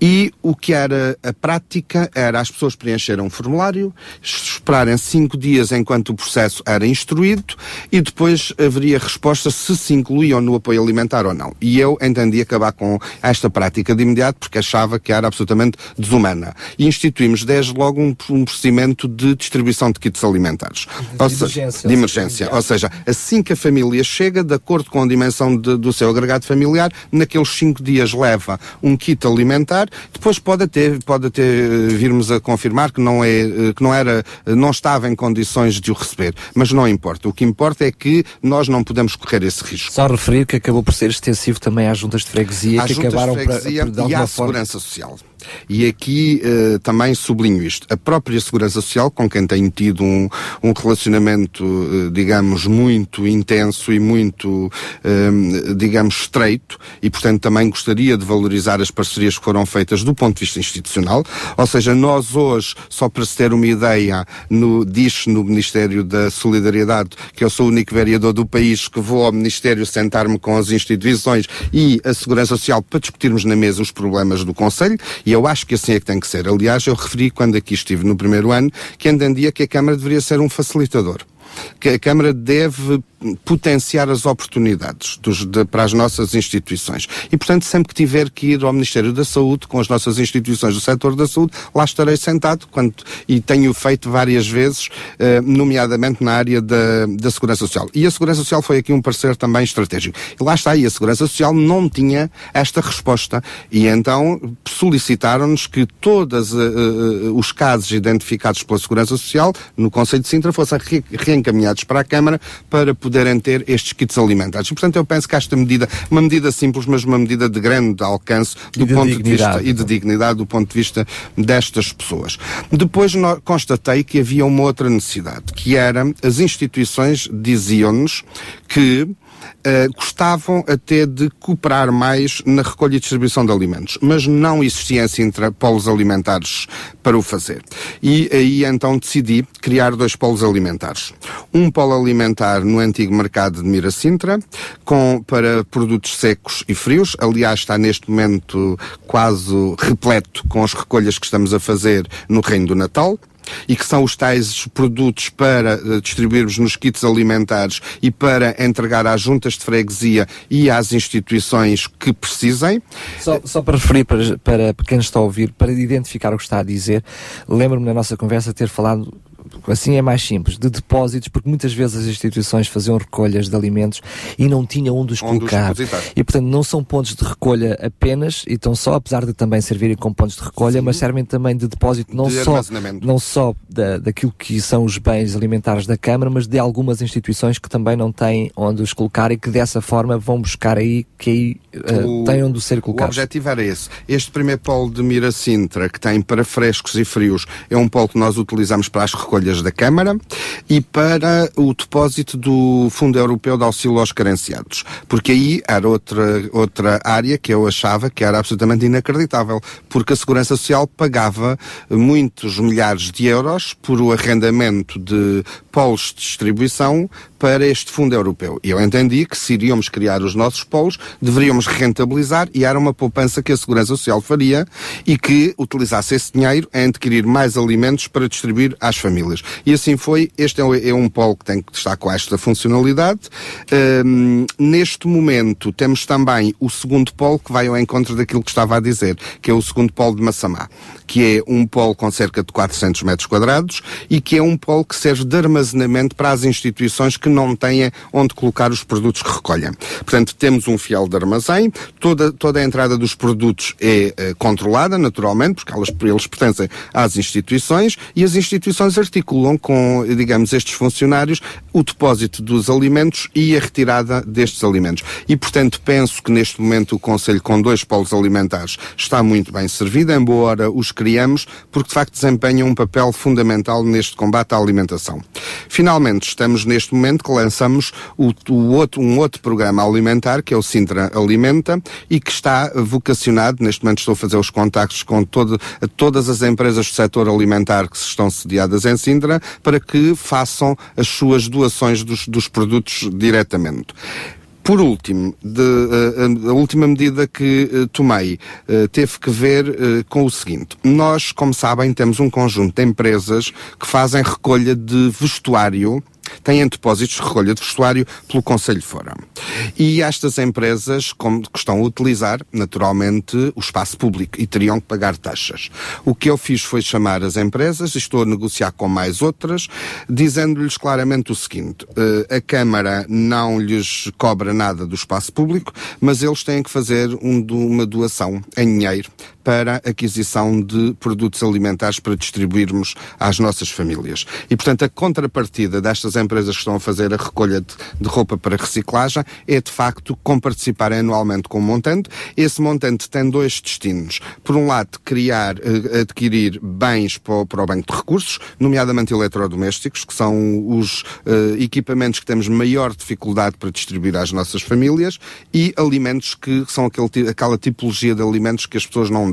E o que era a prática era as pessoas preencherem um formulário, esperarem cinco dias enquanto o processo era instruído e depois haveria resposta se se incluíam no apoio alimentar ou não. E eu entendi acabar com esta prática de imediato porque achava que era absolutamente desumana. E instituímos desde logo um, um procedimento de distribuição de kits alimentares. De, emergência. De emergência Ou seja, assim que a família chega, de acordo com a dimensão de, do seu agregado familiar, naqueles cinco dias leva um kit alimentar, depois pode até, pode até eh, virmos a confirmar que não, é, eh, que não era, eh, não estava em condições de o receber. Mas não importa. O que importa é que nós não podemos correr esse risco. Só referir que acabou por ser extensivo também às juntas de freguesia, às que acabaram de freguesia para, e à segurança social. E aqui uh, também sublinho isto. A própria Segurança Social, com quem tenho tido um, um relacionamento, uh, digamos, muito intenso e muito, uh, digamos, estreito, e portanto também gostaria de valorizar as parcerias que foram feitas do ponto de vista institucional. Ou seja, nós hoje, só para se ter uma ideia, no, diz no Ministério da Solidariedade que eu sou o único vereador do país que vou ao Ministério sentar-me com as instituições e a Segurança Social para discutirmos na mesa os problemas do Conselho, e e eu acho que assim é que tem que ser. Aliás, eu referi quando aqui estive no primeiro ano que entendia que a Câmara deveria ser um facilitador que a Câmara deve potenciar as oportunidades dos, de, para as nossas instituições. E, portanto, sempre que tiver que ir ao Ministério da Saúde com as nossas instituições do setor da saúde, lá estarei sentado quando, e tenho feito várias vezes, eh, nomeadamente na área da, da Segurança Social. E a Segurança Social foi aqui um parceiro também estratégico. E lá está, e a Segurança Social não tinha esta resposta. E então solicitaram-nos que todos uh, uh, os casos identificados pela Segurança Social no Conselho de Sintra fossem re reencaminhados para a Câmara para poderem ter estes kits alimentares. E, portanto, eu penso que esta medida, uma medida simples, mas uma medida de grande alcance do ponto dignidade. de vista e de dignidade do ponto de vista destas pessoas. Depois constatei que havia uma outra necessidade, que era as instituições diziam-nos que uh, gostavam até de cooperar mais na recolha e distribuição de alimentos, mas não existia entre polos alimentares para o fazer. E aí então decidi criar dois polos alimentares. Um polo alimentar no antigo mercado de Miracintra, com, para produtos secos e frios. Aliás, está neste momento quase repleto com as recolhas que estamos a fazer no Reino do Natal e que são os tais produtos para uh, distribuirmos nos kits alimentares e para entregar às juntas de freguesia e às instituições que precisem. Só, só para referir para, para quem está a ouvir, para identificar o que está a dizer, lembro-me na nossa conversa ter falado assim é mais simples, de depósitos, porque muitas vezes as instituições faziam recolhas de alimentos e não tinham onde os Onde os colocar. depositar. e portanto não são pontos de recolha apenas, e estão só, apesar de também servirem como pontos de recolha, mas servem também de depósito não De só, não só da, daquilo que são os bens alimentares da Câmara, mas de algumas instituições que também não têm onde os colocar e que dessa forma vão buscar aí, que aí eh, O- têm onde ser O colocados. objetivo era esse. Este primeiro polo de Miracintra, que tem para frescos e frios, é um polo que nós utilizamos para as recolhas da Câmara e para o depósito do Fundo Europeu de Auxílio aos Carenciados. Porque aí era outra, outra área que eu achava que era absolutamente inacreditável, porque a Segurança Social pagava muitos milhares de euros por o arrendamento de polos de distribuição para este fundo europeu. E eu entendi que se iríamos criar os nossos polos, deveríamos rentabilizar e era uma poupança que a Segurança Social faria e que utilizasse esse dinheiro em adquirir mais alimentos para distribuir às famílias. E assim foi. Este é um- é um polo que tem que estar com esta funcionalidade. Hum, neste momento temos também o segundo polo que vai ao encontro daquilo que estava a dizer, que é o segundo polo de Massamá, que é um polo com cerca de 400 metros quadrados e que é um polo que serve de armazenamento para as instituições que não têm onde colocar os produtos que recolhem. Portanto, temos um fiel de armazém, toda, toda a entrada dos produtos é eh, controlada, naturalmente, porque elas, eles pertencem às instituições e as instituições articulam com, digamos, estes funcionários o depósito dos alimentos e a retirada destes alimentos. E, portanto, penso que neste momento o Conselho, com dois polos alimentares, está muito bem servido, embora os criamos, porque de facto desempenham um papel fundamental neste combate à alimentação. Finalmente, estamos neste momento que lançamos o, o outro, um outro programa alimentar, que é o Sintra Alimenta, e que está vocacionado, neste momento estou a fazer os contactos com todo, todas as empresas do setor alimentar que estão sediadas em Sintra, para que façam as suas doações dos, dos produtos diretamente. Por último, de, eh, a última medida que eh, tomei eh, teve que ver eh, com o seguinte. Nós, como sabem, temos um conjunto de empresas que fazem recolha de vestuário têm depósitos de recolha de vestuário pelo Conselho Fora. E estas empresas como, que estão a utilizar, naturalmente, o espaço público e teriam que pagar taxas. O que eu fiz foi chamar as empresas, estou a negociar com mais outras, dizendo-lhes claramente o seguinte, eh, a Câmara não lhes cobra nada do espaço público, mas eles têm que fazer um, uma doação em dinheiro para aquisição de produtos alimentares para distribuirmos às nossas famílias. E, portanto, a contrapartida destas empresas que estão a fazer a recolha de, de roupa para reciclagem é, de facto, comparticipar anualmente com um montante. Esse montante tem dois destinos. Por um lado, criar, eh, adquirir bens para, o- para o banco de recursos, nomeadamente eletrodomésticos, que são os eh, equipamentos que temos maior dificuldade para distribuir às nossas famílias, e alimentos que são aquele, aquela tipologia de alimentos que as pessoas não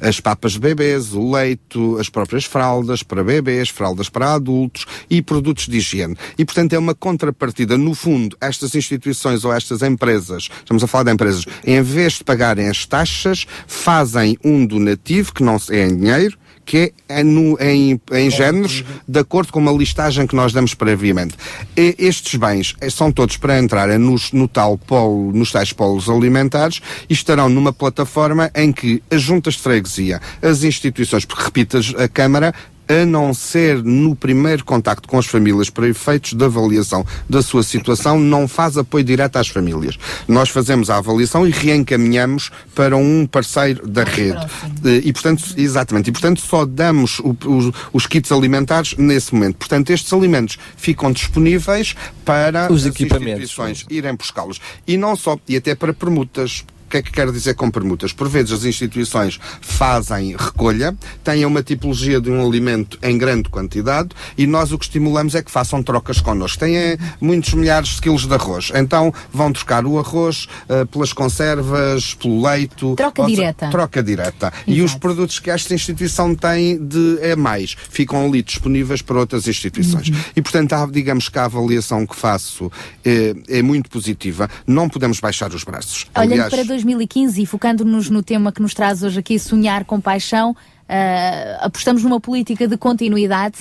As papas de bebês, o leito, as próprias fraldas para bebês, fraldas para adultos e produtos de higiene. E, portanto, é uma contrapartida. No fundo, estas instituições ou estas empresas, estamos a falar de empresas, em vez de pagarem as taxas, fazem um donativo, que não é em dinheiro, que é no- em, em géneros, de acordo com uma listagem que nós damos previamente. E estes bens eh, são todos para entrarem nos, no tal polo, nos tais polos alimentares e estarão numa plataforma em que as juntas de freguesia, as instituições, porque repito, a Câmara a não ser no primeiro contacto com as famílias para efeitos de avaliação da sua situação, não faz apoio direto às famílias. Nós fazemos a avaliação e reencaminhamos para um parceiro da rede. Eh, E, portanto, exatamente, e portanto só damos o- os, os kits alimentares nesse momento. Portanto, estes alimentos ficam disponíveis para Os as equipamentos. instituições irem buscá-los. E não só, e até para permutas. O que é que quero dizer com permutas? Por vezes as instituições fazem recolha, têm uma tipologia de um alimento em grande quantidade e nós o que estimulamos é que façam trocas connosco. Têm muitos milhares de quilos de arroz, então vão trocar o arroz eh, pelas conservas, pelo leito. Troca Ou direta. Troca direta. E os produtos que esta instituição tem de é mais, ficam ali disponíveis para outras instituições. Uhum. E portanto, há, digamos que a avaliação que faço é, é muito positiva. Não podemos baixar os braços. Olhando Aliás, para 2015 e focando-nos no tema que nos traz hoje aqui, sonhar com paixão, ah, apostamos numa política de continuidade.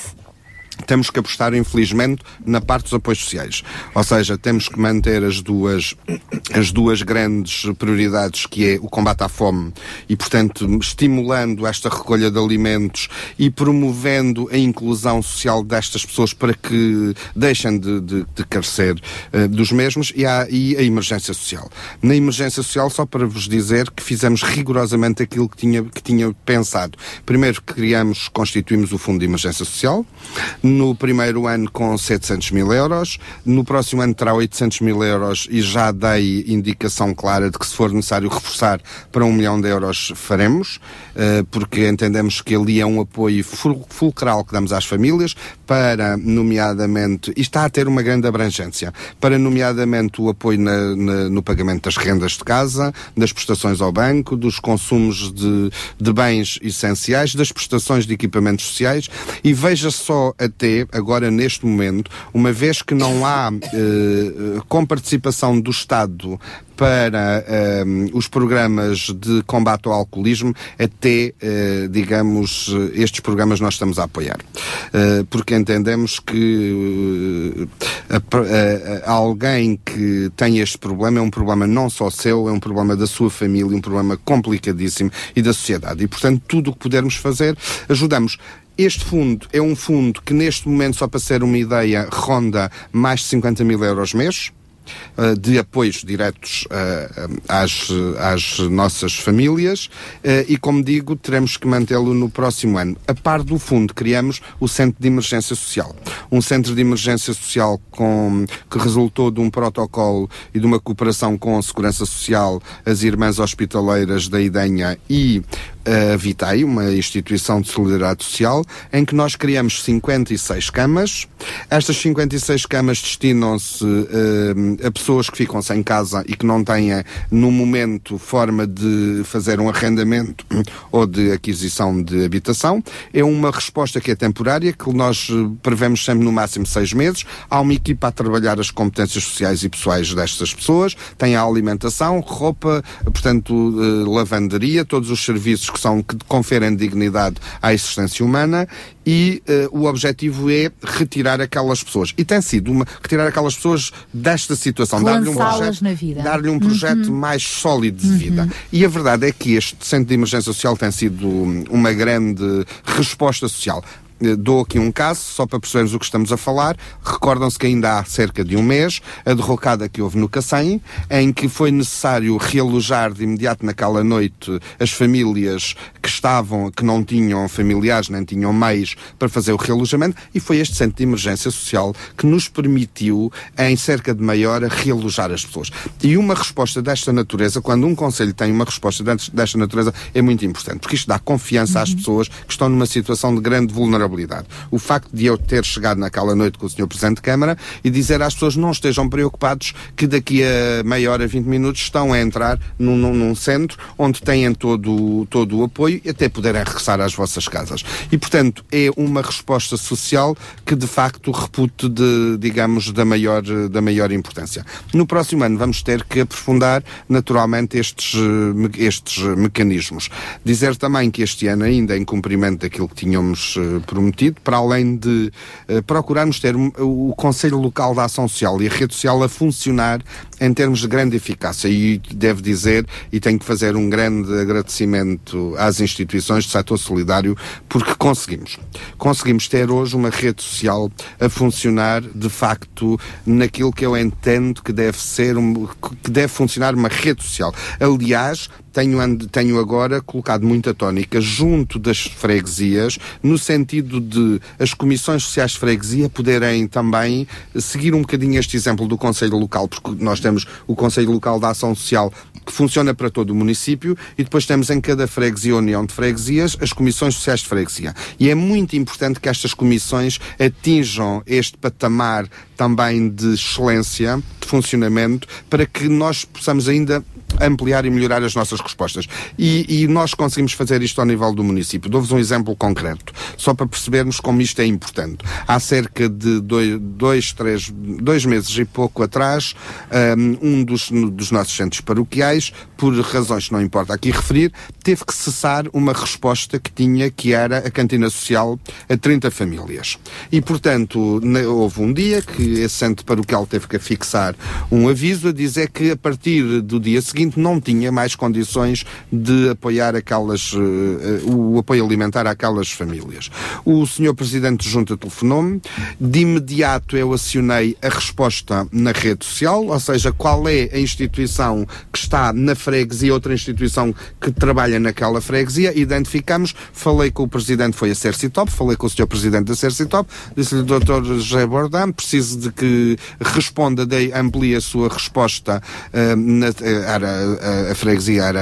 Temos que apostar, infelizmente, na parte dos apoios sociais. Ou seja, temos que manter as duas, as duas grandes prioridades, que é o combate à fome e, portanto, estimulando esta recolha de alimentos e promovendo a inclusão social destas pessoas para que deixem de, de, de carecer uh, dos mesmos e, há, e a emergência social. Na emergência social, só para vos dizer que fizemos rigorosamente aquilo que tinha, que tinha pensado. Primeiro criamos, constituímos o Fundo de Emergência Social, no primeiro ano com 700 mil euros, no próximo ano terá 800 mil euros e já dei indicação clara de que se for necessário reforçar para um milhão de euros faremos, porque entendemos que ali é um apoio fulcral que damos às famílias para, nomeadamente, e está a ter uma grande abrangência, para, nomeadamente, o apoio na, na, no pagamento das rendas de casa, das prestações ao banco, dos consumos de, de bens essenciais, das prestações de equipamentos sociais. E veja só até agora neste momento, uma vez que não há eh, com participação do Estado para um, os programas de combate ao alcoolismo, até, uh, digamos, estes programas nós estamos a apoiar. Uh, porque entendemos que uh, alguém que tem este problema é um problema não só seu, é um problema da sua família, um problema complicadíssimo e da sociedade. E, portanto, tudo o que pudermos fazer, ajudamos. Este fundo é um fundo que neste momento, só para ser uma ideia, ronda mais de 50 mil euros mês. Eh, de apoios diretos uh, às, às nossas famílias e, como digo, teremos que mantê-lo no próximo ano. A par do fundo, criamos o Centro de Emergência Social. Um centro de emergência social com, que resultou de um protocolo e de uma cooperação com a Segurança Social, as Irmãs Hospitaleiras da Idenha e a Vitai, uma instituição de solidariedade social, em que nós criamos 56 camas. Estas 56 camas destinam-se uh, a pessoas que ficam sem casa e que não têm, no momento, forma de fazer um arrendamento (clears throat) ou de aquisição de habitação. É uma resposta que é temporária, que nós eh, prevemos sempre no máximo seis meses. Há uma equipa a trabalhar as competências sociais e pessoais destas pessoas, tem a alimentação, roupa, portanto, uh, lavanderia, todos os serviços que são que conferem dignidade à existência humana e uh, o objetivo é retirar aquelas pessoas. E tem sido uma, retirar aquelas pessoas desta situação, dar-lhe um projeto, dar-lhe um projeto uhum. mais sólido de uhum. vida. E a verdade é que este Centro de Emergência Social tem sido uma grande resposta social. Eh, dou aqui um caso, só para percebermos o que estamos a falar. Recordam-se que ainda há cerca de um mês, a derrocada que houve no Cacém, em que foi necessário realojar de imediato naquela noite as famílias que estavam, que não tinham familiares, nem tinham meios para fazer o realojamento, e foi este Centro de Emergência Social que nos permitiu, em cerca de meia hora, realojar as pessoas. E uma resposta desta natureza, quando um Conselho tem uma resposta desta natureza, é muito importante, porque isto dá confiança às uhum. pessoas que estão numa situação de grande vulnerabilidade responsabilidade. O facto de eu ter chegado naquela noite com o Sr. Presidente de Câmara e dizer às pessoas não estejam preocupados que daqui a meia hora, 20 minutos estão a entrar num, num, num centro onde têm todo, todo o apoio e até poderem regressar às vossas casas. E, portanto, é uma resposta social que de facto repute de, digamos, da maior, da maior importância. No próximo ano vamos ter que aprofundar naturalmente estes, estes mecanismos. Dizer também que este ano, ainda em cumprimento daquilo que tínhamos uh, prometido, para além de uh, procurarmos ter o Conselho Local da Ação Social e a rede social a funcionar em termos de grande eficácia. E devo dizer, e tenho que fazer um grande agradecimento às instituições do setor solidário, porque conseguimos. Conseguimos ter hoje uma rede social a funcionar, de facto, naquilo que eu entendo que deve ser, um, que deve funcionar uma rede social. Aliás, tenho, tenho agora colocado muita tónica junto das freguesias, no sentido de as comissões sociais de freguesia poderem também seguir um bocadinho este exemplo do Conselho Local, porque nós temos o Conselho Local da Ação Social que funciona para todo o município e depois temos em cada freguesia união de freguesias as comissões sociais de freguesia. E é muito importante que estas comissões atinjam este patamar também de excelência, de funcionamento, para que nós possamos ainda ampliar e melhorar as nossas respostas. E, e nós conseguimos fazer isto ao nível do município. Dou-vos um exemplo concreto, só para percebermos como isto é importante. Há cerca de dois, dois três, dois meses e pouco atrás, um dos, dos nossos centros paroquiais, por razões que não importa aqui referir, teve que cessar uma resposta que tinha, que era a cantina social a 30 famílias. E, portanto, houve um dia que esse centro paroquial teve que fixar um aviso a dizer que a partir do dia seguinte não tinha mais condições de apoiar aquelas, uh, o apoio alimentar àquelas famílias. O senhor Presidente Junta telefonou-me, de imediato eu acionei a resposta na rede social, ou seja, qual é a instituição que está na freguesia, outra instituição que trabalha naquela freguesia, identificamos, falei com o Presidente, foi a Cercitop, falei com o senhor Presidente da Cercitop, disse-lhe, Dr. José Bordam, preciso de que responda, dei, amplie a sua resposta uh, na, a, a freguesia era,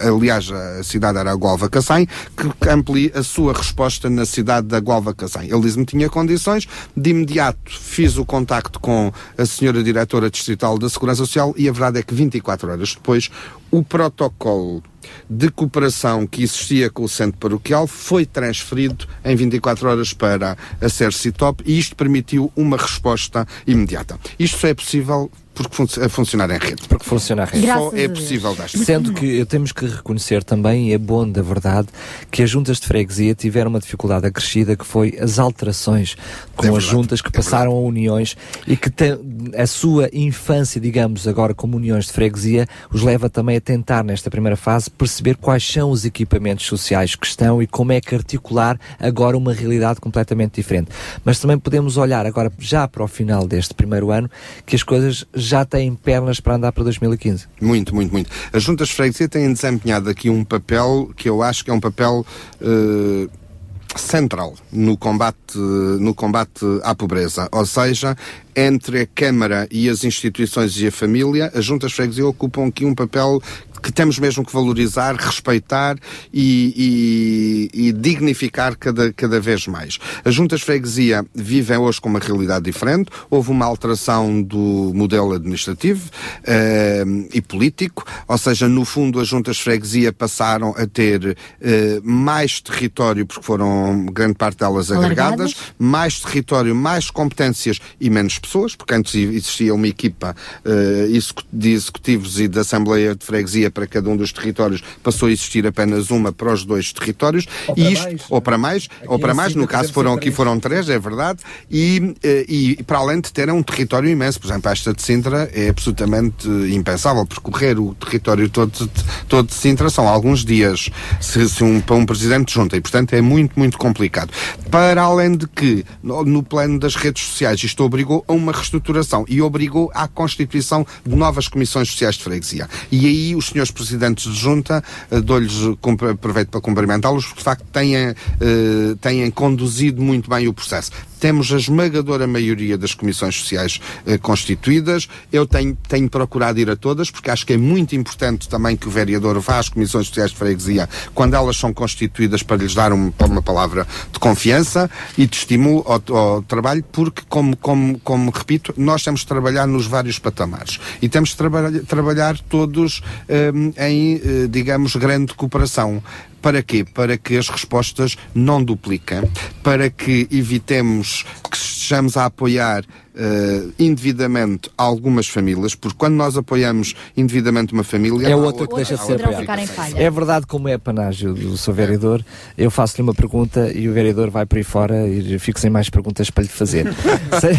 a, aliás, a cidade era a Gualva Cacém, que amplie a sua resposta na cidade da Gualva Cacém. Ele disse-me tinha condições, de imediato fiz o contacto com a senhora diretora distrital da Segurança Social e a verdade é que 24 horas depois o protocolo de cooperação que existia com o centro paroquial foi transferido em 24 horas para a Cercitop e isto permitiu uma resposta imediata. Isto só é possível porque fun a funcionar em rede. Porque funciona em rede. Só é possível desta Sendo que temos que reconhecer também, e é bom da verdade, que as juntas de freguesia tiveram uma dificuldade acrescida que foi as alterações com é as juntas que é passaram verdade. a uniões e que a sua infância, digamos, agora como uniões de freguesia, os leva também a tentar, nesta primeira fase, perceber quais são os equipamentos sociais que estão e como é que articular agora uma realidade completamente diferente. Mas também podemos olhar agora, já para o final deste primeiro ano, que as coisas já têm pernas para andar para 2015. Muito, muito, muito. As juntas de freguesia têm desempenhado aqui um papel que eu acho que é um papel uh, central no combate, no combate à pobreza. Ou seja, entre a Câmara e as instituições e a família, as juntas freguesia ocupam aqui um papel que temos mesmo que valorizar, respeitar e, e, e dignificar cada, cada vez mais. As juntas de freguesia vivem hoje com uma realidade diferente. Houve uma alteração do modelo administrativo uh, e político, ou seja, no fundo as juntas de freguesia passaram a ter uh, mais território, porque foram grande parte delas agregadas, Alargadas. mais território, mais competências e menos pessoas, porque antes existia uma equipa uh, de executivos e da Assembleia de Freguesia para cada um dos territórios, passou a existir apenas uma para os dois territórios. Ou e isto, mais. ou para mais, ou para mais, no caso foram aqui foram três, é verdade, e, eh, e, para além de terem um território imenso, por exemplo, esta de Sintra é absolutamente impensável percorrer o território todo de, todo de Sintra são alguns dias se, se um, para um presidente junta e portanto é muito, muito complicado. Para além de que no, no plano das redes sociais isto obrigou a uma reestruturação e obrigou à constituição de novas comissões sociais de freguesia. E aí os senhores presidentes de junta, uh, dou-lhes, aproveito para cumprimentá-los, porque de facto têm, uh, têm conduzido muito bem o processo temos a esmagadora maioria das comissões sociais eh, constituídas. Eu tenho, tenho procurado ir a todas, porque acho que é muito importante também que o vereador vá às comissões sociais de freguesia quando elas são constituídas para lhes dar um, uma palavra de confiança e de estímulo ao, ao trabalho, porque, como, como, como repito, nós temos de trabalhar nos vários patamares e temos de traba trabalhar todos um, em, eh, digamos, grande cooperação. Para quê? Para que as respostas não dupliquem, para que evitemos que estejamos a apoiar uh, indevidamente algumas famílias, porque quando nós apoiamos indevidamente uma família. É outra que deixa de ser apoiada. É verdade, como é panágio do seu vereador, eu faço-lhe uma pergunta e o vereador vai por aí fora e fico sem mais perguntas para lhe fazer. (laughs) Sei,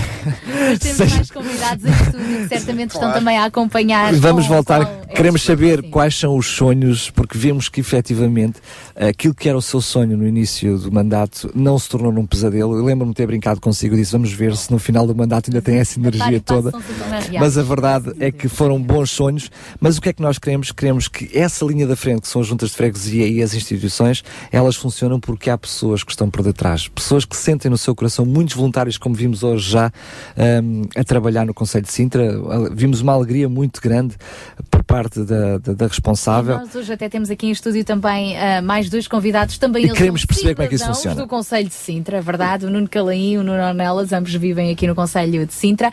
temos sei... mais convidados em estúdio que certamente estão claro. também a acompanhar. Vamos com, voltar, com queremos saber sim. quais são os sonhos, porque vemos que efetivamente aquilo que era o seu sonho no início do mandato não se tornou num pesadelo. Eu lembro-me de ter brincado consigo e disse: vamos ver se no final do mandato ainda tem essa energia toda. Mas a verdade é que foram bons sonhos. Mas o que é que nós queremos? Queremos que essa linha da frente, que são as juntas de freguesia e as instituições, elas funcionam porque há pessoas que estão por detrás. Pessoas que sentem no seu coração, muitos voluntários, como vimos hoje já, um, a trabalhar no Conselho de Sintra. Vimos uma alegria muito grande por parte da, da, da responsável. E nós hoje até temos aqui em estúdio também uh, mais dois convidados, também e queremos perceber como é que isso funciona. do Conselho de Sintra, é verdade? O Nuno Calaim e o Nuno Ornelas, ambos vivem aqui no Conselho Conselho de Sintra.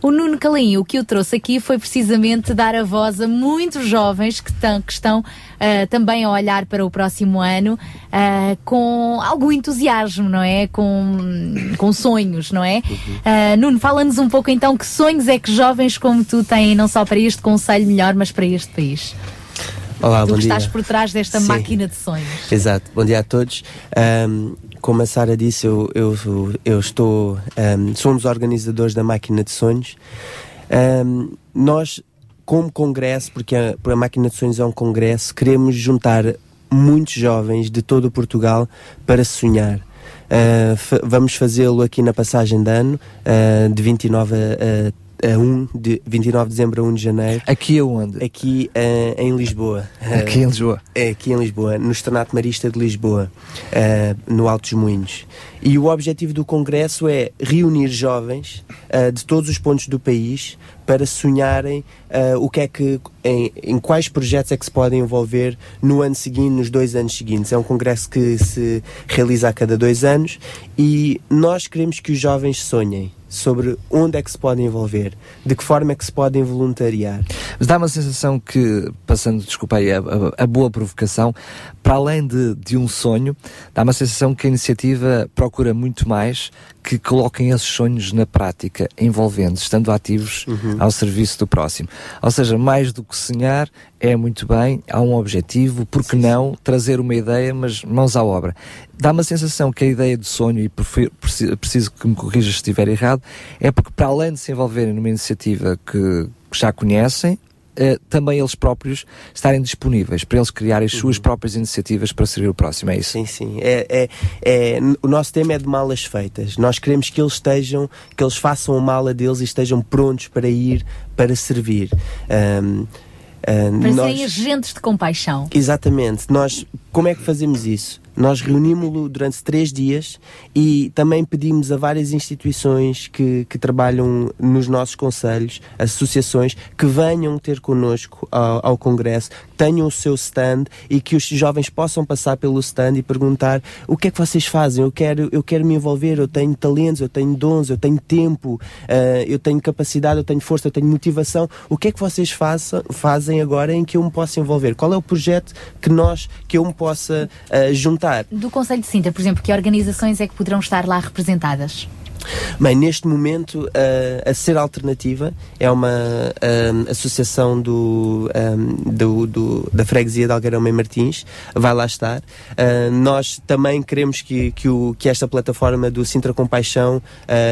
O Nuno Calinho, o que eu trouxe aqui foi precisamente dar a voz a muitos jovens que, tão, que estão uh, também a olhar para o próximo ano uh, com algum entusiasmo, não é? Com, com sonhos, não é? Uh, Nuno, fala-nos um pouco então que sonhos é que jovens como tu têm, não só para este Conselho melhor, mas para este país. Olá, tu bom que dia. estás por trás desta Sim. máquina de sonhos. Exato, bom dia a todos. Um, como a Sara disse, eu, eu, eu estou. Um, somos organizadores da Máquina de Sonhos. Um, nós, como congresso, porque a, a Máquina de Sonhos é um congresso, queremos juntar muitos jovens de todo o Portugal para sonhar. Uh, vamos fazê-lo aqui na passagem de ano, uh, de 29 a, a a 1 de 29 de dezembro a 1 de janeiro. Aqui aonde? Aqui uh, em Lisboa. Aqui em Lisboa. É, aqui em Lisboa, no Estanato Marista de Lisboa, uh, no Altos Moinhos. E o objetivo do Congresso é reunir jovens de todos os pontos do país para sonharem o que é que, em, em, quais projetos é que se podem envolver no ano seguinte, nos dois anos seguintes. É um congresso que se realiza a cada dois anos e nós queremos que os jovens sonhem sobre onde é que se podem envolver, de que forma é que se podem voluntariar. Mas dá uma sensação que, passando, desculpa aí, a, a, a boa provocação, para além de, de, um sonho, dá uma sensação que a iniciativa procura muito mais que coloquem esses sonhos na prática, envolvendo, estando ativos uhum. ao serviço do próximo. Ou seja, mais do que sonhar, é muito bem, há um objetivo, por que não trazer uma ideia, mas mãos à obra. Dá uma sensação que a ideia do sonho, e preciso, preciso que me corrija se estiver errado, é porque para além de se envolverem numa iniciativa que já conhecem, Uh, também eles próprios estarem disponíveis para eles criarem as suas uhum. próprias iniciativas para servir o próximo, é isso? Sim, sim. É, é, é, o nosso tema é de malas feitas. Nós queremos que eles estejam, que eles façam a mala deles e estejam prontos para ir, para servir. Um, uh, para nós... serem agentes de compaixão. Exatamente. Nós, como é que fazemos isso? Nós reunimos-lo durante três dias e também pedimos a várias instituições que, que trabalham nos nossos conselhos, associações, que venham ter connosco ao, ao Congresso, tenham o seu stand e que os jovens possam passar pelo stand e perguntar o que é que vocês fazem, eu quero, eu quero me envolver, eu tenho talentos, eu tenho dons, eu tenho tempo, uh, eu tenho capacidade, eu tenho força, eu tenho motivação, o que é que vocês façam, fazem agora em que eu me possa envolver? Qual é o projeto que nós, que eu me possa uh, juntar? Do Conselho de Sintra, por exemplo, que organizações é que poderão estar lá representadas? Bem, neste momento uh, a Ser Alternativa é uma associação do, do, do, da freguesia de Algarão Mãe Martins, vai lá estar. Nós também queremos que, que, o, que esta plataforma do Sintra Compaixão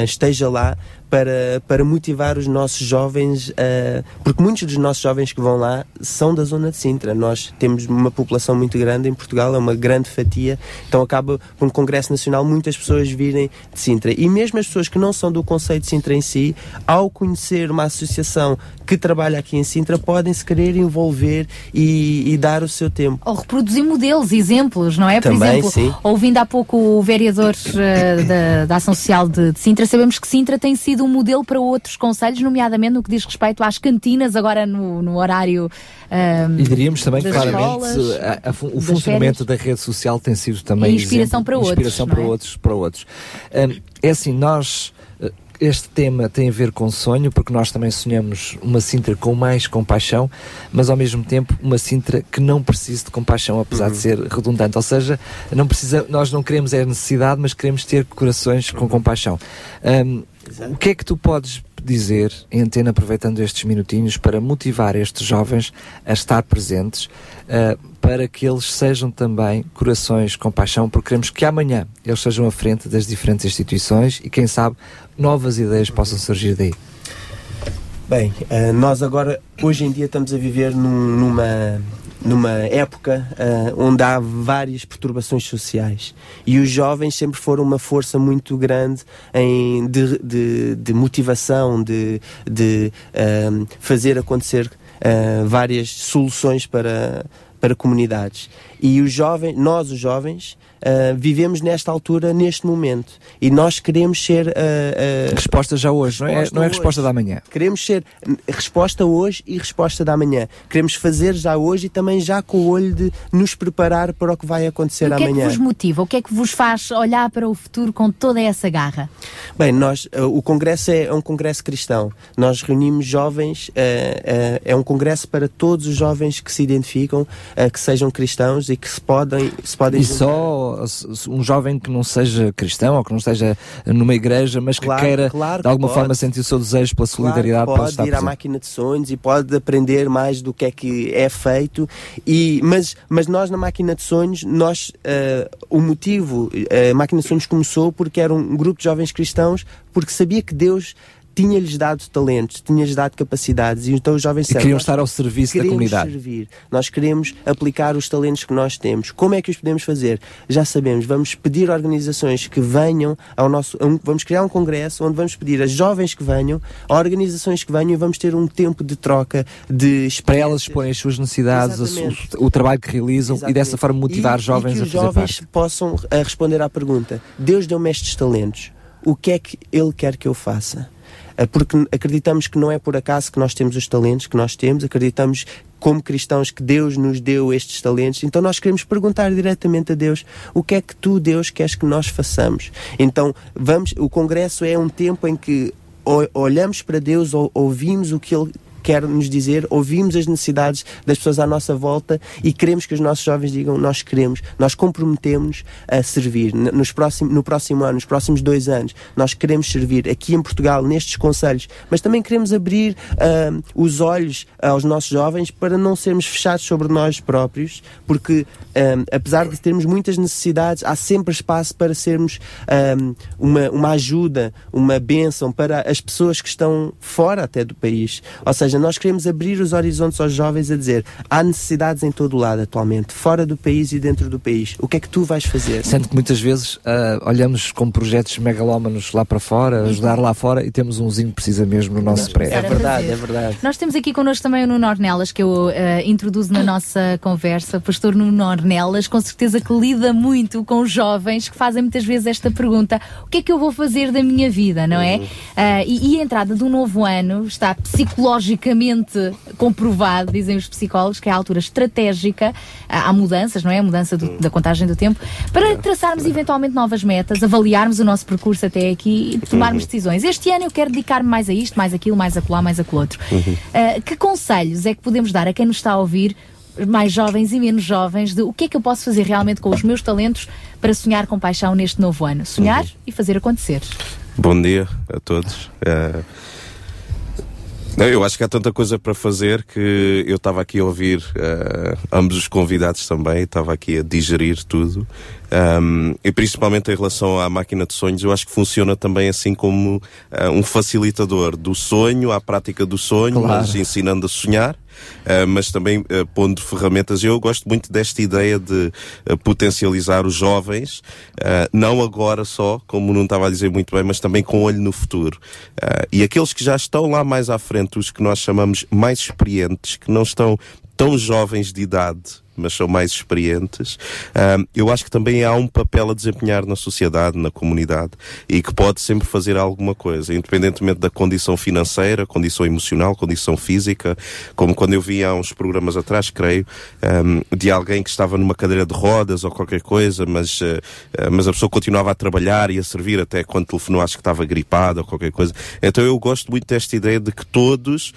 esteja lá para, para motivar os nossos jovens, uh, porque muitos dos nossos jovens que vão lá são da zona de Sintra. Nós temos uma população muito grande em Portugal, é uma grande fatia, então acaba por um Congresso Nacional muitas pessoas virem de Sintra. E mesmo as pessoas que não são do Conselho de Sintra em si, ao conhecer uma associação que trabalha aqui em Sintra, podem se querer envolver e, e dar o seu tempo. Ou reproduzir modelos, exemplos, não é? Também, por exemplo, sim. ouvindo há pouco o vereador uh, da, da Ação Social de, de Sintra, sabemos que Sintra tem sido um modelo para outros conselhos, nomeadamente no que diz respeito às cantinas, agora no, no horário. Um, e diríamos também claramente escolas, a, a, o funcionamento da rede social tem sido também E inspiração exemplo, para outros, inspiração não para é? outros, para outros. Um, é assim, nós este tema tem a ver com sonho, porque nós também sonhamos uma Sintra com mais compaixão, mas ao mesmo tempo uma Sintra que não precise de compaixão, apesar Uhum. de ser redundante. Ou seja, não precisa, nós não queremos é necessidade, mas queremos ter corações com compaixão. Um, o que é que tu podes dizer, em antena, aproveitando estes minutinhos, para motivar estes jovens a estar presentes, uh, para que eles sejam também corações com paixão, porque queremos que amanhã eles sejam à frente das diferentes instituições e, quem sabe, novas ideias possam surgir daí. Bem, uh, nós agora, hoje em dia, estamos a viver num, numa, numa época uh, onde há várias perturbações sociais e os jovens sempre foram uma força muito grande em, de, de, de motivação, de, de uh, fazer acontecer várias soluções para, para comunidades. E os jovens, nós os jovens, uh, vivemos nesta altura, neste momento. E nós queremos ser. Uh, uh, resposta já hoje, resposta não é, não é resposta da manhã. Queremos ser resposta hoje e resposta da manhã. Queremos fazer já hoje e também já com o olho de nos preparar para o que vai acontecer e o que amanhã. O que é que vos motiva? O que é que vos faz olhar para o futuro com toda essa garra? Bem, nós, o Congresso é um Congresso cristão. Nós reunimos jovens, é um Congresso para todos os jovens que se identificam, que sejam cristãos e que se podem. Se podem e só um jovem que não seja cristão ou que não esteja numa igreja, mas que claro, queira claro de alguma forma sentir o seu desejo pela solidariedade, claro, pode, pode ir à máquina de sonhos e pode aprender mais do que é que é feito. E, mas, mas nós na máquina de sonhos, nós, uh, o motivo, a máquina de sonhos começou porque era um grupo de jovens cristãos, porque sabia que Deus tinha-lhes dado talentos, tinha-lhes dado capacidades e então os jovens e queriam estar ao serviço da comunidade. Servir. Nós queremos aplicar os talentos que nós temos. Como é que os podemos fazer? Já sabemos, vamos pedir organizações que venham ao nosso, vamos criar um congresso onde vamos pedir a jovens que venham, a organizações que venham e vamos ter um tempo de troca de para elas exporem as suas necessidades, o, o, trabalho que realizam Exatamente. e dessa forma motivar e, jovens e que a os jovens parte. possam a responder à pergunta: Deus deu-me estes talentos. O que é que Ele quer que eu faça? Porque acreditamos que não é por acaso que nós temos os talentos que nós temos, acreditamos como cristãos que Deus nos deu estes talentos, então nós queremos perguntar diretamente a Deus o que é que tu, Deus, queres que nós façamos. Então, vamos, o congresso é um tempo em que olhamos para Deus, ouvimos o que Ele quer nos dizer, ouvimos as necessidades das pessoas à nossa volta e queremos que os nossos jovens digam nós queremos, nós comprometemos a servir. Nos próximo, no próximo ano, nos próximos dois anos, nós queremos servir aqui em Portugal, nestes conselhos, mas também queremos abrir uh, os olhos aos nossos jovens para não sermos fechados sobre nós próprios, porque um, apesar de termos muitas necessidades, há sempre espaço para sermos um, uma, uma ajuda, uma bênção para as pessoas que estão fora até do país. Ou seja, nós queremos abrir os horizontes aos jovens a dizer há necessidades em todo o lado atualmente, fora do país e dentro do país. O que é que tu vais fazer? Sendo que muitas vezes uh, olhamos como projetos megalómanos lá para fora, ajudar lá fora e temos umzinho que precisa mesmo no nosso prédio. É verdade, é verdade. Nós temos aqui connosco também o Nuno Ornelas, que eu uh, introduzo na nossa conversa, pastor Nuno Ornelas, com certeza que lida muito com os jovens que fazem muitas vezes esta pergunta: o que é que eu vou fazer da minha vida, não é? Uh, e, e, a entrada de um novo ano está psicologicamente comprovado, dizem os psicólogos, que é a altura estratégica, há mudanças, não é? A mudança do, da contagem do tempo, para traçarmos eventualmente novas metas, avaliarmos o nosso percurso até aqui e tomarmos decisões. Este ano eu quero dedicar-me mais a isto, mais aquilo, mais acolá, mais aquilo outro. Uh, que conselhos é que podemos dar a quem nos está a ouvir mais jovens e menos jovens de o que é que eu posso fazer realmente com os meus talentos para sonhar com paixão neste novo ano. Sonhar uhum. e fazer acontecer. Bom dia a todos. Uh, eu acho que há tanta coisa para fazer que eu estava aqui a ouvir uh, ambos os convidados também, estava aqui a digerir tudo. Um, e principalmente em relação à máquina de sonhos, eu acho que funciona também assim como uh, um facilitador do sonho, à prática do sonho, claro. mas ensinando a sonhar. Uh, mas também uh, pondo ferramentas. Eu gosto muito desta ideia de uh, potencializar os jovens, não agora só, como não estava a dizer muito bem, mas também com olho no futuro. e aqueles que já estão lá mais à frente, os que nós chamamos mais experientes, que não estão tão jovens de idade, mas são mais experientes. Um, eu acho que também há um papel a desempenhar na sociedade, na comunidade, e que pode sempre fazer alguma coisa, independentemente da condição financeira, condição emocional, condição física, como quando eu vi há uns programas atrás, creio, um, de alguém que estava numa cadeira de rodas ou qualquer coisa, mas, uh, mas a pessoa continuava a trabalhar e a servir até quando telefonou, acho que estava gripada ou qualquer coisa. Então eu gosto muito desta ideia de que todos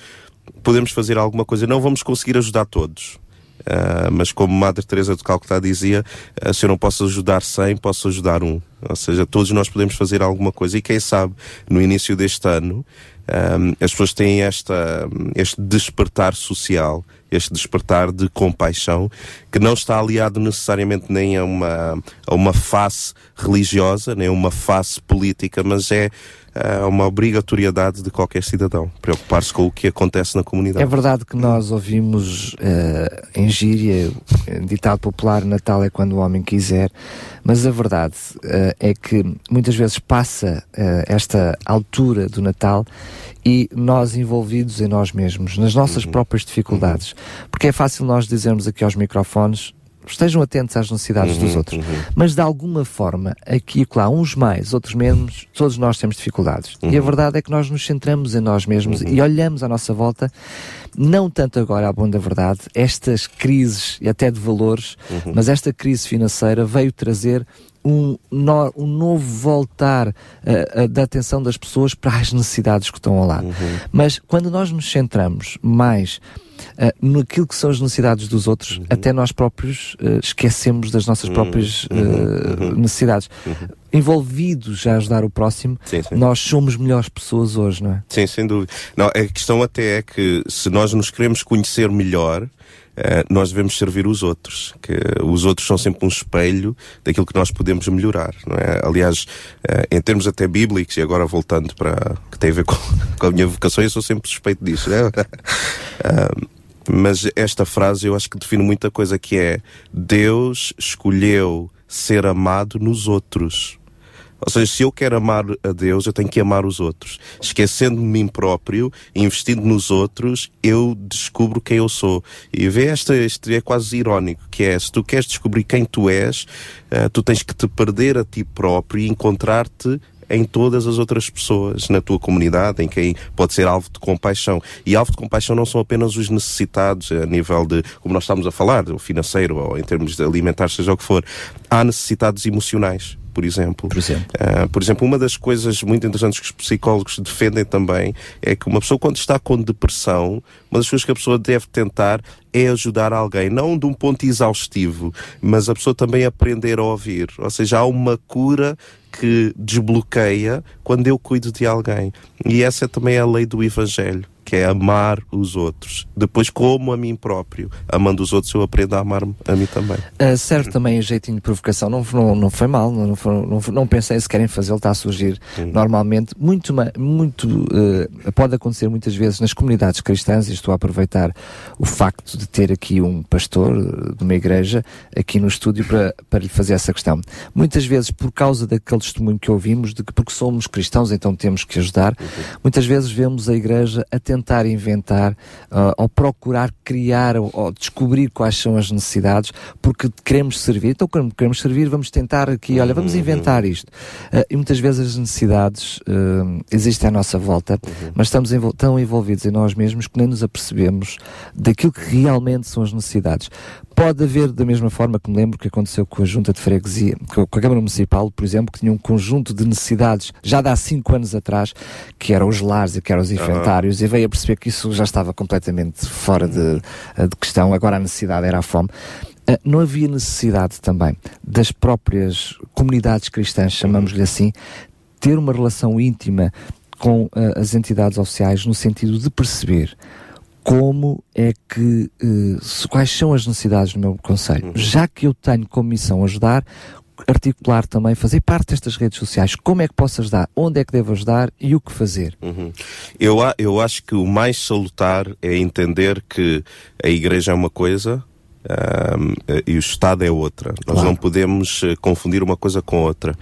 podemos fazer alguma coisa. Não vamos conseguir ajudar todos Uh, mas como Madre Teresa de Calcutá dizia, uh, se eu não posso ajudar 100, posso ajudar um. Ou seja, todos nós podemos fazer alguma coisa. E quem sabe, no início deste ano, ah, as pessoas têm esta, este despertar social, este despertar de compaixão, que não está aliado necessariamente nem a uma, a uma face religiosa, nem a uma face política, mas é é uma obrigatoriedade de qualquer cidadão preocupar-se com o que acontece na comunidade. É verdade que nós ouvimos uh, em gíria, ditado popular, Natal é quando o homem quiser, mas a verdade uh, é que muitas vezes passa uh, esta altura do Natal e nós envolvidos em nós mesmos, nas nossas uhum. próprias dificuldades. Uhum. Porque é fácil nós dizermos aqui aos microfones estejam atentos às necessidades Uhum, dos outros. uhum. Mas de alguma forma, aqui e lá, uns mais, outros menos, todos nós temos dificuldades. E a Uhum. verdade é que nós nos centramos em nós mesmos e olhamos à nossa volta, não tanto agora, à bom da verdade, estas crises e até de valores, Uhum. mas esta crise financeira veio trazer um, no- um novo voltar eh, eh, da atenção das pessoas para as necessidades que estão ao lado. Mas quando nós nos centramos mais eh, naquilo que são as necessidades dos outros, até nós próprios eh, esquecemos das nossas próprias eh, necessidades. Envolvidos a ajudar o próximo, Sim, sim. nós somos melhores pessoas hoje, não é? Sim, sem dúvida. Não, a questão até é que se nós nos queremos conhecer melhor, eh, nós devemos servir os outros. Que os outros são sempre um espelho daquilo que nós podemos melhorar, não é? Aliás, eh, em termos até bíblicos, e agora voltando para que tem a ver com, (laughs) com a minha vocação, eu sou sempre suspeito disso? (laughs) Ah, mas esta frase eu acho que define muita coisa que é Deus escolheu ser amado nos outros. Ou seja, se eu quero amar a Deus, eu tenho que amar os outros. Esquecendo de mim próprio, investindo nos outros, eu descubro quem eu sou. E vê esta, este é quase irónico, que é, se tu queres descobrir quem tu és, eh, tu tens que te perder a ti próprio e encontrar-te em todas as outras pessoas na tua comunidade, em quem pode ser alvo de compaixão. E alvo de compaixão não são apenas os necessitados a nível de, como nós estamos a falar, o financeiro ou em termos de alimentar, seja o que for. Há necessidades emocionais. Por exemplo. Por exemplo. Ah, por exemplo, uma das coisas muito interessantes que os psicólogos defendem também é que uma pessoa, quando está com depressão, uma das coisas que a pessoa deve tentar é ajudar alguém, não de um ponto exaustivo, mas a pessoa também aprender a ouvir. Ou seja, há uma cura que desbloqueia quando eu cuido de alguém. E essa também é a lei do Evangelho, que é amar os outros. Depois, como a mim próprio, amando os outros, eu aprendo a amar-me a mim também. Uh, serve também a jeitinho de provocação, não, não, não foi mal, não, não, não pensei se querem fazê-lo, está a surgir normalmente. Muito, muito uh, pode acontecer muitas vezes nas comunidades cristãs, e estou a aproveitar o facto de ter aqui um pastor uh, de uma igreja aqui no estúdio para, para lhe fazer essa questão. Muitas vezes, por causa daquele testemunho que ouvimos, de que porque somos cristãos então temos que ajudar, muitas vezes vemos a igreja a tentar inventar uh, ou procurar criar ou, ou descobrir quais são as necessidades porque queremos servir. Então, quando queremos servir, vamos tentar aqui, olha, vamos inventar isto. Uh, e muitas vezes as necessidades uh, existem à nossa volta, mas estamos envol- tão envolvidos em nós mesmos que nem nos apercebemos daquilo que realmente são as necessidades. Pode haver, da mesma forma que me lembro que aconteceu com a Junta de Freguesia, com a Câmara Municipal, por exemplo, que tinha um conjunto de necessidades já de há cinco anos atrás, que eram os lares e que eram os inventários, e veio a perceber que isso já estava completamente fora de, de questão, agora a necessidade era a fome. Ah, não havia necessidade também das próprias comunidades cristãs, chamamos-lhe assim, ter uma relação íntima com ah, as entidades oficiais no sentido de perceber como é que, eh, se- quais são as necessidades do meu conselho. Já que eu tenho como missão ajudar, articular também, fazer parte destas redes sociais, como é que posso ajudar, onde é que devo ajudar e o que fazer. Uhum. Eu, eu acho que o mais salutar é entender que a igreja é uma coisa eh, e o Estado é outra. Nós Claro. não podemos eh, confundir uma coisa com outra.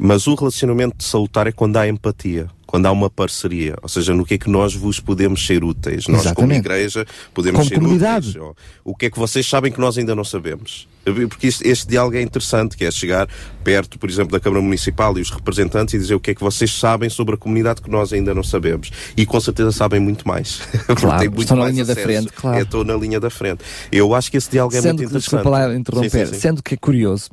Mas o relacionamento salutar é quando há empatia, quando há uma parceria. Ou seja, no que é que nós vos podemos ser úteis. Nós, como Exatamente. igreja, podemos Como ser comunidade. úteis. O que é que vocês sabem que nós ainda não sabemos? Porque este, este diálogo é interessante, que é chegar perto, por exemplo, da Câmara Municipal e os representantes e dizer o que é que vocês sabem sobre a comunidade que nós ainda não sabemos. E com certeza sabem muito mais. (laughs) Claro, muito estão na linha da acesso. frente, claro. É, estou na linha da frente. Eu acho que esse diálogo é sendo muito que, interessante. desculpa lá interromper, Sim, sim, sim. sendo que é curioso,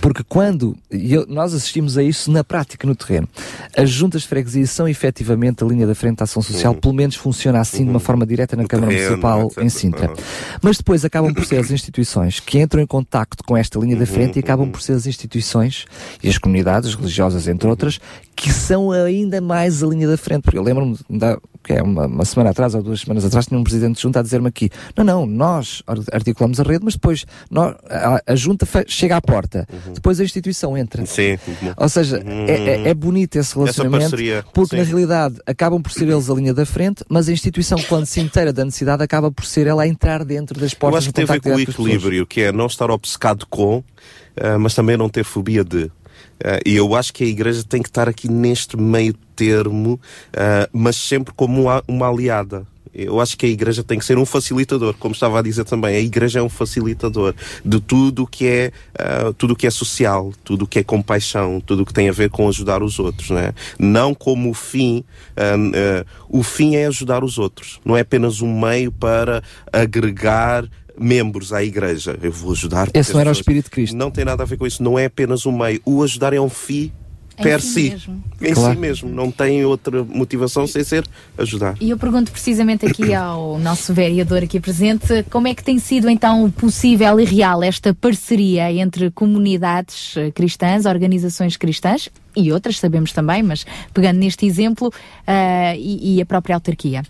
porque quando eu- nós assistimos a isso na prática, no terreno, as juntas de freguesia são efetivamente a linha da frente da ação social, Uhum. pelo menos funciona assim de uma forma direta na Câmara terreno, Municipal etc. em Sintra. Uhum. Mas depois acabam por ser as instituições que entram em contacto com esta linha da Uhum, frente e acabam por ser as instituições e as comunidades religiosas, entre outras, que são ainda mais a linha da frente. Porque eu lembro-me, da- que é uma, uma semana atrás ou duas semanas atrás, tinha um presidente de junta a dizer-me aqui: não, não, nós ar- articulamos a rede, mas depois nós, a, a junta chega à porta, depois a instituição entra. Uhum. Sim. Ou seja, é, é, é bonito esse relacionamento, porque sim. na realidade acabam por ser eles a linha da frente, mas a instituição, quando se inteira da necessidade, acaba por ser ela a entrar dentro das Eu portas acho que tem a ver com o equilíbrio, que é não estar obcecado com, ah, mas também não ter fobia de. Ah, e eu acho que a igreja tem que estar aqui neste meio termo, ah, mas sempre como uma, uma aliada. Eu acho que a igreja tem que ser um facilitador, como estava a dizer também. A igreja é um facilitador de tudo o que é uh, tudo o que é social, tudo o que é compaixão, tudo o que tem a ver com ajudar os outros, né? Não como o fim. Uh, uh, o fim é ajudar os outros. Não é apenas um meio para agregar membros à igreja. Eu vou ajudar. Esse não era o Espírito de Cristo. Não tem nada a ver com isso. Não é apenas um meio. O ajudar é um fim per si, si. Mesmo. em claro. si mesmo. Não tem outra motivação sem ser ajudar. E eu pergunto precisamente aqui (coughs) ao nosso vereador aqui presente, como é que tem sido então possível e real esta parceria entre comunidades eh, cristãs, organizações cristãs e outras, sabemos também, mas pegando neste exemplo, uh, e, e a própria autarquia?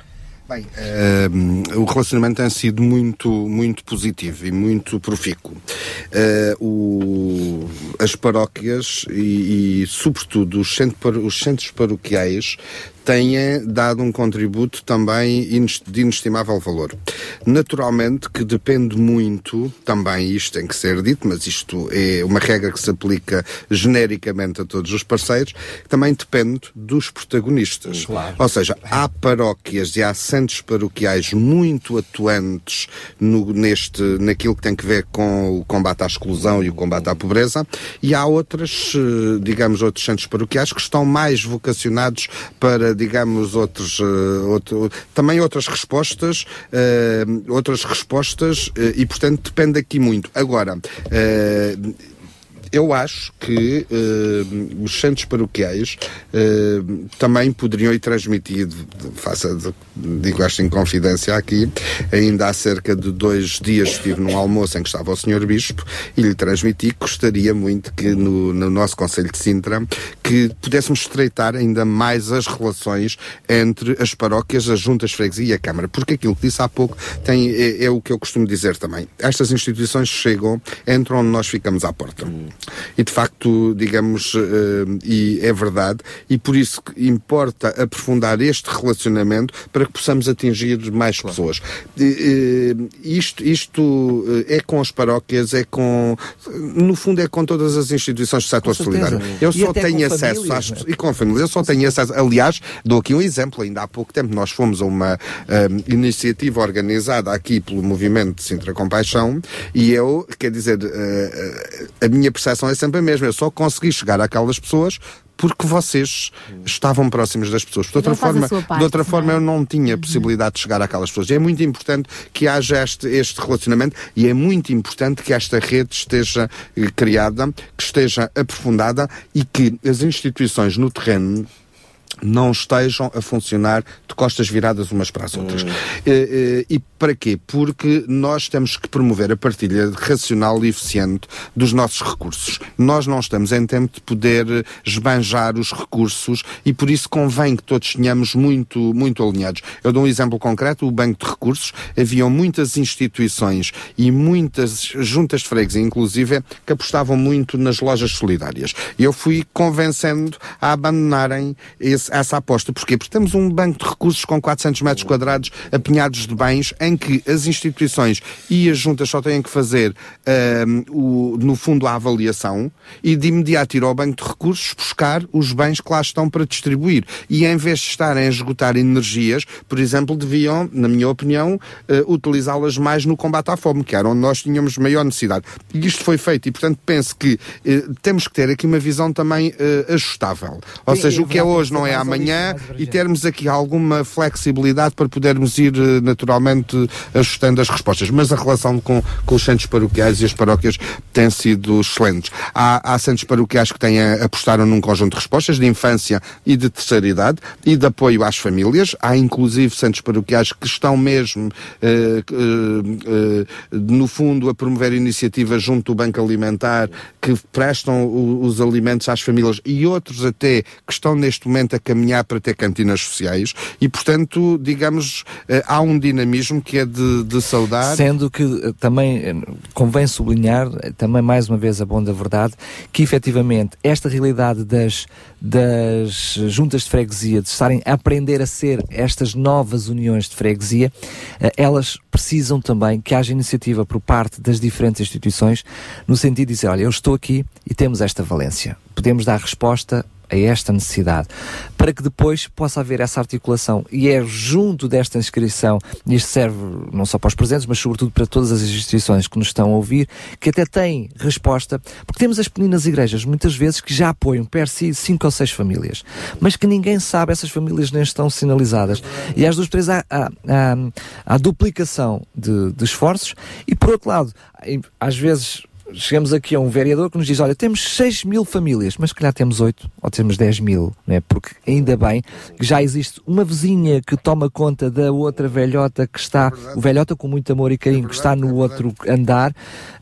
Bem, uh, o relacionamento tem sido muito, muito positivo e muito profícuo. Uh, o, as paróquias e, e sobretudo, os, os centros paroquiais tenha dado um contributo também de inestimável valor. Naturalmente que depende muito, também isto tem que ser dito, mas isto é uma regra que se aplica genericamente a todos os parceiros, também depende dos protagonistas. Claro. Ou seja, há paróquias e há centros paroquiais muito atuantes no, neste, naquilo que tem que ver com o combate à exclusão e o combate à pobreza, e há outras, eh, digamos, outros centros paroquiais que estão mais vocacionados para digamos, outros, uh, outro, também outras respostas, uh, outras respostas, uh, e portanto depende aqui muito. Agora, eu acho que uh, os centros paroquiais uh, também poderiam ir transmitido, faça, digo esta em confidência aqui, ainda há cerca de dois dias estive num almoço em que estava o Sr. Bispo e lhe transmiti que gostaria muito que no, no nosso Conselho de Sintra que pudéssemos estreitar ainda mais as relações entre as paróquias, as juntas freguesia e a Câmara, porque aquilo que disse há pouco tem, é, é o que eu costumo dizer também. Estas instituições chegam, entram onde nós ficamos à porta. E de facto, digamos, uh, e é verdade, e por isso importa aprofundar este relacionamento para que possamos atingir mais claro. pessoas. Uh, isto isto eh, é com as paróquias, é com. No fundo, é com todas as instituições do setor solidário. Eu só tenho acesso famílias, às, é? e com famílias, eu só tenho acesso. Aliás, dou aqui um exemplo, ainda há pouco tempo nós fomos a uma um, iniciativa organizada aqui pelo movimento de Sintra Compaixão e eu, quer dizer, a minha percepção percepção é sempre a mesma. Eu só consegui chegar àquelas pessoas porque vocês estavam próximos das pessoas. De outra forma, parte, de outra forma eu não tinha uhum. possibilidade de chegar àquelas pessoas. E é muito importante que haja este, este relacionamento e é muito importante que esta rede esteja eh, criada, que esteja aprofundada e que as instituições no terreno não estejam a funcionar de costas viradas umas para as outras. Hum. E, e, e, para quê? Porque nós temos que promover a partilha racional e eficiente dos nossos recursos. Nós não estamos em tempo de poder esbanjar os recursos e por isso convém que todos tenhamos muito, muito alinhados. Eu dou um exemplo concreto, o Banco de Recursos, haviam muitas instituições e muitas juntas de freguesia, inclusive, que apostavam muito nas lojas solidárias. Eu fui convencendo a abandonarem esse, essa aposta. Porquê? Porque temos um banco de recursos com 400 metros quadrados apinhados de bens em que as instituições e as juntas só têm que fazer, um, o, no fundo, a avaliação e de imediato ir ao banco de recursos buscar os bens que lá estão para distribuir. E em vez de estarem a esgotar energias, por exemplo, deviam, na minha opinião, uh, utilizá-las mais no combate à fome, que era onde nós tínhamos maior necessidade. E isto foi feito e, portanto, penso que uh, temos que ter aqui uma visão também uh, ajustável. Ou Sim, seja, o que é hoje não é amanhã e termos aqui alguma flexibilidade para podermos ir eh, naturalmente ajustando as respostas. Mas a relação com, com os centros paroquiais e as paróquias tem sido excelente. Há, há centros paroquiais que têm, apostaram num conjunto de respostas de infância e de terceira idade e de apoio às famílias. Há inclusive centros paroquiais que estão mesmo, eh, eh, no fundo, a promover iniciativas junto do Banco Alimentar que prestam os alimentos às famílias e outros até que estão neste momento a caminhar para ter cantinas sociais e, portanto, digamos, eh, há um dinamismo que é de, de saudar. Sendo que eh, também eh, convém sublinhar, também mais uma vez a bom da verdade, que efetivamente esta realidade das, das juntas de freguesia, de estarem a aprender a ser estas novas uniões de freguesia, elas precisam também que haja iniciativa por parte das diferentes instituições no sentido de dizer, olha, eu estou aqui e temos esta valência. Podemos dar resposta a esta necessidade, para que depois possa haver essa articulação. E é junto desta inscrição, isto serve não só para os presentes, mas sobretudo para todas as instituições que nos estão a ouvir, que até têm resposta, porque temos as pequenas igrejas, muitas vezes, que já apoiam per si cinco ou seis famílias, mas que ninguém sabe, essas famílias nem estão sinalizadas. E às duas, três, há, há, há, há duplicação de, de esforços, e por outro lado, às vezes chegamos aqui a um vereador que nos diz: Olha, temos 6 mil famílias, mas se calhar temos 8 ou temos 10 mil, né? porque ainda bem que já existe uma vizinha que toma conta da outra velhota que está, o velhota com muito amor e carinho, que está no outro andar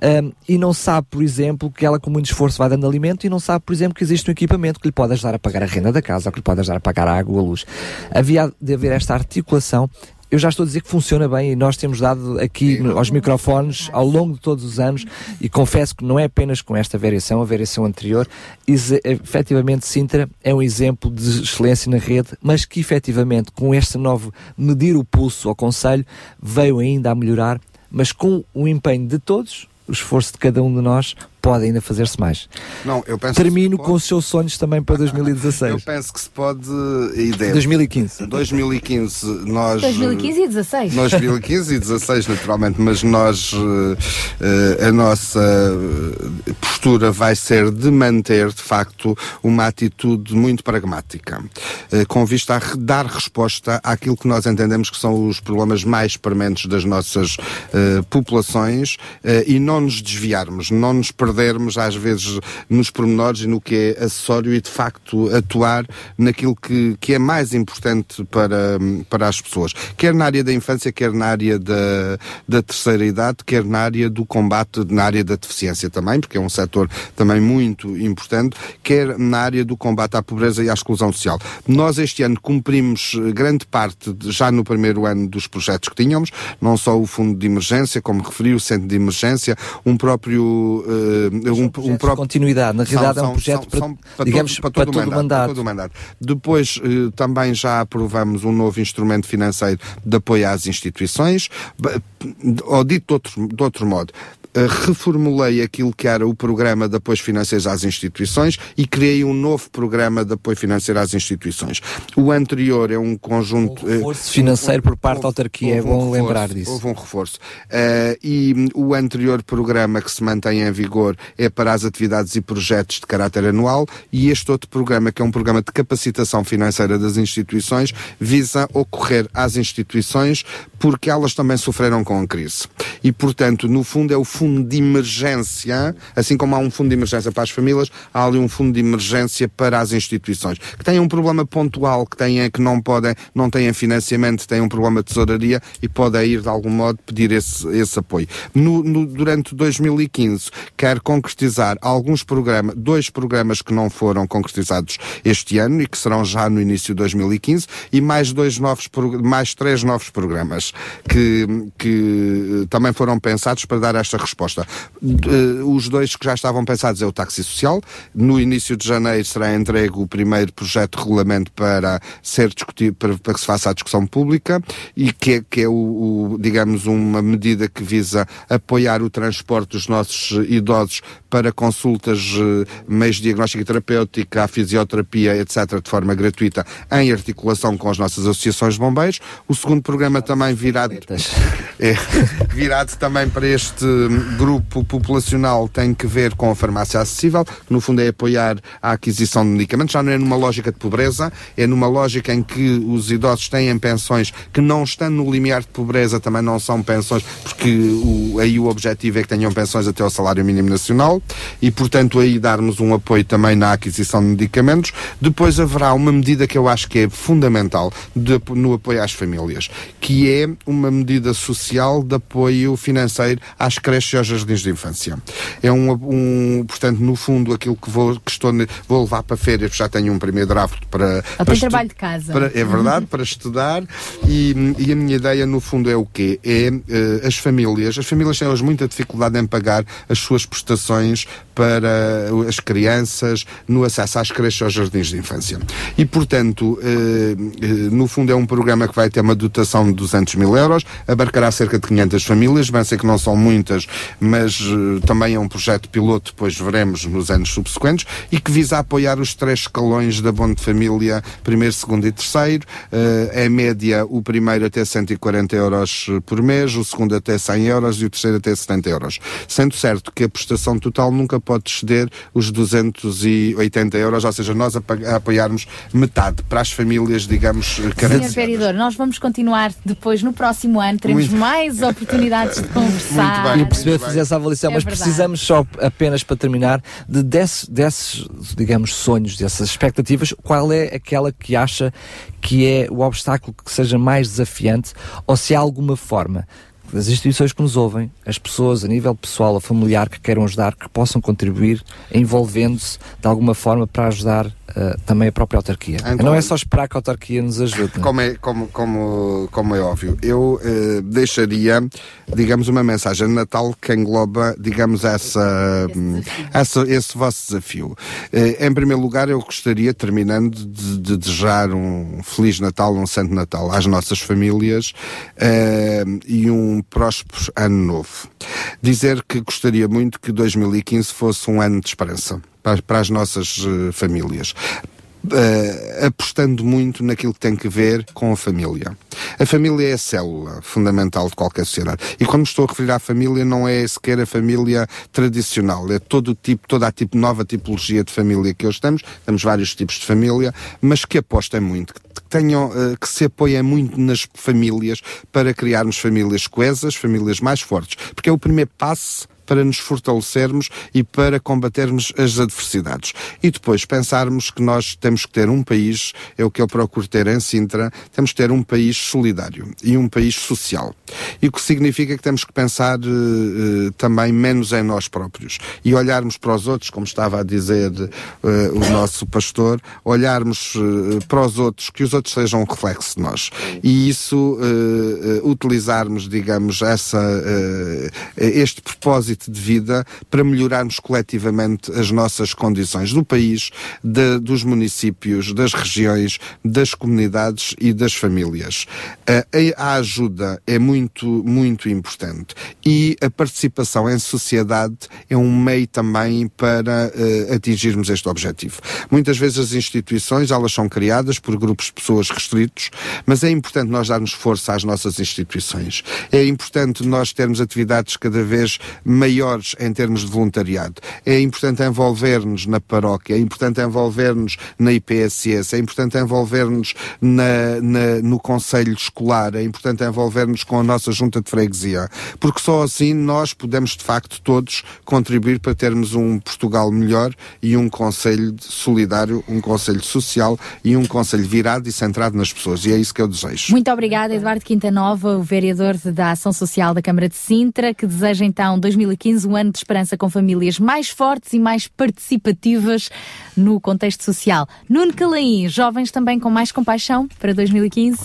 um, e não sabe, por exemplo, que ela com muito esforço vai dando alimento e não sabe, por exemplo, que existe um equipamento que lhe pode ajudar a pagar a renda da casa ou que lhe pode ajudar a pagar a água ou a luz. Havia de haver esta articulação eu já estou a dizer que funciona bem e nós temos dado aqui aos microfones ao longo de todos os anos e confesso que não é apenas com esta variação, a variação anterior, efetivamente Sintra é um exemplo de excelência na rede, mas que efetivamente com este novo medir o pulso ao Conselho veio ainda a melhorar, mas com o empenho de todos, o esforço de cada um de nós pode ainda fazer-se mais. Não, eu penso Termino com os seus sonhos também para (laughs) 2016. eu penso que se pode e deve. 2015. 2015 nós 2015 e 16. 2015 e 16 naturalmente, mas nós uh, a nossa postura vai ser de manter de facto uma atitude muito pragmática, com vista a dar resposta àquilo que nós entendemos que são os problemas mais prementes das nossas populações e não nos desviarmos, não nos perdermos perdermos às vezes nos pormenores e no que é acessório e de facto atuar naquilo que, que é mais importante para, para as pessoas, quer na área da infância, quer na área da, da terceira idade, quer na área do combate, na área da deficiência também, porque é um setor também muito importante, quer na área do combate à pobreza e à exclusão social. Nós este ano cumprimos grande parte, de, já no primeiro ano, dos projetos que tínhamos, não só o fundo de emergência, como referi, o centro de emergência, um próprio uh, um, um próprio continuidade. Na realidade são, é um projeto são, para, são, para, digamos, todo, para, todo, para todo, mandato, todo o mandato. Depois eh, também já aprovamos um novo instrumento financeiro de apoio às instituições, ou dito de outro, de outro modo, reformulei aquilo que era o programa de apoio financeiro às instituições e criei um novo programa de apoio financeiro às instituições. O anterior é um conjunto. Um eh, reforço financeiro por parte da autarquia, é bom um lembrar disso. Houve um reforço. Uh, e o anterior programa que se mantém em vigor é para as atividades e projetos de caráter anual e este outro programa, que é um programa de capacitação financeira das instituições, visa ocorrer às instituições porque elas também sofreram com a crise. E, portanto, no fundo é o fundo fundo de emergência, assim como há um fundo de emergência para as famílias, há ali um fundo de emergência para as instituições. Que têm um problema pontual, que, têm, que não podem, não têm financiamento, têm um problema de tesouraria e podem ir de algum modo pedir esse, esse apoio. No, no, durante 2015, quero concretizar alguns programas, dois programas que não foram concretizados este ano e que serão já no início de 2015 e mais dois novos, mais três novos programas que, que também foram pensados para dar esta resposta resposta. Os dois que já estavam pensados é o táxi social. No início de janeiro será entregue o primeiro projeto de regulamento para ser discutido, para, para que se faça a discussão pública e que é, que é o, o, digamos, uma medida que visa apoiar o transporte dos nossos idosos para consultas, eh, meios de diagnóstico e terapêutica, a fisioterapia, etc., de forma gratuita, em articulação com as nossas associações de bombeiros. O segundo programa também virado, é, (laughs) virado também para este grupo populacional tem que ver com a farmácia acessível, no fundo é apoiar a aquisição de medicamentos, já não é numa lógica de pobreza, é numa lógica em que os idosos têm pensões que não estão no limiar de pobreza, também não são pensões, porque o, aí o objetivo é que tenham pensões até ao salário mínimo nacional e, portanto, aí darmos um apoio também na aquisição de medicamentos. Depois haverá uma medida que eu acho que é fundamental de, no apoio às famílias, que é uma medida social de apoio financeiro às creches e aos jardins de infância. É um, um portanto, no fundo, aquilo que vou, que estou, vou levar para férias, já tenho um primeiro draft para. Ou para trabalho de casa. Para, é verdade, para estudar. E, e, a minha ideia, no fundo, é o quê? É uh, as famílias. As famílias têm hoje muita dificuldade em pagar as suas prestações para as crianças no acesso às creches aos jardins de infância. E, portanto, eh, eh, no fundo é um programa que vai ter uma dotação de 200 mil euros, abarcará cerca de 500 famílias, bem sei que não são muitas, mas eh, também é um projeto piloto, depois veremos nos anos subsequentes, e que visa apoiar os três escalões da Bom de Família, primeiro, segundo e terceiro. Em média, o primeiro até 140 euros por mês, o segundo até 100 euros e o terceiro até 70 euros. Sendo certo que a prestação total nunca pode exceder os 280 euros, ou seja, nós a, a apoiarmos metade para as famílias, digamos, carentes. Senhor Vereador, nós vamos continuar depois no próximo ano, teremos Muito. mais oportunidades de conversar. e perceber fazer essa avaliação, É mas verdade. precisamos só apenas para terminar de desses, desses, digamos, sonhos, dessas expectativas, qual é aquela que acha que é o obstáculo que seja mais desafiante ou se há alguma forma das instituições que nos ouvem, as pessoas a nível pessoal ou familiar que queiram ajudar, que possam contribuir envolvendo-se de alguma forma para ajudar eh, também a própria autarquia. Então- não é só esperar que a autarquia nos ajude. não é? Como é, como, como, como é óbvio, eu eh, deixaria, digamos, uma mensagem de Natal que engloba, digamos, essa, hum, essa, esse vosso desafio. Eh, em primeiro lugar, eu gostaria, terminando, de, de desejar um Feliz Natal, um Santo Natal às nossas famílias e um próspero ano novo. Dizer que gostaria muito que 2015 fosse um ano de esperança para, as nossas eh, famílias. Eh, apostando muito naquilo que tem que ver com a família. A família é a célula fundamental de qualquer sociedade. E quando estou a referir à família, não é sequer a família tradicional, é todo o tipo, toda a tipo, nova tipologia de família que hoje temos. Temos vários tipos de família, mas que apostem muito, que tenham, eh, que se apoiem muito nas famílias para criarmos famílias coesas, famílias mais fortes. Porque é o primeiro passo para nos fortalecermos e para combatermos as adversidades. E depois pensarmos que nós temos que ter um país, é o que eu procuro ter em Sintra, temos que ter um país solidário e um país social. E o que significa que temos que pensar eh, eh, também menos em nós próprios e olharmos para os outros, como estava a dizer eh, o nosso pastor, olharmos para os outros, que os outros sejam um reflexo de nós. E isso, utilizarmos, digamos, essa, este propósito de vida para melhorarmos coletivamente as nossas condições do país, de- dos municípios, das regiões, das comunidades e das famílias. A, a ajuda é muito, muito importante e a participação em sociedade é um meio também para eh, atingirmos este objetivo. Muitas vezes as instituições, elas são criadas por grupos de pessoas restritos, mas é importante nós darmos força às nossas instituições. É importante nós termos atividades cada vez maiores em termos de voluntariado. É importante envolver-nos na paróquia, é importante envolver-nos na IPSS, é importante envolver-nos na, na- no Conselho Escolar, é importante envolver-nos com a nossa junta de freguesia, porque só assim nós podemos, de facto, todos contribuir para termos um Portugal melhor e um Conselho solidário, um Conselho social e um Conselho virado e centrado nas pessoas. E é isso que eu desejo. Muito obrigada, Eduardo Quintanova, o vereador da Ação Social da Câmara de Sintra, que deseja então 2015 um ano de esperança com famílias mais fortes e mais participativas no contexto social. Nuno Calaim, jovens também com mais compaixão para 2015?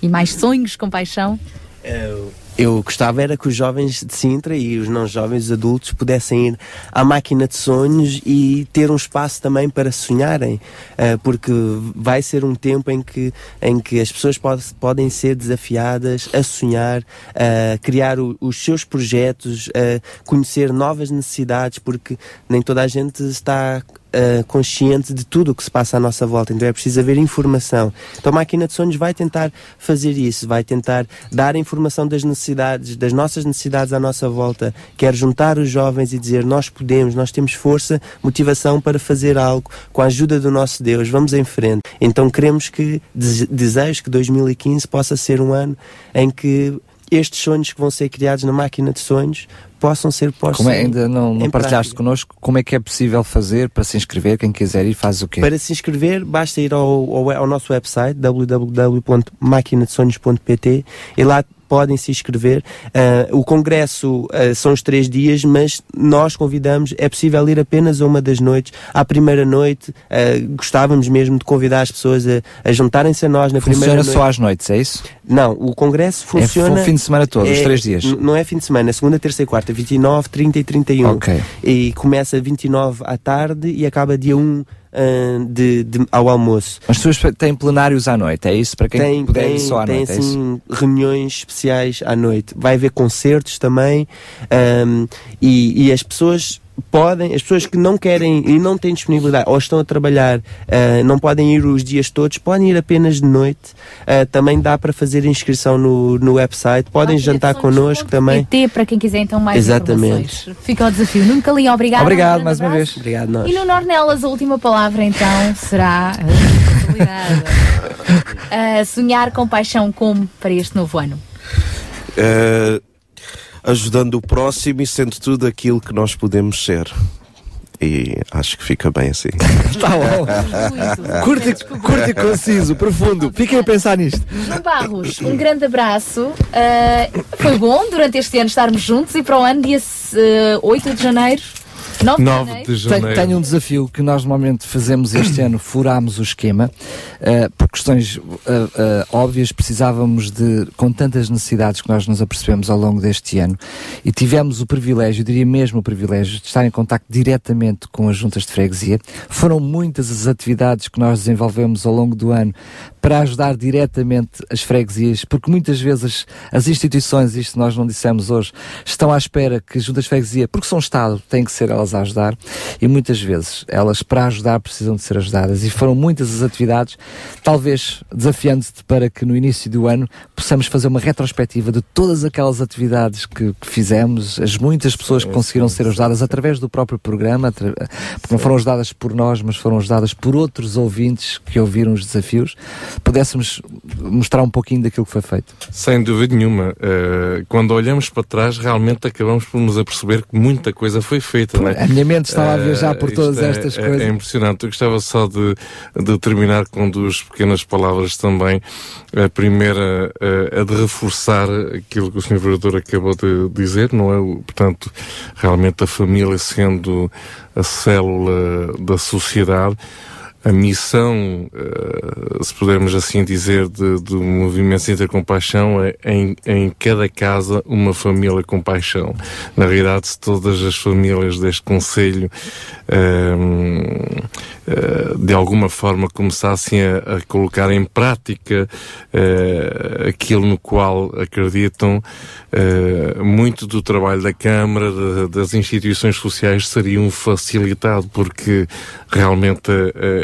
E mais sonhos com paixão? Eu, eu gostava era que os jovens de Sintra e os não jovens os adultos pudessem ir à máquina de sonhos e ter um espaço também para sonharem, eh, porque vai ser um tempo em que, em que as pessoas pode- podem ser desafiadas a sonhar, a criar os seus projetos, a conhecer novas necessidades, porque nem toda a gente está eh, consciente de tudo o que se passa à nossa volta, então é preciso haver informação. Então a máquina de sonhos vai tentar fazer isso, vai tentar dar informação das necessidades, das nossas necessidades à nossa volta, quer juntar os jovens e dizer nós podemos, nós temos força, motivação para fazer algo, com a ajuda do nosso Deus, vamos em frente. Então queremos que, dese- desejo que 2015 possa ser um ano em que estes sonhos que vão ser criados na máquina de sonhos possam ser postos Como é, ainda não, não partilhaste prática. connosco como é que é possível fazer para se inscrever? Quem quiser ir faz o quê? Para se inscrever, basta ir ao, ao, ao nosso website www.maquinadesonhos.pt e lá podem se inscrever. Uh, o congresso uh, são os três dias, mas nós convidamos, é possível ir apenas a uma das noites. À primeira noite, uh, gostávamos mesmo de convidar as pessoas a, a juntarem-se a nós na Funciona primeira noite. só às noites, é isso? Não, o congresso funciona. É o fim de semana todo, os três dias. Não é fim de semana, segunda, terça e quarta, 29, 30 e 31. Ok. E começa 29 à tarde e acaba dia 1 ah, de, de- ao almoço. As pessoas têm plenários à noite, é isso? Para quem tem, puder tem, ir só à tem noite, é isso? assim, reuniões especiais à noite. Vai haver concertos também ahm, e, e as pessoas podem, as pessoas que não querem e não têm disponibilidade ou estão a trabalhar, ah, não podem ir os dias todos, podem ir apenas de noite. Ah, também dá para fazer inscrição no, no website, podem jantar connosco também. PT para quem quiser então mais Exatamente. informações. Fica o desafio. Nuno Calinho, obrigado. Obrigado Um mais uma abraço. vez. Obrigado nós. E no Nornelas, a última palavra então será. Ah, (laughs) sonhar com paixão como para este novo ano? Ajudando o próximo e sendo tudo aquilo que nós podemos ser. E acho que fica bem assim. Está (laughs) bom. curto, e- curto e conciso, profundo. Fiquem a pensar nisto. João Barros, um grande abraço. Ah, foi bom durante este ano estarmos juntos e para o ano, dia eh, 8 de janeiro. 9 de janeiro. Tenho, tenho um desafio que nós normalmente fazemos este ano, furámos o esquema, eh, por questões eh, eh, óbvias, precisávamos de, com tantas necessidades que nós nos apercebemos ao longo deste ano, e tivemos o privilégio, diria mesmo o privilégio, de estar em contacto diretamente com as juntas de freguesia. Foram muitas as atividades que nós desenvolvemos ao longo do ano para ajudar diretamente as freguesias, porque muitas vezes as, as instituições, isto nós não dissemos hoje, estão à espera que as juntas de freguesia, porque são Estado, têm que ser elas a ajudar, e muitas vezes elas para ajudar precisam de ser ajudadas, e foram muitas as atividades, talvez desafiando-te para que no início do ano possamos fazer uma retrospectiva de todas aquelas atividades que, que fizemos, as muitas pessoas que conseguiram ser ajudadas através do próprio programa, porque não foram ajudadas por nós, mas foram ajudadas por outros ouvintes que ouviram os desafios, pudéssemos mostrar um pouquinho daquilo que foi feito. Sem dúvida nenhuma. Eh, quando olhamos para trás, realmente acabamos por nos aperceber que muita coisa foi feita. não é? A minha mente estava a Eh, viajar por todas é- estas é- coisas. É impressionante. Eu gostava só de, de terminar com duas pequenas palavras também. A primeira, eh, a de reforçar aquilo que o Sr. Vereador acabou de dizer, não é? Portanto, realmente a família sendo a célula da sociedade. A missão, eh, se pudermos assim dizer, do movimento Sinta Compaixão é em, em cada casa uma família com paixão. Na realidade, se todas as famílias deste Conselho ehm, eh, de alguma forma começassem a, a colocar em prática eh, aquilo no qual acreditam, muito do trabalho da Câmara, da- das instituições sociais seriam facilitado, porque realmente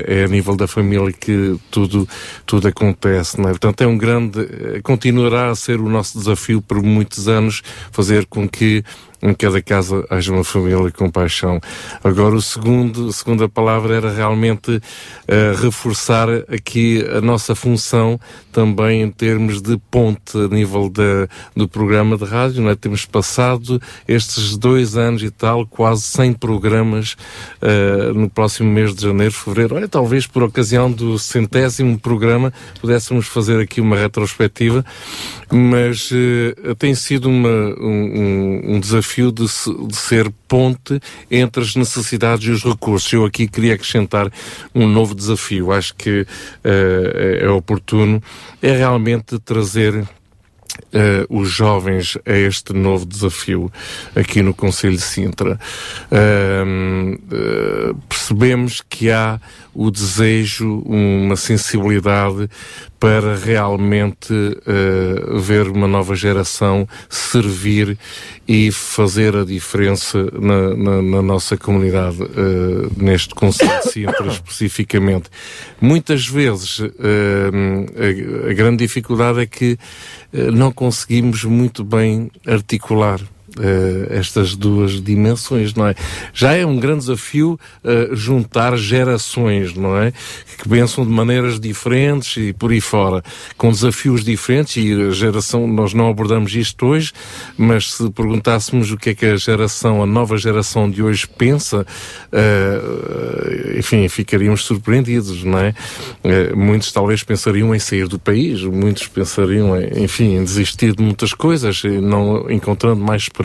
é a nível da família que tudo, tudo acontece. Não é? Portanto, é um grande, eh, continuará a ser o nosso desafio por muitos anos, fazer com que em cada casa haja uma família com paixão. Agora, o segundo, a segunda palavra era realmente eh, reforçar aqui a nossa função também em termos de ponte a nível da, do programa de rádio. Não é? Temos passado estes dois anos e tal, quase 100 programas eh, no próximo mês de janeiro, fevereiro. Olha, talvez por ocasião do centésimo programa pudéssemos fazer aqui uma retrospectiva, mas eh, tem sido uma, um, um- um desafio de, se- de ser ponte entre as necessidades e os recursos. Eu aqui queria acrescentar um novo desafio. Acho que eh, é oportuno, é realmente trazer eh, os jovens a este novo desafio aqui no Conselho de Sintra. Ahm, eh, percebemos que há o desejo, uma sensibilidade para realmente eh, ver uma nova geração servir e fazer a diferença na, na- na nossa comunidade, eh, neste Conselho de Sintra (coughs) especificamente. Muitas vezes eh, a, a grande dificuldade é que não conseguimos muito bem articular estas duas dimensões, não é? Já é um grande desafio uh, juntar gerações, não é? Que pensam de maneiras diferentes e por aí fora, com desafios diferentes e a geração, nós não abordamos isto hoje, mas se perguntássemos o que é que a geração, a nova geração de hoje pensa, uh, enfim, ficaríamos surpreendidos, não é? Uh, muitos talvez pensariam em sair do país, muitos pensariam, em, enfim, em desistir de muitas coisas, não encontrando mais esperança.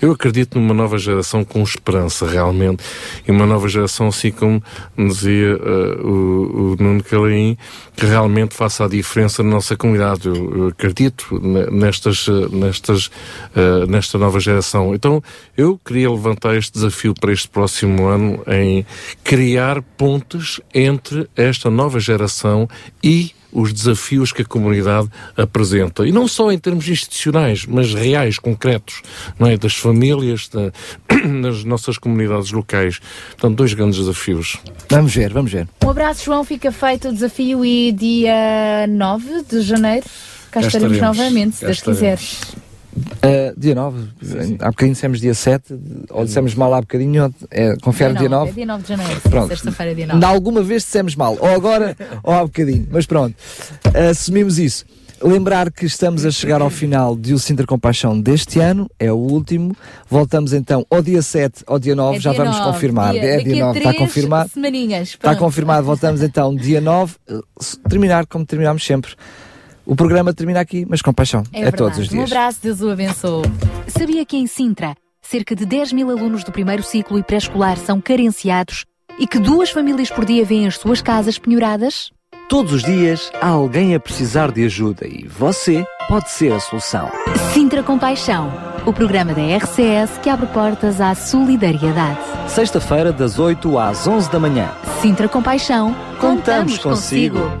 Eu acredito numa nova geração com esperança, realmente, e uma nova geração, assim como dizia uh, o, o Nuno Calaim, que realmente faça a diferença na nossa comunidade. Eu, eu acredito nestas, nestas, uh, nesta nova geração. Então, eu queria levantar este desafio para este próximo ano em criar pontes entre esta nova geração e os desafios que a comunidade apresenta. E não só em termos institucionais, mas reais, concretos, não é? das famílias, da, (clears throat) das nossas comunidades locais. Portanto, dois grandes desafios. Vamos ver, vamos ver. Um abraço, João. Fica feito o desafio e dia 9 de janeiro cá, cá estaremos, estaremos novamente, se Deus quiser. Uh, dia 9, há bocadinho dissemos dia 7, ou dissemos mal há bocadinho, é, confere dia 9. É dia 9 de janeiro, sexta-feira é dia 9. De alguma vez dissemos mal, ou agora (laughs) ou há bocadinho, mas pronto, assumimos isso. Lembrar que estamos a chegar ao final de O Sintra Compaixão deste ano, é o último. Voltamos então ao dia 7, ao dia 9, é já dia vamos 9, confirmar. Dia, é dia 9, está confirmado. Está confirmado, voltamos então dia 9, (laughs) terminar como terminamos sempre o programa termina aqui, mas com paixão. É, é todos os dias. Um abraço, Deus o abençoe. Sabia que em Sintra, cerca de 10 mil alunos do primeiro ciclo e pré-escolar são carenciados e que duas famílias por dia vêm as suas casas penhoradas? Todos os dias há alguém a precisar de ajuda e você pode ser a solução. Sintra Compaixão, o programa da RCS que abre portas à solidariedade. Sexta-feira, das 8 às 11 da manhã. Sintra Compaixão, contamos, contamos consigo. consigo.